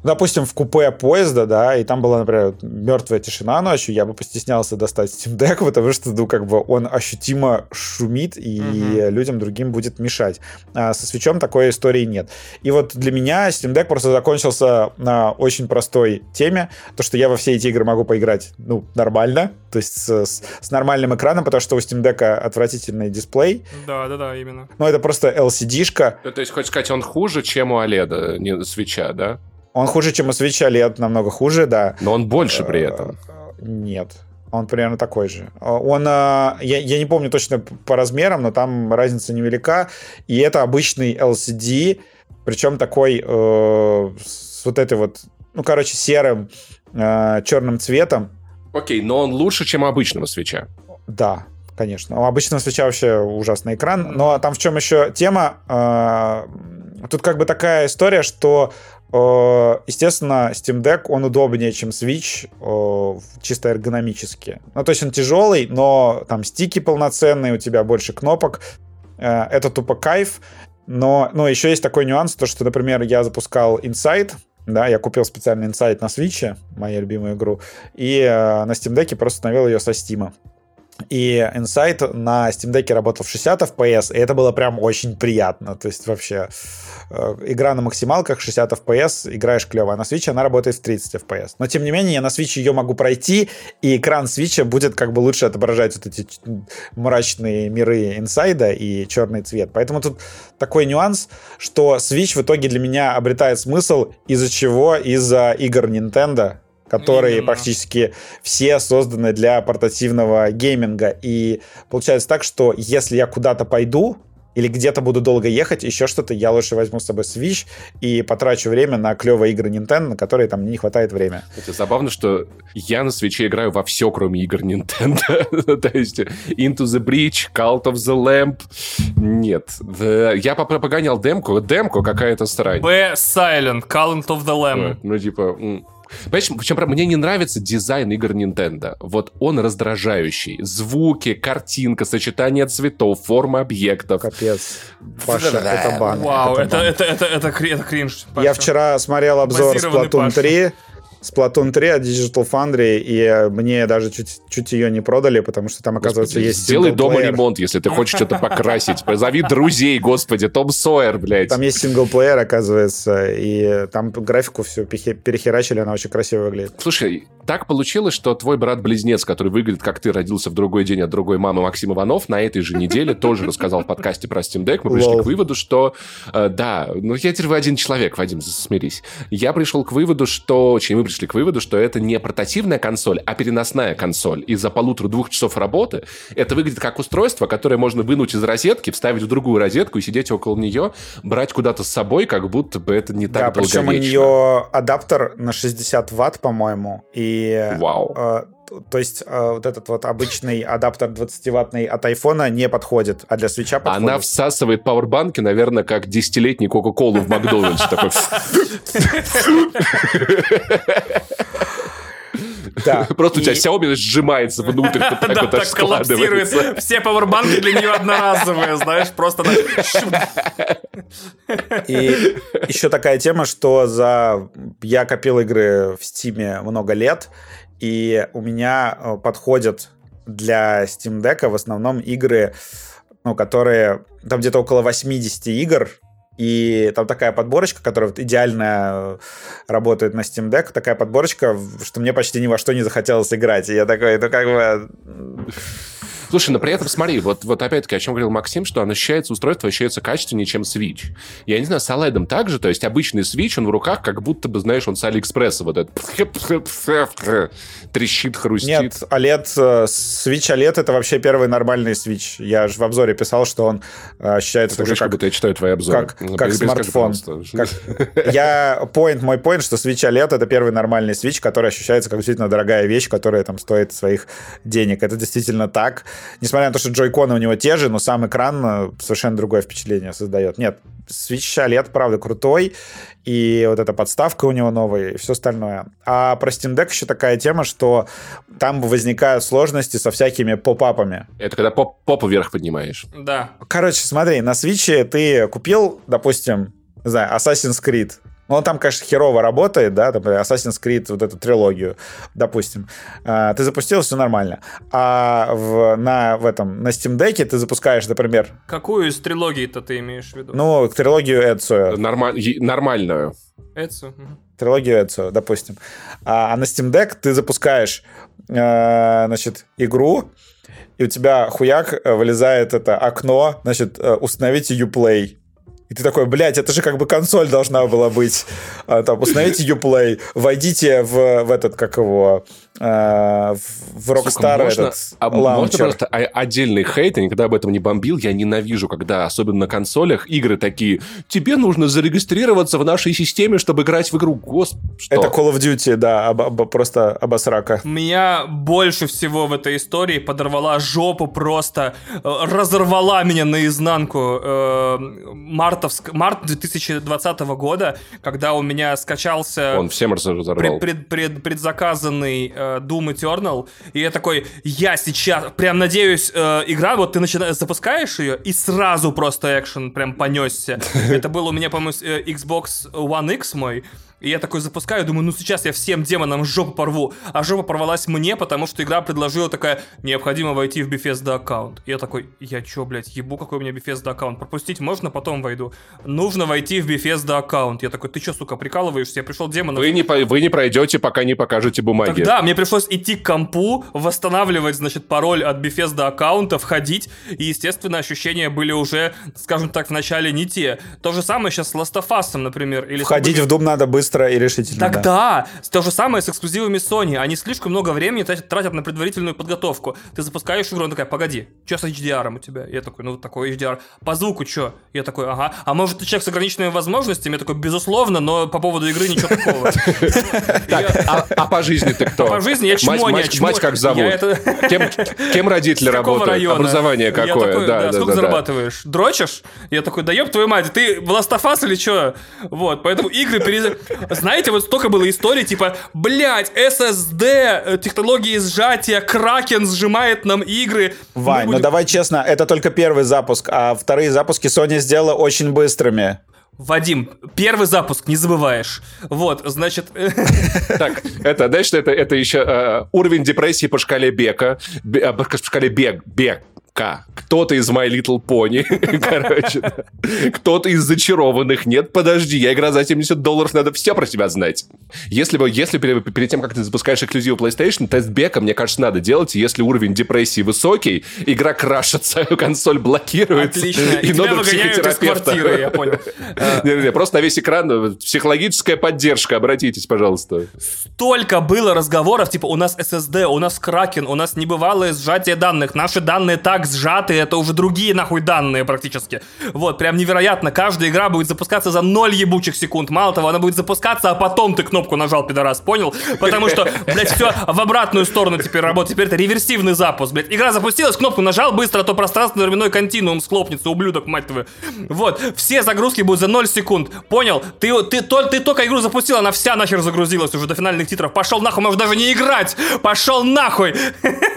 допустим, в купе поезда, да, и там была, например, мертвая тишина ночью, я бы постеснялся достать Steam Deck, потому что, ну, как бы он ощутимо шумит, и угу. людям другим будет мешать. А со свечом такой истории нет. И вот для меня Steam Deck просто закончился на очень простой теме, то, что я во все эти игры могу поиграть, ну, нормально, то есть с, с, с нормальным экраном, потому что у Steam Deck отвратительный дисплей. Да, да, да, именно. Ну, это просто LCD-шка. Ну, то есть, хочешь сказать, он хуже, чем у OLED, не свеча, да? Он хуже, чем у Switch OLED, намного хуже, да. Но он больше при этом. Нет. Он примерно такой же. Он, я, я не помню точно по размерам, но там разница невелика. И это обычный LCD, причем такой э, с вот этой вот, ну, короче, серым э, черным цветом. Окей, но он лучше, чем у обычного свеча. Да, конечно. У обычного свеча вообще ужасный экран. Но там в чем еще тема? Э, тут как бы такая история, что Э, естественно, Steam Deck, он удобнее, чем Switch, э, чисто эргономически. Ну, то есть он тяжелый, но там стики полноценные, у тебя больше кнопок. Э, это тупо кайф. Но, но еще есть такой нюанс, то что, например, я запускал Inside, да, я купил специальный Inside на Switch, мою любимую игру, и на Steam Deck просто установил ее со Steam. И Insight на Steam Deck работал в 60 FPS, и это было прям очень приятно. То есть вообще э, игра на максималках 60 FPS, играешь клево, а на Switch она работает в 30 FPS. Но тем не менее, я на Switch ее могу пройти, и экран Switch будет как бы лучше отображать вот эти мрачные миры инсайда и черный цвет. Поэтому тут такой нюанс, что Switch в итоге для меня обретает смысл, из-за чего? Из-за игр Nintendo, которые Именно. практически все созданы для портативного гейминга. И получается так, что если я куда-то пойду, или где-то буду долго ехать, еще что-то, я лучше возьму с собой Switch и потрачу время на клевые игры Nintendo, на которые там не хватает времени. Это забавно, что я на Switch играю во все, кроме игр Nintendo. То есть Into the Breach, Cult of the Lamp. Нет. Я погонял демку. Демку какая-то срань. B Silent, Cult of the Lamp. Ну, типа... Понимаешь, причем мне не нравится дизайн игр Nintendo. Вот он раздражающий. Звуки, картинка, сочетание цветов, форма объектов. Капец. Паша, это бан. Вау, это, это, это, это, это кринж. Я вчера смотрел обзор Splatoon 3. Splatoon 3 от Digital Foundry, и мне даже чуть, чуть ее не продали, потому что там, оказывается, господи, есть Сделай дома ремонт, если ты хочешь что-то покрасить. Позови друзей, господи, Том Сойер, блядь. Там есть синглплеер, оказывается, и там графику все перехерачили, она очень красиво выглядит. Слушай, так получилось, что твой брат-близнец, который выглядит как ты, родился в другой день от другой мамы, Максим Иванов, на этой же неделе тоже рассказал в подкасте про Steam Deck. Мы пришли к выводу, что э, да, ну я теперь вы один человек, Вадим, смирись. Я пришел к выводу, что, очень мы пришли к выводу, что это не портативная консоль, а переносная консоль. Из-за полутора-двух часов работы это выглядит как устройство, которое можно вынуть из розетки, вставить в другую розетку и сидеть около нее, брать куда-то с собой, как будто бы это не так да, причем у нее адаптер на 60 ватт, по-моему, и... Вау. Э, то есть э, вот этот вот обычный адаптер 20-ваттный от айфона не подходит, а для свеча подходит. Она всасывает пауэрбанки, наверное, как десятилетний Кока-Колу в Макдональдсе. Такой... Да. Просто у тебя Xiaomi сжимается внутрь, вот так вот аж складывается. Все пауэрбанки для нее одноразовые, знаешь, просто... И еще такая тема, что за... Я копил игры в Steam много лет, и у меня э, подходят для Steam Deck в основном игры, ну, которые... Там где-то около 80 игр, и там такая подборочка, которая вот идеально работает на Steam Deck, такая подборочка, что мне почти ни во что не захотелось играть. И я такой, ну как бы... Слушай, но при этом смотри, вот, вот опять-таки, о чем говорил Максим, что оно ощущается, устройство ощущается качественнее, чем Switch. Я не знаю, с OLED также, то есть обычный Switch, он в руках, как будто бы, знаешь, он с Алиэкспресса вот этот трещит, хрустит. Нет, OLED, э, Switch OLED это вообще первый нормальный Switch. Я же в обзоре писал, что он э, ощущается Слушай, уже как... будто я читаю твои обзоры. Как, ну, как смартфон. Как... Я, point, мой point, что Switch OLED это первый нормальный Switch, который ощущается как действительно дорогая вещь, которая там стоит своих денег. Это действительно так. Несмотря на то, что джойконы у него те же, но сам экран э, совершенно другое впечатление создает. Нет, Switch OLED, правда, крутой, и вот эта подставка у него новая, и все остальное. А про Steam Deck еще такая тема, что там возникают сложности со всякими поп-апами. Это когда поп попу вверх поднимаешь. Да. Короче, смотри, на Switch ты купил, допустим, не знаю, Assassin's Creed, ну, он там, конечно, херово работает, да, там, Assassin's Creed, вот эту трилогию, допустим. А, ты запустил, все нормально. А в, на, в этом, на Steam Deck ты запускаешь, например... Какую из трилогий-то ты имеешь в виду? Ну, трилогию Эцио. Нормаль... Нормальную. Эцио. Трилогию Эцио, допустим. А, а на Steam Deck ты запускаешь, э, значит, игру, и у тебя хуяк э, вылезает это окно, значит, э, установите Uplay. И ты такой, блядь, это же как бы консоль должна была быть. А, там, установите Uplay, войдите в, в этот, как его, э, в Rockstar можно, этот а, лаунчер. Можно просто отдельный хейт, я никогда об этом не бомбил, я ненавижу, когда, особенно на консолях, игры такие, тебе нужно зарегистрироваться в нашей системе, чтобы играть в игру. Господи? Это Call of Duty, да, об, об, просто обосрака. Меня больше всего в этой истории подорвала жопу просто, э, разорвала меня наизнанку э, мартовск... март 2020 года, когда у меня скачался... Он всем разорвал. Пред, пред, пред, предзаказанный э, Doom Eternal, и я такой, я сейчас, прям надеюсь, э, игра, вот ты начинаешь, запускаешь ее, и сразу просто экшен прям понесся. Это был у меня, по-моему, э, Xbox One X мой, и я такой запускаю, думаю, ну сейчас я всем демонам жопу порву. А жопа порвалась мне, потому что игра предложила такая, необходимо войти в Bethesda аккаунт. И я такой, я чё, блядь, ебу, какой у меня Bethesda аккаунт. Пропустить можно, потом войду. Нужно войти в Bethesda аккаунт. Я такой, ты чё, сука, прикалываешься? Я пришел демонов... Вы не, вы не пройдете, пока не покажете бумаги. Тогда мне пришлось идти к компу, восстанавливать, значит, пароль от Bethesda аккаунта, входить. И, естественно, ощущения были уже, скажем так, в начале не те. То же самое сейчас с Last of Us, например. Или Входить в Doom надо быстро и решительно. Тогда да. то же самое с эксклюзивами Sony. Они слишком много времени тратят, на предварительную подготовку. Ты запускаешь игру, она такая, погоди, что с HDR у тебя? Я такой, ну такой HDR. По звуку что? Я такой, ага. А может ты человек с ограниченными возможностями? Я такой, безусловно, но по поводу игры ничего такого. А, а по жизни ты кто? По жизни я чмоня. Мать как зовут? Кем родители работают? Образование какое? Да, Сколько зарабатываешь? Дрочишь? Я такой, да ёб твою мать, ты в Last of Us или что? Вот, поэтому игры знаете, вот столько было историй, типа, блядь, SSD, э, технологии сжатия, Кракен сжимает нам игры. Вань, будем... ну давай честно, это только первый запуск, а вторые запуски Sony сделала очень быстрыми. Вадим, первый запуск, не забываешь. Вот, значит... Так, это, знаешь, это, это еще э, уровень депрессии по шкале Бека, э, по шкале Бег, Бег, К. Кто-то из My Little Pony, короче. Кто-то из зачарованных. Нет, подожди, я играю за 70 долларов, надо все про тебя знать. Если бы, если перед, перед тем, как ты запускаешь эксклюзив PlayStation, тест бека, мне кажется, надо делать, если уровень депрессии высокий, игра крашится, консоль блокируется. Отлично. И, и надо психотерапевта. Квартиры, я понял. Не-не-не, просто на весь экран э, психологическая поддержка, обратитесь, пожалуйста. Столько было разговоров, типа, у нас SSD, у нас Кракен, у нас небывалое сжатие данных, наши данные так сжаты, это уже другие нахуй данные практически. Вот, прям невероятно. Каждая игра будет запускаться за 0 ебучих секунд. Мало того, она будет запускаться, а потом ты кнопку нажал, пидорас, понял? Потому что, блядь, все в обратную сторону теперь работает. Теперь это реверсивный запуск, блядь. Игра запустилась, кнопку нажал быстро, а то пространственно-временной континуум схлопнется, ублюдок, мать твою. Вот, все загрузки будут за 0 секунд. Понял? Ты, ты, ты, ты только игру запустил, она вся нахер загрузилась уже до финальных титров. Пошел нахуй, можешь даже не играть. Пошел нахуй.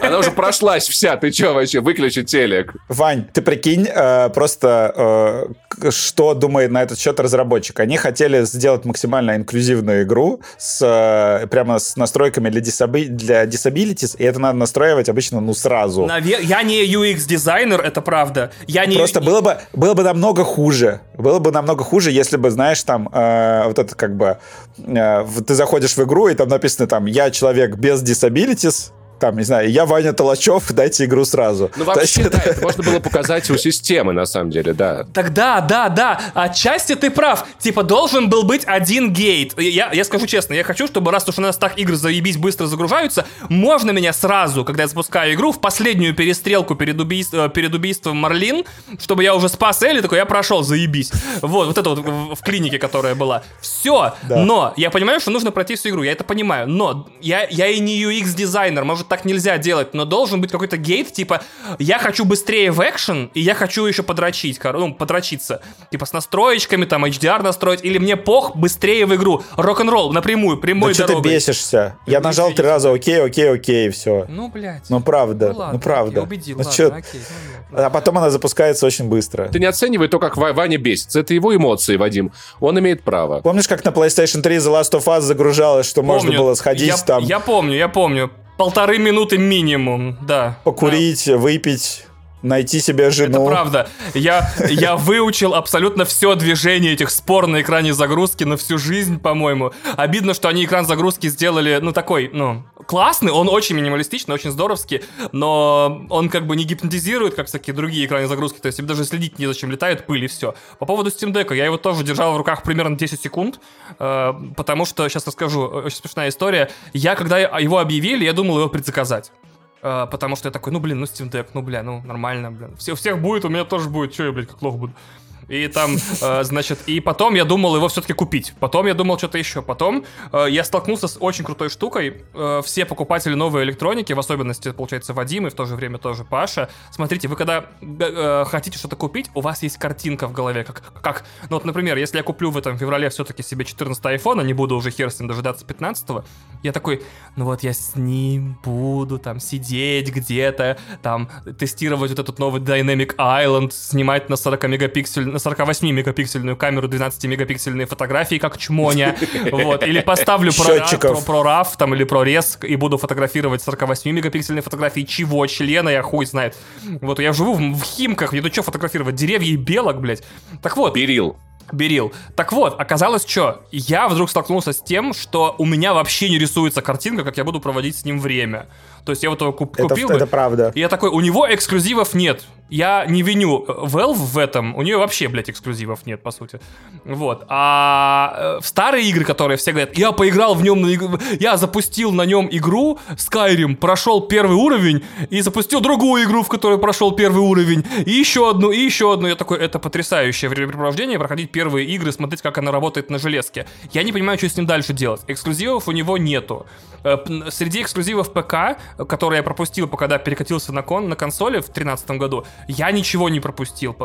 Она уже прошлась вся. Ты че вообще? Выключи телек. Вань, ты прикинь, э, просто э, что думает на этот счет разработчик. Они хотели сделать максимально инклюзивную игру с э, прямо с настройками для, дисаби для disabilities, и это надо настраивать обычно ну сразу. Навер... Я не UX-дизайнер, это правда. Я не... Просто было бы, было бы намного хуже. Было бы намного хуже, если бы, знаешь, там э, вот это как бы... Э, ты заходишь в игру, и там написано там «Я человек без disabilities», там, не знаю, я Ваня Толачев, дайте игру сразу. Ну, вообще, есть, да, это можно было показать у системы, на самом деле, да. Тогда, да, да, отчасти ты прав. Типа, должен был быть один гейт. Я, я скажу честно, я хочу, чтобы раз уж у нас так игры заебись быстро загружаются, можно меня сразу, когда я запускаю игру, в последнюю перестрелку перед, убийств, э, перед убийством Марлин, чтобы я уже спас Элли, такой, я прошел, заебись. Вот, вот это вот в, в клинике, которая была. Все, да. но я понимаю, что нужно пройти всю игру, я это понимаю, но я, я и не UX-дизайнер, может так нельзя делать, но должен быть какой-то гейт, типа, я хочу быстрее в экшен, и я хочу еще подрочить, ну, подрочиться. Типа с настроечками, там, HDR настроить, или мне пох быстрее в игру. Рок-н-ролл напрямую, прямой да дорогой. ты бесишься? Я нажал три раза окей, окей, окей, все. Ну, блядь. Ну, правда, ну, ладно, ну правда. Я убедил, ну, ладно, чё... окей. Ну, а потом она запускается очень быстро. Ты не оценивай то, как Ваня бесится. Это его эмоции, Вадим. Он имеет право. Помнишь, как на PlayStation 3 The Last of Us загружалось, что помню. можно было сходить я, там? Я помню, я помню. Полторы минуты минимум, да. Покурить, да. выпить найти себе жену. Это правда. Я, я выучил абсолютно все движение этих спор на экране загрузки на всю жизнь, по-моему. Обидно, что они экран загрузки сделали, ну, такой, ну, классный, он очень минималистичный, очень здоровский, но он как бы не гипнотизирует, как всякие другие экраны загрузки, то есть даже следить не зачем, летает пыль и все. По поводу Steam Deck, я его тоже держал в руках примерно 10 секунд, э, потому что, сейчас расскажу, очень смешная история, я, когда его объявили, я думал его предзаказать. Uh, потому что я такой, ну, блин, ну, Steam Deck, ну, бля, ну, нормально, блин. Все, у всех будет, у меня тоже будет. Че я, блядь, как плохо буду? И там, э, значит, и потом я думал его все-таки купить. Потом я думал что-то еще. Потом э, я столкнулся с очень крутой штукой. Э, все покупатели новой электроники, в особенности, получается, Вадим и в то же время тоже Паша. Смотрите, вы когда э, хотите что-то купить, у вас есть картинка в голове. Как, как, ну вот, например, если я куплю в этом феврале все-таки себе 14 iPhone, а не буду уже хер с ним дожидаться 15 я такой, ну вот я с ним буду там сидеть где-то, там тестировать вот этот новый Dynamic Island, снимать на 40 мегапиксель, 48-мегапиксельную камеру 12-мегапиксельные фотографии, как чмоня, вот, или поставлю про, про, про RAW, там, или про рез, и буду фотографировать 48-мегапиксельные фотографии чего, члена, я хуй знает. Вот, я живу в, в Химках, мне тут что фотографировать, деревья и белок, блядь. Так вот. Берил. Берил. Так вот, оказалось, что я вдруг столкнулся с тем, что у меня вообще не рисуется картинка, как я буду проводить с ним время. То есть я вот его куп- это, купил. Это бы, правда. И я такой, у него эксклюзивов нет. Я не виню Valve в этом. У нее вообще, блядь, эксклюзивов нет, по сути. Вот. А э, в старые игры, которые все говорят, я поиграл в нем, на я запустил на нем игру Skyrim, прошел первый уровень и запустил другую игру, в которой прошел первый уровень, и еще одну, и еще одну. Я такой, это потрясающее времяпрепровождение, проходить первые игры, смотреть, как она работает на железке. Я не понимаю, что с ним дальше делать. Эксклюзивов у него нету. Э, среди эксклюзивов ПК, которые я пропустил, когда перекатился на, кон, на консоли в 2013 году, я ничего не пропустил.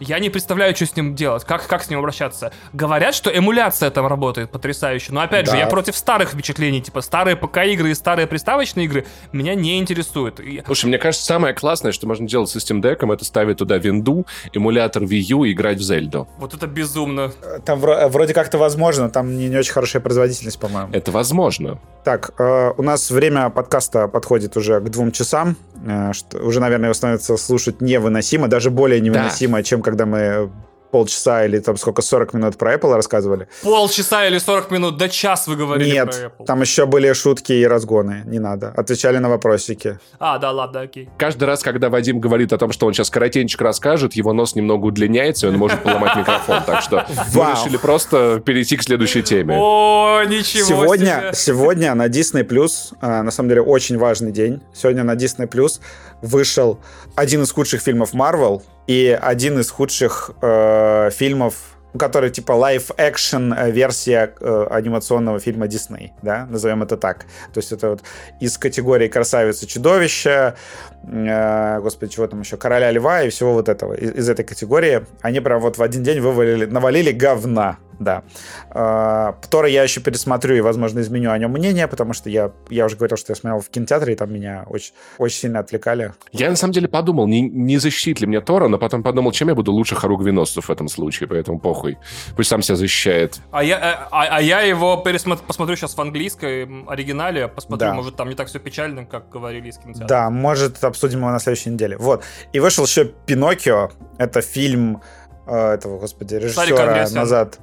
Я не представляю, что с ним делать, как, как с ним обращаться. Говорят, что эмуляция там работает потрясающе, но опять да. же, я против старых впечатлений, типа старые ПК-игры и старые приставочные игры меня не интересуют. Слушай, мне кажется, самое классное, что можно делать с Steam Deck, это ставить туда винду, эмулятор Wii U и играть в Зельду. Вот это безумно. Там вроде как-то возможно, там не, не очень хорошая производительность, по-моему. Это возможно. Так, э, у нас время подкаста подходит уже к двум часам. Э, что уже, наверное, его становится слушать невыносимо, даже более невыносимо, да. чем когда мы полчаса или там сколько, 40 минут про Apple рассказывали. Полчаса или 40 минут, да час вы говорили Нет, про Apple. там еще были шутки и разгоны, не надо. Отвечали на вопросики. А, да, ладно, окей. Каждый раз, когда Вадим говорит о том, что он сейчас коротенько расскажет, его нос немного удлиняется, и он может поломать микрофон. Так что мы решили просто перейти к следующей теме. О, ничего Сегодня, сегодня на Disney+, Plus, на самом деле очень важный день, сегодня на Disney+, Plus вышел один из худших фильмов Marvel, и один из худших э, фильмов который типа live-action э, версия э, анимационного фильма Дисней, да, назовем это так. То есть это вот из категории красавица чудовища, э, господи, чего там еще, короля льва и всего вот этого. Из, из этой категории они прям вот в один день вывалили, навалили говна да. А, Тора я еще пересмотрю и, возможно, изменю о нем мнение, потому что я, я уже говорил, что я смотрел в кинотеатре, и там меня очень, очень сильно отвлекали. Я, на самом деле, подумал, не, не защитит ли мне Тора, но потом подумал, чем я буду лучше Харук Виносцев в этом случае, поэтому похуй. Пусть сам себя защищает. А я, э, а, а я его пересмотрю, посмотрю сейчас в английской оригинале, посмотрю, да. может, там не так все печально, как говорили из кинотеатра. Да, может, обсудим его на следующей неделе. Вот. И вышел еще «Пиноккио». Это фильм э, этого, господи, режиссера назад.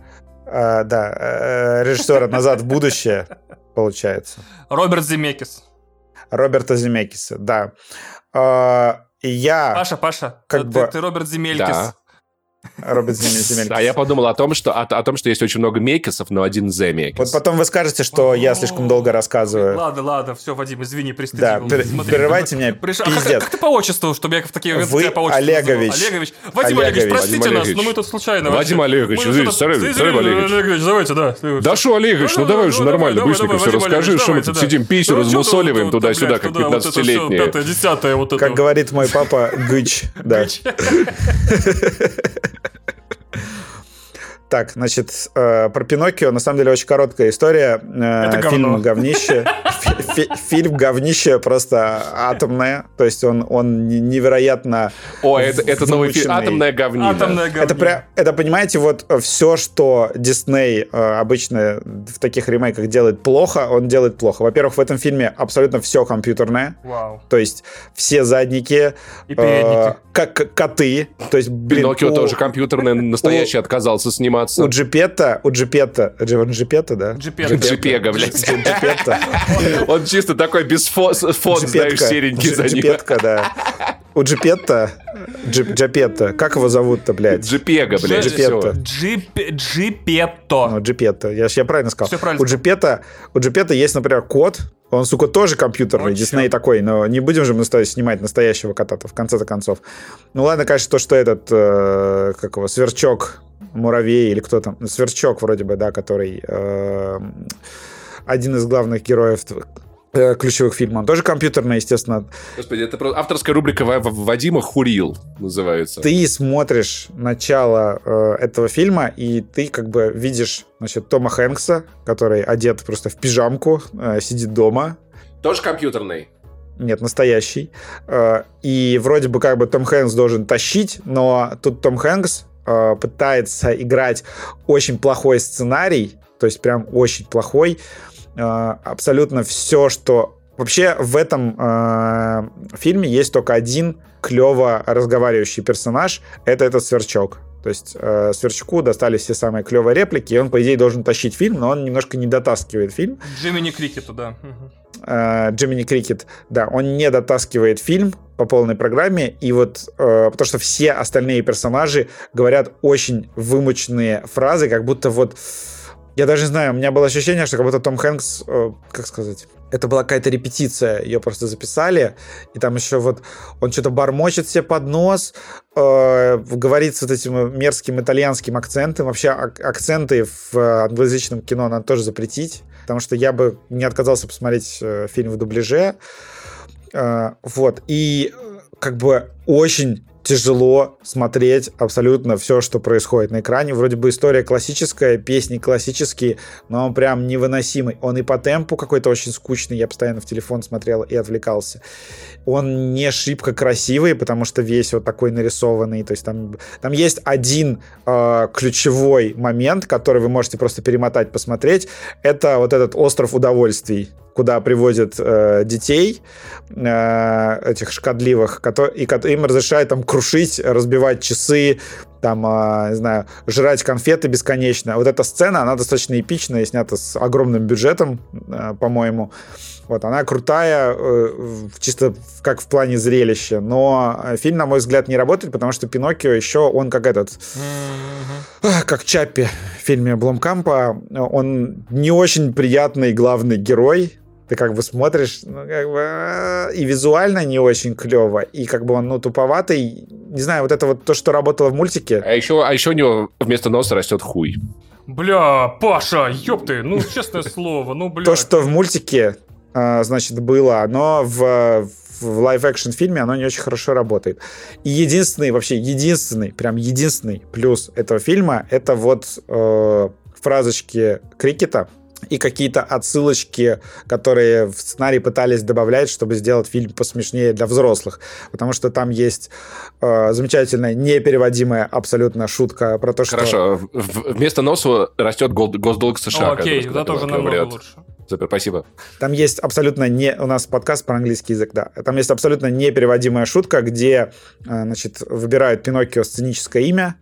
А, да, э, режиссера «Назад в будущее», получается. Роберт Земекис. Роберта Земекиса, да. А, я... Паша, Паша, как ты, бы... ты Роберт Земелькис. Да. Роберт Земелькис. А я подумал о том, что, о, о том, что есть очень много мекисов, но один Мекис. Вот потом вы скажете, что я слишком долго рассказываю. Ладно, ладно, все, Вадим, извини, пристыдил. Да, прерывайте меня, Приш- А как, пиздец. как ты по отчеству, чтобы я в такие моменты Вы тебя по отчеству Олегович. называл? Олегович. Вадим Олегович, простите Вадим нас, но мы тут случайно. Вадим. Олегович, Мы извини, тут- Сарай- Извини, Сарай Олегович. Давайте, да. Да что, Олегович, ну Да, давай да, же да, нормально, быстренько все расскажи, что мы тут сидим, писю, Ну, размусоливаем туда-сюда, как туда, вот это всё, 15-летние. Пятое, десятое, вот это. Как говорит мой папа, гыч. Да. Так, значит, э, про Пиноккио, на самом деле, очень короткая история. Э, Это говно. Фильм говнище. Фи- фи- Фильм говнище просто атомное. То есть он, он не- невероятно... О, это, это новый фильм Вымученный. «Атомная говнина». Атомная говнина. Это, пря- это, понимаете, вот все, что Дисней э, обычно в таких ремейках делает плохо, он делает плохо. Во-первых, в этом фильме абсолютно все компьютерное. Вау. То есть все задники, И передники. э, как коты. То есть, блин, Пиноккио у- тоже компьютерный, настоящий отказался сниматься. У Джипета, у Джипета, Джи- он Джипета, да? Джипета. Джипега, блядь. Дж- Джипета. Он чисто такой без фон, знаешь, серенький за ним. Джипетка, да. У Джипетта, Джип- как его зовут-то, блядь? Джипега, блядь, Джипетта. всё. Джип- Джипетто. Ну, Джипетта. Я, я правильно сказал. Всё правильно у Джипетта, у Джипетта есть, например, кот. Он, сука, тоже компьютерный. Дисней такой, но не будем же мы снимать настоящего кота-то в конце-то концов. Ну ладно, конечно, то, что этот, э, как его, сверчок, муравей или кто там, сверчок вроде бы, да, который э, один из главных героев э, ключевых фильмов. Он тоже компьютерный, естественно. Господи, это просто авторская рубрика Ва- Ва- Вадима Хурил называется. Ты смотришь начало э, этого фильма, и ты как бы видишь, значит, Тома Хэнкса, который одет просто в пижамку, э, сидит дома, Тоже компьютерный. нет, настоящий. Э, И вроде бы как бы Том Хэнкс должен тащить, но тут Том Хэнкс э, пытается играть очень плохой сценарий, то есть прям очень плохой. Э, Абсолютно все, что... Вообще в этом э, фильме есть только один клево разговаривающий персонаж, это этот Сверчок. То есть э, Сверчку достались все самые клевые реплики, и он, по идее, должен тащить фильм, но он немножко не дотаскивает фильм. Джимини Крикету, да. Э, Джимини Крикет, да, он не дотаскивает фильм по полной программе, и вот э, потому что все остальные персонажи говорят очень вымученные фразы, как будто вот я даже не знаю, у меня было ощущение, что как будто Том Хэнкс, э, как сказать, это была какая-то репетиция, ее просто записали, и там еще вот он что-то бормочет себе под нос, э, говорит с вот этим мерзким итальянским акцентом. Вообще ак- акценты в англоязычном кино надо тоже запретить, потому что я бы не отказался посмотреть э, фильм в дубляже. Э, вот, и э, как бы очень тяжело смотреть абсолютно все, что происходит на экране. Вроде бы история классическая, песни классические, но он прям невыносимый. Он и по темпу какой-то очень скучный, я постоянно в телефон смотрел и отвлекался. Он не шибко красивый, потому что весь вот такой нарисованный. То есть там, там есть один э, ключевой момент, который вы можете просто перемотать, посмотреть. Это вот этот остров удовольствий куда привозят э, детей э, этих шкодливых, кото- и им разрешают там крушить, разбивать часы, там, э, не знаю, жрать конфеты бесконечно. Вот эта сцена, она достаточно эпичная, снята с огромным бюджетом, э, по-моему. Вот, она крутая, э, чисто как в плане зрелища, но э, фильм, на мой взгляд, не работает, потому что Пиноккио еще, он как этот, а, как Чаппи в фильме Бломкампа, он не очень приятный главный герой, ты как бы смотришь, ну, как бы, а, и визуально не очень клево, и как бы он, ну, туповатый. Не знаю, вот это вот то, что работало в мультике. А еще, а еще у него вместо носа растет хуй. Бля, Паша, ёпты, ну, честное слово, ну, бля. То, что в мультике, а, значит, было, оно в, в live-action фильме, оно не очень хорошо работает. И единственный, вообще единственный, прям единственный плюс этого фильма, это вот э, фразочки Крикета, и какие-то отсылочки, которые в сценарий пытались добавлять, чтобы сделать фильм посмешнее для взрослых. Потому что там есть э, замечательная, непереводимая абсолютно шутка про то, что... Хорошо, в- в- вместо носа растет госдолг США. О, окей, да, тоже намного вариант. лучше. Супер, спасибо. Там есть абсолютно не... У нас подкаст про английский язык, да. Там есть абсолютно непереводимая шутка, где, э, значит, выбирают Пиноккио сценическое имя,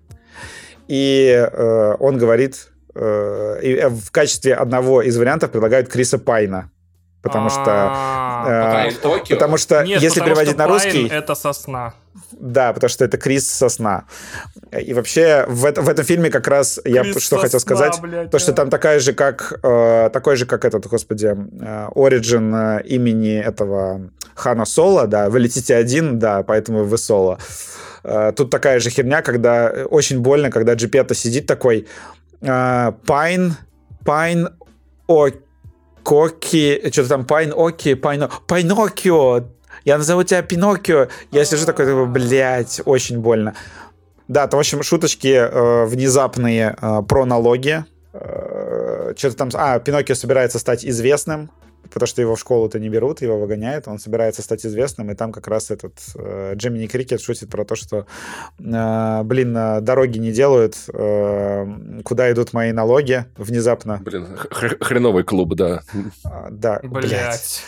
и э, он говорит... э, и, э, в качестве одного из вариантов предлагают Криса Пайна. Потому что, А, э, потому что если переводить на русский, это сосна. да, потому что это Крис Сосна. И вообще в, это- в этом фильме как раз я что хотел сказать, блядь, то что там такая же как э, такой же как этот, господи, Ориджин имени этого Хана Соло, да, вы летите один, да, поэтому вы Соло. Э, Тут такая же херня, когда очень больно, когда Джипетто сидит такой Pine, Pine, о, Коки, что-то там Pine, Оки, Пайно, Пайнокио, я назову тебя Пиноккио. Я сижу такой, такой, блядь, очень больно. Да, там, в общем, шуточки э, внезапные э, про налоги. Э, что-то там... А, Пиноккио собирается стать известным, потому что его в школу-то не берут, его выгоняют. Он собирается стать известным, и там как раз этот э, Джимини Крикет шутит про то, что, э, блин, э, дороги не делают, э, куда идут мои налоги внезапно. Блин, х- хреновый клуб, да. А, Да, блядь. Блять.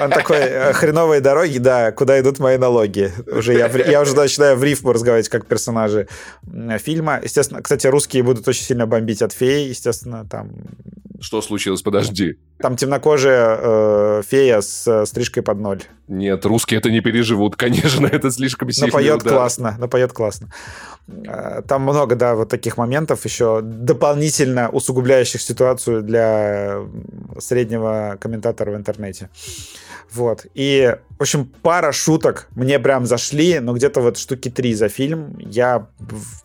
Он такой, э, хреновые дороги, да, куда идут мои налоги. Уже я, уже начинаю в рифму разговаривать как персонажи фильма. Естественно, кстати, русские будут очень сильно бомбить от феи, естественно, там, Что случилось? Подожди. там темнокожая э, фея с э, стрижкой под ноль. Нет, русские это не переживут, конечно, это слишком сильно. Напоет классно, напоет классно. Э, Там много, да, вот таких моментов еще дополнительно усугубляющих ситуацию для среднего комментатора в интернете. Вот. И, в общем, пара шуток мне прям зашли, но где-то вот штуки три за фильм. Я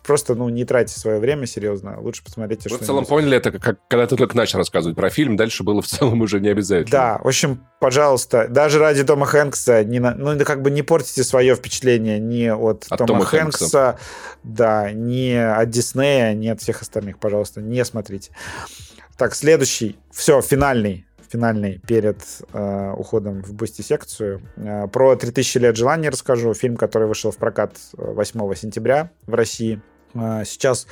просто, ну, не тратьте свое время, серьезно. Лучше посмотрите, Вы что в целом поняли это, как, когда ты только начал рассказывать про фильм, дальше было в целом уже не обязательно. Да, в общем, пожалуйста, даже ради Тома Хэнкса, не на- ну, как бы не портите свое впечатление ни от, От Тома, Тома Хэнкса, да, ни от Диснея, ни от всех остальных, пожалуйста, не смотрите. Так, следующий, все, финальный, финальный перед э, уходом в Бусти-секцию. Э, про «3000 лет желаний» расскажу. Фильм, который вышел в прокат э, 8 сентября в России. Э, сейчас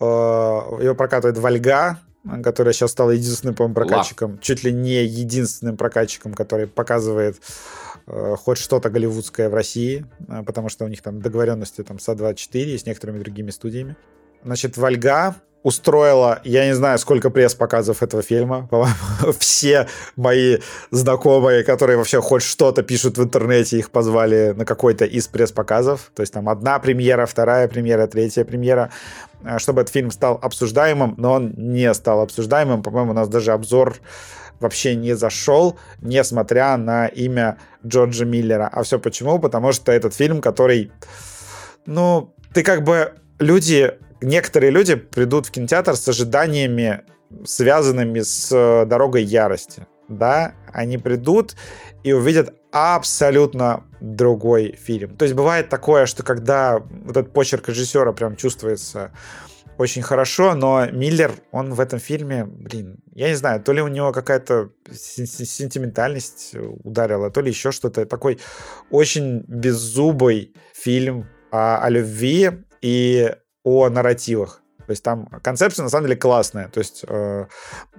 э, его прокатывает Вольга, э, которая сейчас стала единственным, по-моему, прокатчиком, чуть ли не единственным прокатчиком, который показывает э, хоть что-то голливудское в России, э, потому что у них там договоренности там с А24 и с некоторыми другими студиями. Значит, Вольга устроила, я не знаю, сколько пресс-показов этого фильма. По-моему, все мои знакомые, которые вообще хоть что-то пишут в интернете, их позвали на какой-то из пресс-показов. То есть там одна премьера, вторая премьера, третья премьера, э, чтобы этот фильм стал обсуждаемым, но он не стал обсуждаемым. По-моему, у нас даже обзор вообще не зашел, несмотря на имя Джорджа Миллера. А все почему? Потому что этот фильм, который, ну, ты как бы люди, некоторые люди придут в кинотеатр с ожиданиями, связанными с э, дорогой ярости. Да, они придут и увидят абсолютно другой фильм. То есть бывает такое, что когда вот этот почерк режиссера прям чувствуется очень хорошо, но Миллер, он в этом фильме, блин, я не знаю, то ли у него какая-то сен- сен- сентиментальность ударила, то ли еще что-то. Такой очень беззубый фильм о, о любви и о нарративах. То есть там концепция на самом деле классная. То есть э,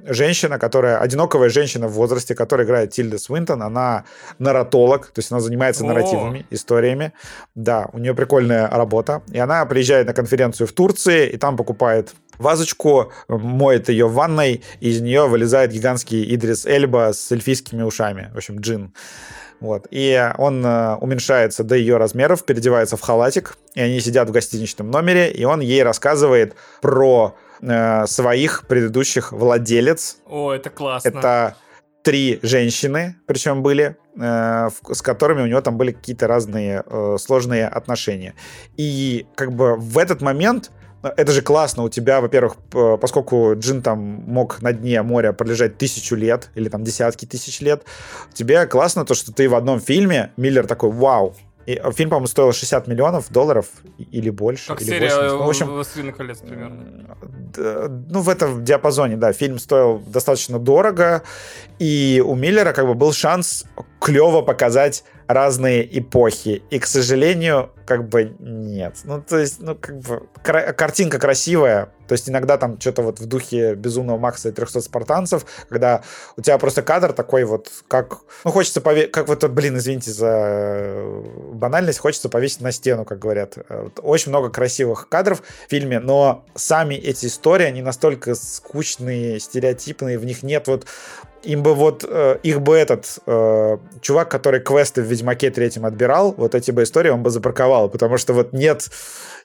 женщина, которая одиноковая женщина в возрасте, которая играет Тильда Свинтон, она нарратолог, то есть она занимается О. нарративами, историями. Да, у нее прикольная работа. И она приезжает на конференцию в Турции, и там покупает вазочку, моет ее в ванной, и из нее вылезает гигантский Идрис Эльба с эльфийскими ушами. В общем, джин. Вот. И он э, уменьшается до ее размеров, переодевается в халатик, и они сидят в гостиничном номере, и он ей рассказывает про э, своих предыдущих владелец. О, это классно. Это три женщины, причем были, э, в- с которыми у него там были какие-то разные э, сложные отношения. И как бы в этот момент это же классно у тебя, во-первых, поскольку Джин там мог на дне моря пролежать тысячу лет или там десятки тысяч лет, тебе классно то, что ты в одном фильме, Миллер такой, вау, и э, фильм, по-моему, стоил 60 миллионов долларов или больше. Как или серия 80. Ну, в общем, «Властелина колец» примерно. Д- ну, в этом диапазоне, да, фильм стоил достаточно дорого, и у Миллера как бы был шанс клево показать разные эпохи. И, к сожалению, как бы нет. Ну, то есть, ну, как бы, картинка красивая, то есть иногда там что-то вот в духе Безумного Макса и 300 спартанцев, когда у тебя просто кадр такой вот, как... Ну, хочется повесить... Как вот, блин, извините за э, банальность, хочется повесить на стену, как говорят. Очень много красивых кадров в фильме, но сами эти истории, они настолько скучные, стереотипные, в них нет вот им бы вот э, их бы этот э, чувак, который квесты в Ведьмаке третьем отбирал, вот эти бы истории он бы запарковал, потому что вот нет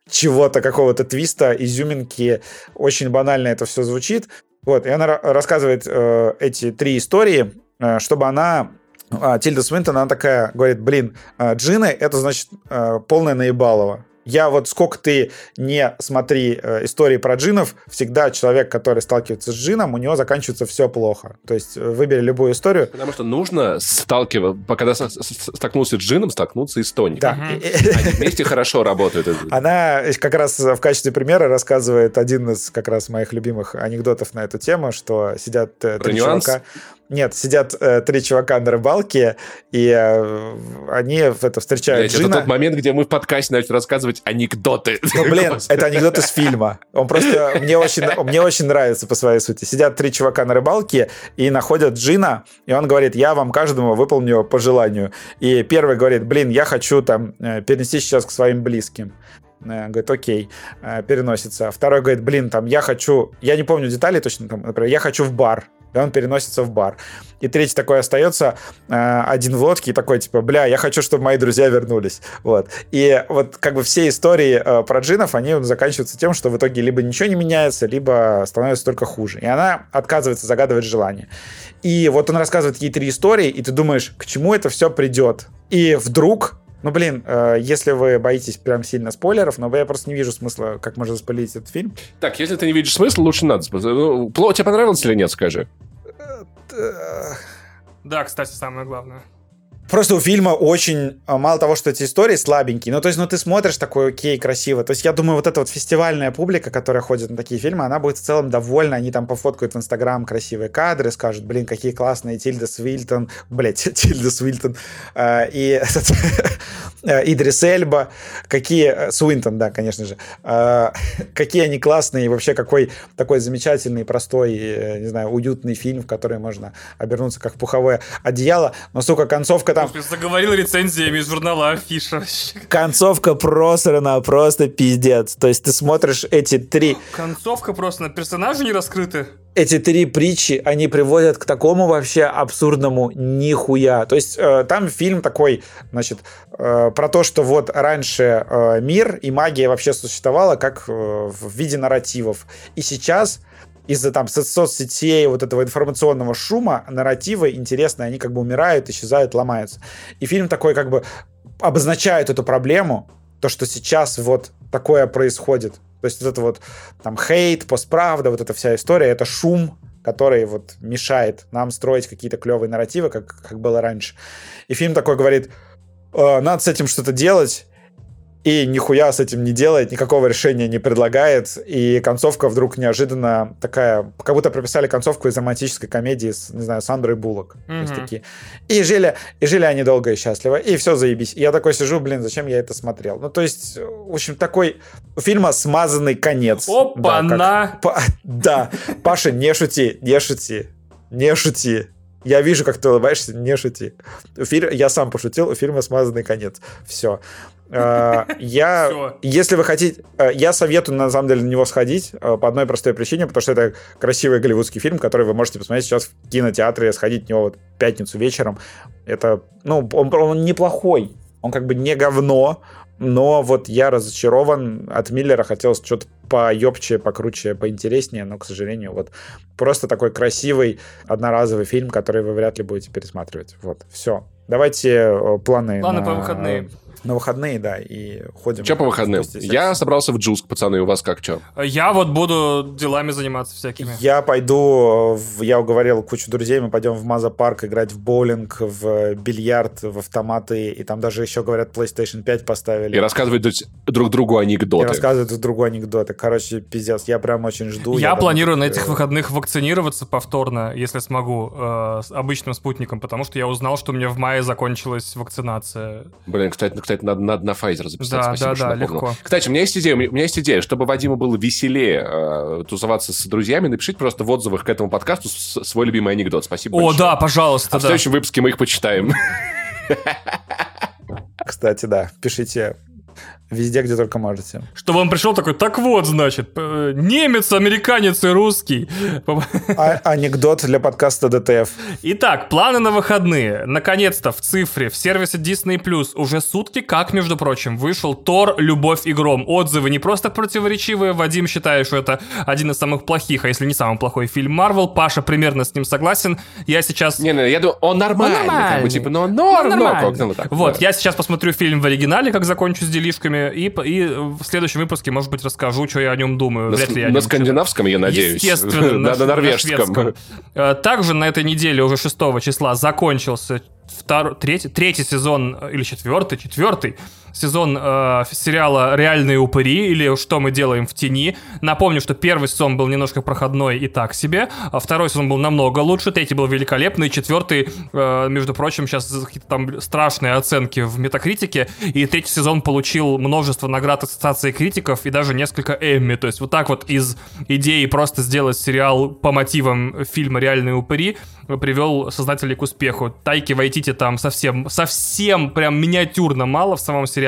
чего-то, какого-то твиста, изюминки, очень банально это все звучит. Вот, и она рассказывает э, эти три истории, э, чтобы она а, Тильда Свинтон, она такая говорит, блин, э, Джины — это, значит, э, полная наебалова я вот сколько ты не смотри э, истории про джинов, всегда человек, который сталкивается с джином, у него заканчивается все плохо. То есть э, выбери любую историю. Потому что нужно сталкиваться, когда столкнулся с джином, столкнуться и с тоником. Да. Они вместе хорошо работают. Она как раз в качестве примера рассказывает один из как раз моих любимых анекдотов на эту тему, что сидят э, три чувака. Нет, сидят э, три чувака на рыбалке, и э, они это, встречают Блять, Джина. Это тот момент, где мы в подкасте начали рассказывать анекдоты. Ну, блин, это анекдот из фильма. Он просто мне очень, мне очень нравится по своей сути. Сидят три чувака на рыбалке и находят Джина, и он говорит, я вам каждому выполню по желанию. И первый говорит, блин, я хочу там э, перенести сейчас к своим близким. Э, говорит, окей, э, переносится. Второй говорит, блин, там, я хочу, я не помню деталей точно, там, например, я хочу в бар и он переносится в бар. И третий такой остается э, один в лодке и такой, типа, бля, я хочу, чтобы мои друзья вернулись. Вот. И вот как бы все истории э, про джинов, они заканчиваются тем, что в итоге либо ничего не меняется, либо становится только хуже. И она отказывается загадывать желание. И вот он рассказывает ей три истории, и ты думаешь, к чему это все придет? И вдруг ну, блин, э, если вы боитесь прям сильно спойлеров, но я просто не вижу смысла, как можно спалить этот фильм. Так, если ты не видишь смысла, лучше надо. Ну, тебе понравилось или нет, скажи. Да, кстати, самое главное. Просто у фильма очень, а, мало того, что эти истории слабенькие, ну, то есть, ну, ты смотришь такой, окей, красиво. То есть, я думаю, вот эта вот фестивальная публика, которая ходит на такие фильмы, она будет в целом довольна. Они там пофоткают в Инстаграм красивые кадры, скажут, блин, какие классные Тильда Свильтон, блядь, Тильда Свильтон, э, и Идрис Эльба, какие, э, Суинтон, да, конечно же, э, какие они классные, и вообще какой такой замечательный, простой, э, не знаю, уютный фильм, в который можно обернуться как пуховое одеяло. Но, сука, концовка там... Заговорил рецензиями из журнала Афиша. Концовка просрана, просто пиздец. То есть ты смотришь эти три... Концовка просто на персонажи не раскрыты эти три притчи, они приводят к такому вообще абсурдному нихуя. То есть э, там фильм такой, значит, э, про то, что вот раньше э, мир и магия вообще существовала как э, в виде нарративов. И сейчас из-за там соцсетей, вот этого информационного шума, нарративы интересные, они как бы умирают, исчезают, ломаются. И фильм такой как бы обозначает эту проблему, то, что сейчас вот такое происходит. То есть вот это вот там хейт, постправда, вот эта вся история, это шум, который вот мешает нам строить какие-то клевые нарративы, как, как было раньше. И фильм такой говорит, э, надо с этим что-то делать, и нихуя с этим не делает, никакого решения не предлагает, и концовка вдруг неожиданно такая, как будто прописали концовку из романтической комедии с, не знаю, Сандрой Буллок. Mm-hmm. такие. И жили, и жили они долго и счастливо, и все заебись. И я такой сижу, блин, зачем я это смотрел? Ну, то есть, в общем, такой у фильма смазанный конец. Опа-на! Да, как, да, Паша, не шути, не шути, не шути. Я вижу, как ты улыбаешься, не шути. Я сам пошутил, у фильма смазанный конец. Все. А, я, если вы хотите, а, я советую на самом деле на него сходить а, по одной простой причине, потому что это красивый голливудский фильм, который вы можете посмотреть сейчас в кинотеатре, сходить в него вот пятницу вечером. Это, ну, он, он неплохой, он как бы не говно, но вот я разочарован. От Миллера хотелось что-то поёбче, покруче, поинтереснее, но, к сожалению, вот просто такой красивый одноразовый фильм, который вы вряд ли будете пересматривать. Вот, все. Давайте планы. Планы на... по выходные. На выходные, да, и ходим. Че по выходным? Я собрался в Джуск, пацаны, у вас как что? Я вот буду делами заниматься всякими. Я пойду, в, я уговорил кучу друзей, мы пойдем в Маза парк играть в боулинг, в бильярд, в автоматы, и там даже еще, говорят, PlayStation 5 поставили. И рассказывать друг другу анекдоты. И рассказывают друг другу анекдоты. Короче, пиздец, я прям очень жду. Я, я планирую думаю, на этих выходных вакцинироваться повторно, если смогу, э, с обычным спутником, потому что я узнал, что у меня в мае закончилась вакцинация. Блин, кстати, кстати надо, надо на Pfizer записать. Да, Спасибо, да, да, легко. Кстати, у меня есть идея, у меня есть идея, чтобы Вадиму было веселее э, тусоваться с друзьями, напишите просто в отзывах к этому подкасту свой любимый анекдот. Спасибо О, большое. да, пожалуйста, а да. в следующем выпуске мы их почитаем. Кстати, да, пишите Везде, где только можете. Чтобы он пришел такой, так вот, значит, немец, американец и русский. А анекдот для подкаста ДТФ. Итак, планы на выходные. Наконец-то в цифре в сервисе Disney Plus уже сутки, как, между прочим, вышел Тор «Любовь и гром». Отзывы не просто противоречивые. Вадим считает, что это один из самых плохих, а если не самый плохой фильм Марвел. Паша примерно с ним согласен. Я сейчас... Не-не, я думаю, он нормальный. Он нормальный. Как бы, типа, но норм, он нормальный. Но, так, вот, да. я сейчас посмотрю фильм в оригинале, как закончу с делишками фильме, и, и в следующем выпуске, может быть, расскажу, что я о нем думаю. На, Вряд ли я на скандинавском, я надеюсь. Естественно, на, на норвежском. Э, также на этой неделе, уже 6 числа, закончился второй, третий, третий сезон, э, или четвертый, четвертый сезон э, сериала «Реальные упыри» или «Что мы делаем в тени». Напомню, что первый сезон был немножко проходной и так себе, а второй сезон был намного лучше, третий был великолепный, четвертый, э, между прочим, сейчас какие-то там страшные оценки в метакритике, и третий сезон получил множество наград ассоциации критиков и даже несколько Эмми. То есть вот так вот из идеи просто сделать сериал по мотивам фильма «Реальные упыри» привел создателей к успеху. Тайки Вайтити там совсем, совсем прям миниатюрно мало в самом сериале,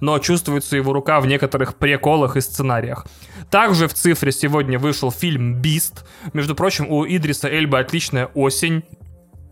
но чувствуется его рука в некоторых приколах и сценариях. Также в цифре сегодня вышел фильм «Бист». Между прочим, у Идриса Эльба отличная осень.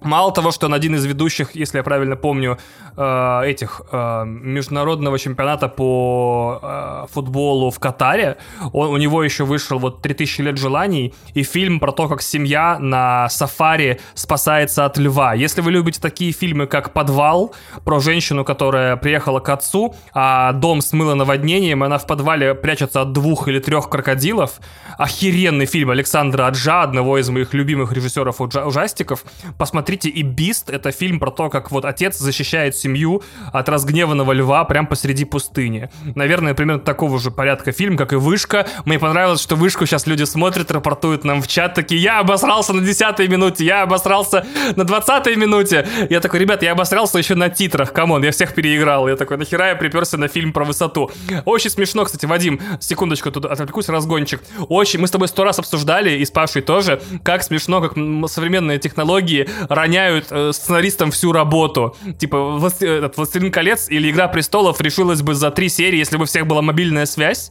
Мало того, что он один из ведущих, если я правильно помню, э, этих э, международного чемпионата по э, футболу в Катаре, он, у него еще вышел вот «3000 лет желаний» и фильм про то, как семья на сафари спасается от льва. Если вы любите такие фильмы, как «Подвал», про женщину, которая приехала к отцу, а дом смыло наводнением, и она в подвале прячется от двух или трех крокодилов, охеренный фильм Александра Аджа, одного из моих любимых режиссеров ужастиков, посмотрите Смотрите, и Бист — это фильм про то, как вот отец защищает семью от разгневанного льва прямо посреди пустыни. Наверное, примерно такого же порядка фильм, как и «Вышка». Мне понравилось, что «Вышку» сейчас люди смотрят, рапортуют нам в чат, такие «Я обосрался на 10 минуте, я обосрался на 20 минуте». Я такой, ребят, я обосрался еще на титрах, come on, я всех переиграл. Я такой, нахера я приперся на фильм про высоту. Очень смешно, кстати, Вадим, секундочку, тут отвлекусь, разгончик. Очень, мы с тобой сто раз обсуждали, и с Пашей тоже, как смешно, как современные технологии роняют э, сценаристам всю работу. Типа, власт... этот «Властелин колец» или «Игра престолов» решилась бы за три серии, если бы у всех была мобильная связь.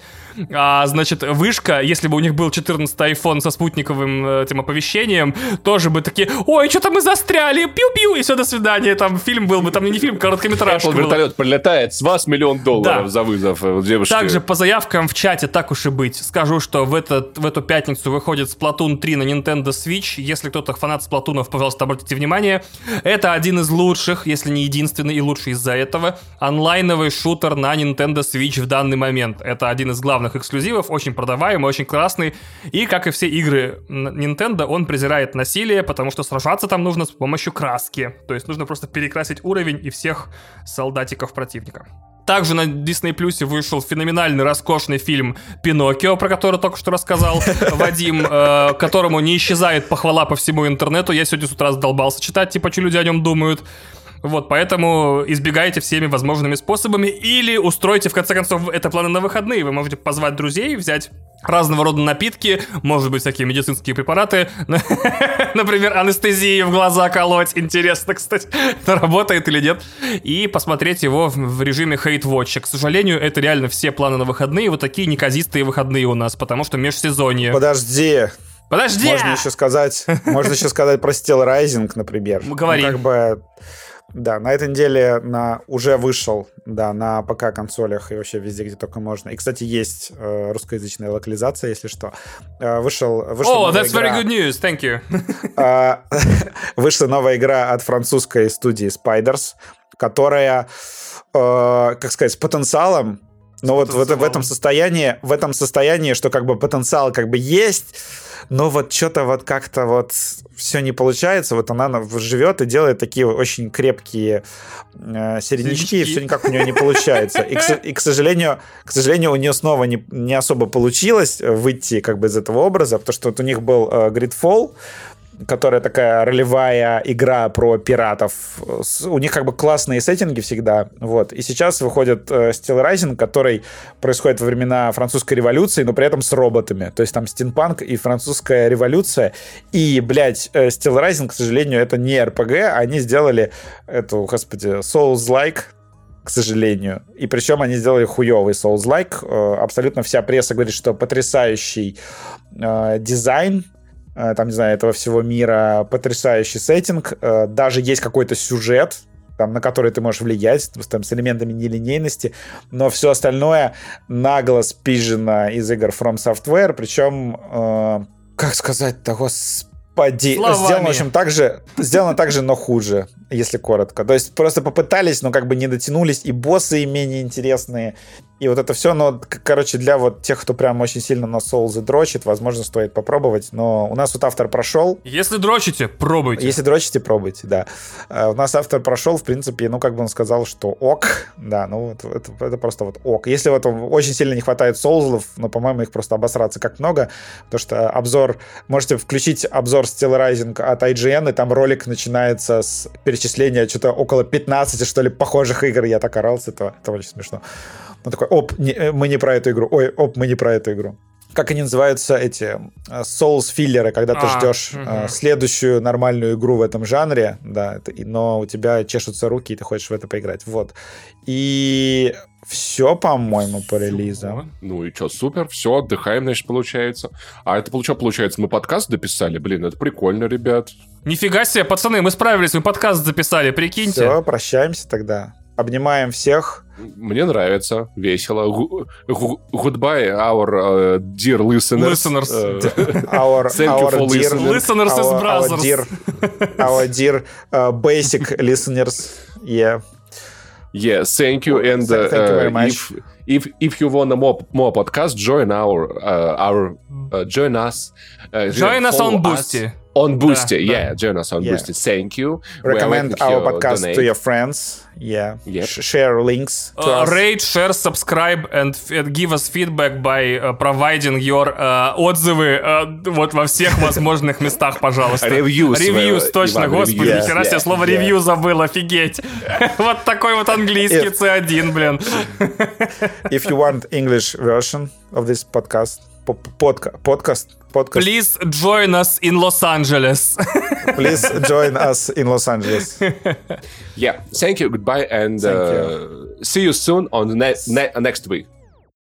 А, значит, вышка, если бы у них был 14 iPhone со спутниковым э, этим оповещением, тоже бы такие, ой, что-то мы застряли, пиу-пиу, и все, до свидания. Там фильм был бы, там не фильм, короткометражка Apple вертолет прилетает, с вас миллион долларов да. за вызов э, девушки. Также по заявкам в чате, так уж и быть, скажу, что в, этот, в эту пятницу выходит Splatoon 3 на Nintendo Switch. Если кто-то фанат Сплатунов, пожалуйста, обратите внимание. Это один из лучших, если не единственный и лучший из-за этого, онлайновый шутер на Nintendo Switch в данный момент. Это один из главных эксклюзивов, очень продаваемый, очень классный. И, как и все игры Nintendo, он презирает насилие, потому что сражаться там нужно с помощью краски. То есть нужно просто перекрасить уровень и всех солдатиков противника. Также на Disney Plus вышел феноменальный, роскошный фильм «Пиноккио», про который только что рассказал Вадим, э, которому не исчезает похвала по всему интернету. Я сегодня с утра задолбался читать, типа, что люди о нем думают. Вот, поэтому избегайте всеми возможными способами или устройте, в конце концов, это планы на выходные. Вы можете позвать друзей, взять разного рода напитки, может быть, всякие медицинские препараты, например, анестезию в глаза колоть, интересно, кстати, это работает или нет, и посмотреть его в режиме Hate Watch. К сожалению, это реально все планы на выходные, вот такие неказистые выходные у нас, потому что межсезонье. Подожди, Подожди! Можно еще сказать, можно еще сказать про Steel Rising, например. Говори. Ну, как бы да, на этой неделе на, уже вышел, да, на ПК консолях и вообще везде, где только можно. И, кстати, есть э, русскоязычная локализация, если что. Э, вышел, вышла oh, that's игра, very good news, thank you. Э, вышла новая игра от французской студии Spiders которая, э, как сказать, с потенциалом, но вот в, в этом состоянии, в этом состоянии, что как бы потенциал как бы есть, но вот что-то вот как-то вот все не получается, вот она живет и делает такие очень крепкие э, середнячки, и все никак у нее не получается. И, к, и, к сожалению, к сожалению, у нее снова не, не особо получилось выйти как бы из этого образа, потому что вот у них был э, Gridfall, которая такая ролевая игра про пиратов. У них как бы классные сеттинги всегда. Вот. И сейчас выходит э, Steel Rising, который происходит во времена французской революции, но при этом с роботами. То есть там стимпанк и французская революция. И, блядь, э, Steel Rising, к сожалению, это не RPG. Они сделали эту, господи, Souls-like, к сожалению. И причем они сделали хуёвый Souls-like. Э, абсолютно вся пресса говорит, что потрясающий дизайн, там, не знаю, этого всего мира, потрясающий сеттинг, э, даже есть какой-то сюжет, там, на который ты можешь влиять, там, с элементами нелинейности, но все остальное нагло спижено из игр From Software, причем, э, как сказать-то, господи, Словами. сделано, в общем, так же, сделано так же, но хуже, если коротко. То есть просто попытались, но как бы не дотянулись, и боссы менее интересные, и вот это все, но, короче, для вот тех, кто прям очень сильно на Souls дрочит, возможно, стоит попробовать. Но у нас вот автор прошел. Если дрочите, пробуйте. Если дрочите, пробуйте, да. А у нас автор прошел, в принципе, ну, как бы он сказал, что ок, да, ну, вот это, это просто вот ок. Если вот очень сильно не хватает соузлов, но, по-моему, их просто обосраться как много, потому что обзор, можете включить обзор Steel Rising от IGN, и там ролик начинается с перечисления что-то около 15, что ли, похожих игр. Я так орал с этого, это очень смешно. Он такой, оп, не, э, мы не про эту игру, ой, оп, мы не про эту игру. Как они называются, эти э, Souls-филлеры, когда ты а, ждешь угу. следующую нормальную игру в этом жанре, да, но у тебя чешутся руки, и ты хочешь в это поиграть. Вот. И все, по-моему, по релизам. Ну и что, супер, все, отдыхаем, значит, получается. А это что получается? Мы подкаст дописали? Блин, это прикольно, ребят. Нифига себе, пацаны, мы справились, мы подкаст записали, прикиньте. Все, прощаемся тогда. Обнимаем всех. Мне нравится, весело. Goodbye, our uh, dear listeners. Listeners. Uh, our, Thank our you for dear. Listeners our, is brothers. Our dear, our dear uh, basic listeners. Yeah. Yeah, thank you. And thank you very much. If, if if you want more more podcast, join our uh, our uh, join us. Uh, join us on Boosty. On Boosty, да, yeah, да. join us on yeah. Boosty. Thank you. Recommend our podcast donate. to your friends. Yeah. Yep. share links. To uh, us. Rate, share, subscribe and, and give us feedback by uh, providing your uh, отзывы uh, вот во всех возможных местах, пожалуйста. Reviews. Reviews, точно. Иван, Господи, yes, нихера себе, слово ревью забыл, офигеть. вот такой вот английский C1, блин. If you want English version of this podcast, podcast, podcast podcast. Please join us in Los Angeles. Please join us in Los Angeles. yeah. Thank you. Goodbye. And uh, you. see you soon on the ne- ne- next week.